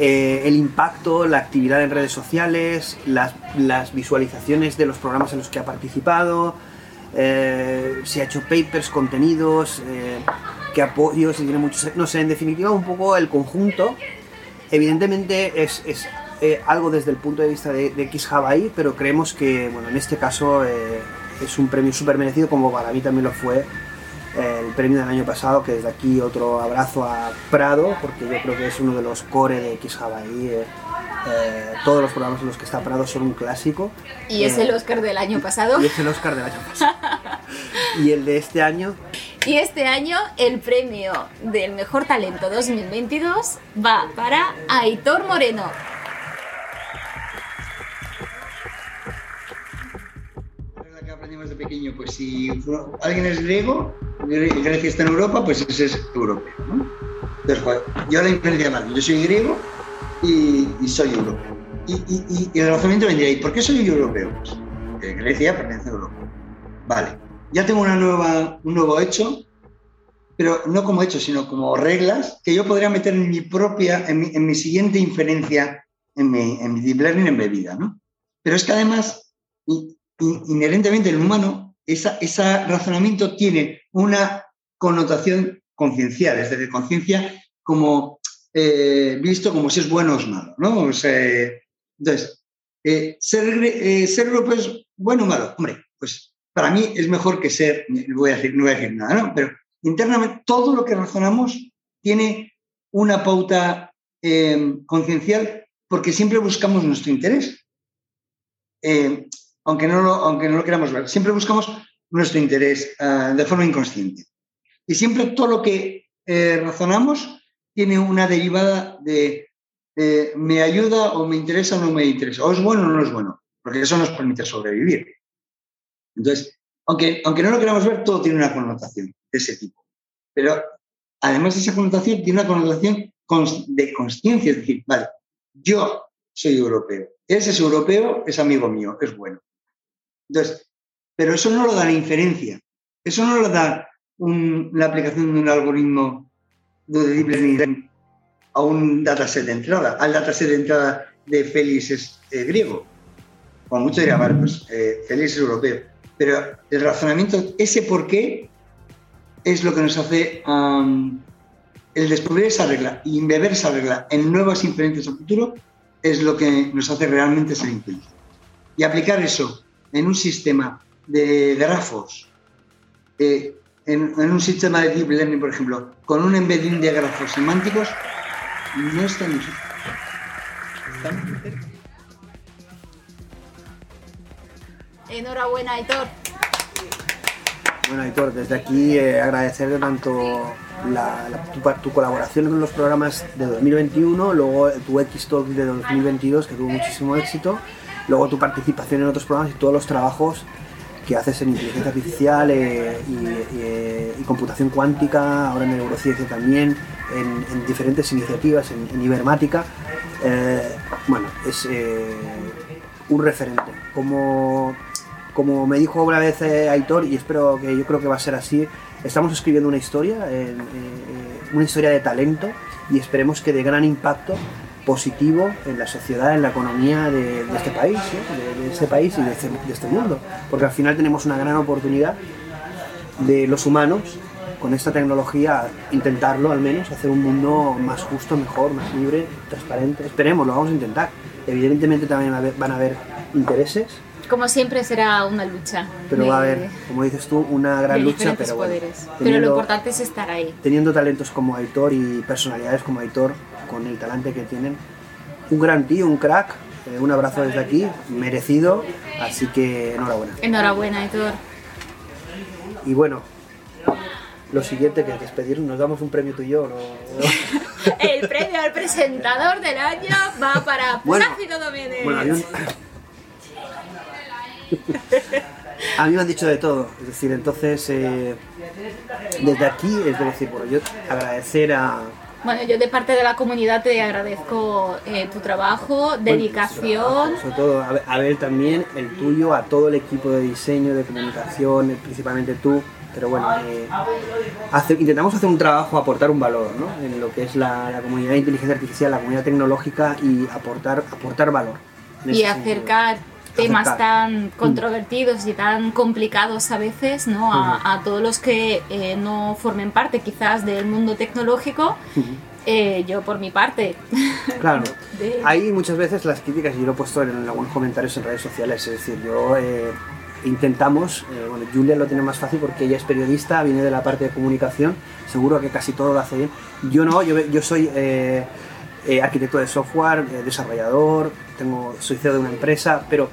eh, el impacto, la actividad en redes sociales, las, visualizaciones de los programas en los que ha participado, eh, si ha hecho papers, contenidos, eh, qué apoyos, si tiene muchos... No sé, en definitiva un poco el conjunto. Evidentemente es, eh, algo desde el punto de vista de, de XJavaI, pero creemos que, bueno, en este caso eh, es un premio súper merecido, como para mí también lo fue el premio del año pasado, que desde aquí otro abrazo a Prado, porque yo creo que es uno de los core de XJavaI. eh, eh, todos los programas en los que está Prado son un clásico. Y es Eh, el Oscar del año pasado. Y es el Oscar del año pasado. y el de este año, Y este año el premio del mejor talento 2022 va para Aitor Moreno. Pequeño, pues si alguien es griego, Gre- Grecia está en Europa, pues ese es europeo. Entonces, pues, yo la inferencia más, yo soy griego y, y soy europeo. Y, y- y- y el razonamiento vendría ahí, ¿por qué soy europeo? Pues, Grecia pertenece a Europa. Vale, ya tengo una nueva, un nuevo hecho, pero no como hecho, sino como reglas que yo podría meter en mi propia, en mi, en mi siguiente inferencia, en mi, en mi deep learning embebida, ¿no? Pero es que además, inherentemente el humano, esa, ese razonamiento tiene una connotación conciencial, es decir, conciencia como eh, visto como si es bueno o es malo, ¿no? O sea, entonces, eh, ser, eh, ser es bueno o malo. Hombre, pues para mí es mejor que ser, no voy a decir, no voy a decir nada, ¿no? Pero internamente todo lo que razonamos tiene una pauta eh, conciencial porque siempre buscamos nuestro interés. Eh, aunque, no lo, aunque no lo queramos ver, siempre buscamos nuestro interés ah, de forma inconsciente. Y siempre todo lo que eh, razonamos tiene una derivada de me ayuda o me interesa o no me interesa, o es bueno o no es bueno, porque eso nos permite sobrevivir. Entonces, aunque, aunque no lo queramos ver, todo tiene una connotación de ese tipo. Pero además de esa connotación, tiene una connotación de conciencia, es decir, vale, yo soy europeo, ese es europeo, es amigo mío, es bueno. Entonces, pero eso no lo da la inferencia, eso no lo da un- la aplicación de un algoritmo de deep learning a un dataset de entrada. Al dataset de entrada de Félix es eh, griego. Como mucho diría, vale, pues eh, Félix es europeo. Pero el razonamiento, ese por qué, es lo que nos hace el descubrir esa regla y embeber esa regla en nuevas inferencias al futuro, es lo que nos hace realmente ser inteligentes. Y aplicar eso en un sistema de grafos eh, en, en un sistema de deep learning, por ejemplo, con un embedding de grafos semánticos, no es tan difícil. Está muy cerca. Enhorabuena, Aitor. Bueno, Aitor, desde aquí eh, agradecerte tanto la, la- tu, pa- tu colaboración con los programas de 2021, luego tu X-Talk de 2022, que tuvo muchísimo éxito, luego tu participación en otros programas y todos los trabajos que haces en inteligencia artificial eh, y, y computación cuántica, ahora en neurociencia también, en, en diferentes iniciativas, en, en Ibermática. Eh, bueno, es eh, un referente. Como, como me dijo una vez eh, Aitor, y espero que yo creo que va a ser así, estamos escribiendo una historia, eh, eh, una historia de talento y esperemos que de gran impacto positivo en la sociedad, en la economía de, de este país, ¿no? de, de este país y de este, de este mundo. Porque al final tenemos una gran oportunidad de los humanos con esta tecnología intentarlo al menos, hacer un mundo más justo, mejor, más libre, transparente. Esperemos, lo vamos a intentar. Evidentemente también van a haber intereses, Como siempre será una lucha. pero de- va a haber, como dices tú, una gran lucha. Pero, bueno, poderes. Pero lo teniendo- importante es estar ahí. teniendo talentos como Aitor y personalidades como Aitor, con el talante que tienen, un gran tío, un crack, eh, un abrazo desde aquí, merecido, así que enhorabuena. Enhorabuena, Aitor. Y bueno, lo siguiente que es despedirnos, nos damos un premio tú y yo, ¿no? El premio al presentador del año va para Bueno, Plácido Domenech. Bueno, un- A mí me han dicho de todo, es decir, entonces eh, desde aquí, es decir, bueno, yo agradecer a, Bueno, yo de parte de la comunidad te agradezco eh, tu trabajo, dedicación. sobre todo a, a ver también el tuyo, a todo el equipo de diseño, de comunicación, principalmente tú, pero bueno, eh, hace- intentamos hacer un trabajo, aportar un valor ¿no? en lo que es la, la comunidad de inteligencia artificial, la comunidad tecnológica y aportar, aportar valor. y sentido. Temas tan controvertidos y tan complicados a veces ¿no? a, a todos los que eh, no formen parte quizás del mundo tecnológico. Eh, yo por mi parte. Claro. de- Hay muchas veces las críticas, y yo lo he puesto en algunos comentarios en redes sociales, es decir, yo eh, intentamos, eh, bueno, Julia lo tiene más fácil porque ella es periodista, viene de la parte de comunicación, seguro que casi todo lo hace bien. Yo no, yo, yo soy eh, arquitecto de software, eh, desarrollador, tengo, soy CEO de una empresa, pero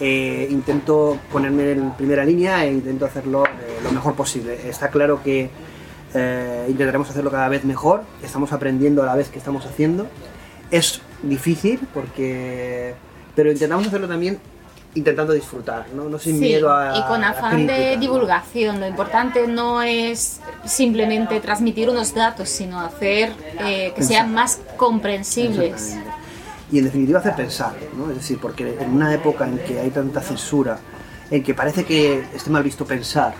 eh, intento ponerme en primera línea e intento hacerlo lo mejor posible. Está claro que intentaremos hacerlo cada vez mejor, estamos aprendiendo a la vez que estamos haciendo. Es difícil porque... Pero intentamos hacerlo también intentando disfrutar, ¿no? No sin Sí, miedo a... y con afán de divulgación. Lo importante no es simplemente transmitir unos datos, sino hacer eh, que sean más comprensibles. Y en definitiva hacer pensar, ¿no? Es decir, porque en una época en que hay tanta censura, en que parece que esté mal visto pensar,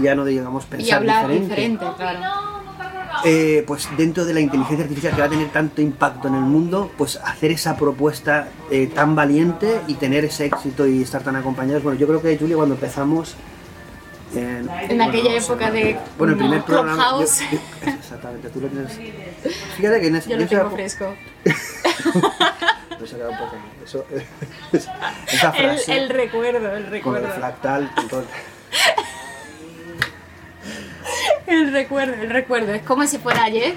ya no digamos pensar Y hablar diferente, diferente, claro. Eh, pues dentro de la inteligencia artificial que va a tener tanto impacto en el mundo, pues hacer esa propuesta eh, tan valiente y tener ese éxito y estar tan acompañados. Bueno, yo creo que Julia cuando empezamos... En, En aquella época de Bueno, el primer programa... yo- Clubhouse. yo- exactamente, tú lo tienes... Fíjate que en ese- Yo lo tengo época- fresco. me saca un poco. Eso, esa El, frase el recuerdo, el con el recuerdo. fractal, con todo- El recuerdo, el recuerdo. Es como si fuera ayer.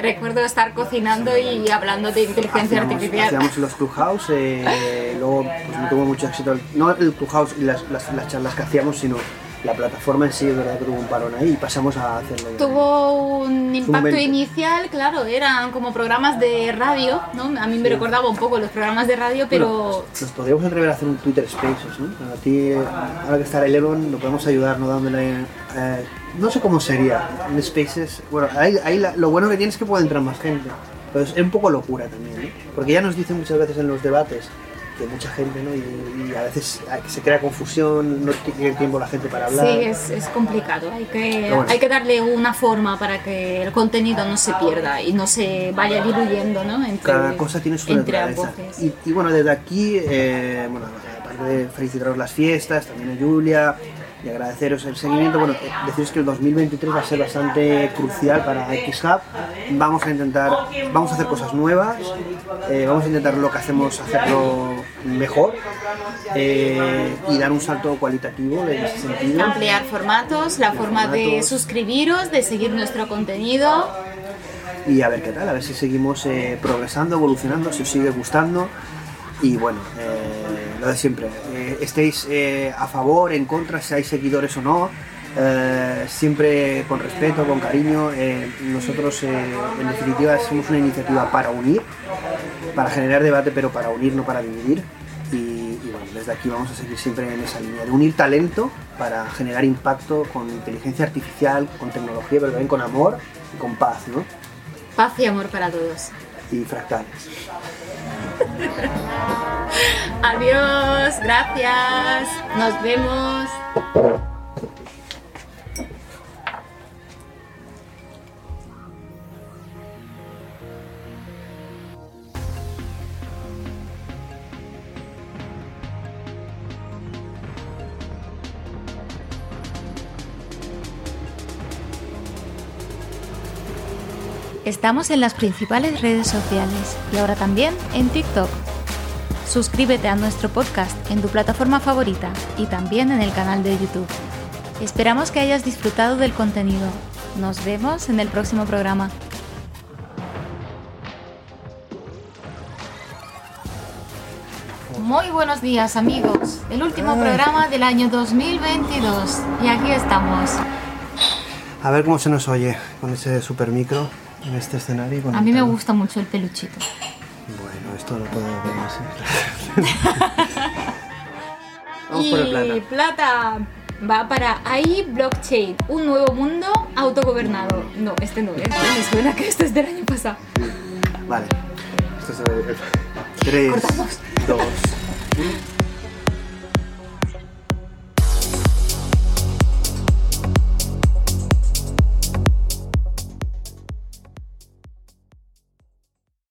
Recuerdo estar cocinando y hablando de inteligencia hacíamos, artificial. hacíamos los clubhouse, eh, luego pues no tuvo mucho éxito, no el clubhouse y las, las, las charlas que hacíamos, sino la plataforma en sí, es verdad que tuvo un parón ahí y pasamos a hacerlo. Tuvo un impacto inicial, claro, eran como programas de radio, ¿no? A mí me Sí. recordaba un poco los programas de radio, pero Bueno, nos podríamos atrever a hacer un Twitter Spaces, ¿no? A ti, ahora que está el Elon, lo podemos ayudar, ¿no? Dándole, eh, no sé cómo sería, en Spaces, bueno, ahí, ahí la- lo bueno que tiene es que puede entrar más gente, pero es un poco locura también, ¿no? Porque ya nos dicen muchas veces en los debates que mucha gente, ¿no? Y, y a veces se crea confusión, no tiene tiempo la gente para hablar. sí, es, es complicado. Hay que, bueno. hay que darle una forma para que el contenido no se pierda y no se vaya diluyendo, ¿no? Entre, Cada cosa tiene su naturaleza. Y, y bueno, desde aquí, eh, bueno, aparte de felicitaros las fiestas, también a Julia y agradeceros el seguimiento, bueno, eh, deciros que el 2023 va a ser bastante crucial para XHub. Vamos a intentar, vamos a hacer cosas nuevas, eh, vamos a intentar lo que hacemos, hacerlo mejor eh, y dar un salto cualitativo en ese sentido. Ampliar formatos, la forma de suscribiros, de seguir nuestro contenido. y a ver qué tal, a ver si seguimos eh, progresando, evolucionando, si os sigue gustando. Y bueno, lo de siempre, estéis eh, a favor, en contra, seáis seguidores o no, eh, siempre con respeto, con cariño. eh, nosotros, en definitiva, somos una iniciativa para unir, para generar debate, pero para unir, no para dividir. Y, y bueno, desde aquí vamos a seguir siempre en esa línea de unir talento para generar impacto con inteligencia artificial, con tecnología, pero también con amor y con paz, ¿no? Paz y amor para todos. y fractales. Adiós, gracias. Nos vemos. Estamos en las principales redes sociales y ahora también en TikTok. Suscríbete a nuestro podcast en tu plataforma favorita y también en el canal de YouTube. Esperamos que hayas disfrutado del contenido. Nos vemos en el próximo programa. Muy buenos días amigos, el último programa del año 2022 y aquí estamos. A ver cómo se nos oye con ese super micro en este escenario. con A mí me gusta mucho el peluchito. Bueno, esto lo puedo ver así. Vamos por el plata. Y plata va para AI Blockchain, un nuevo mundo autogobernado. No, este no es. Me suena que este es del año pasado. Vale. Esto es el... 3, 2, 1.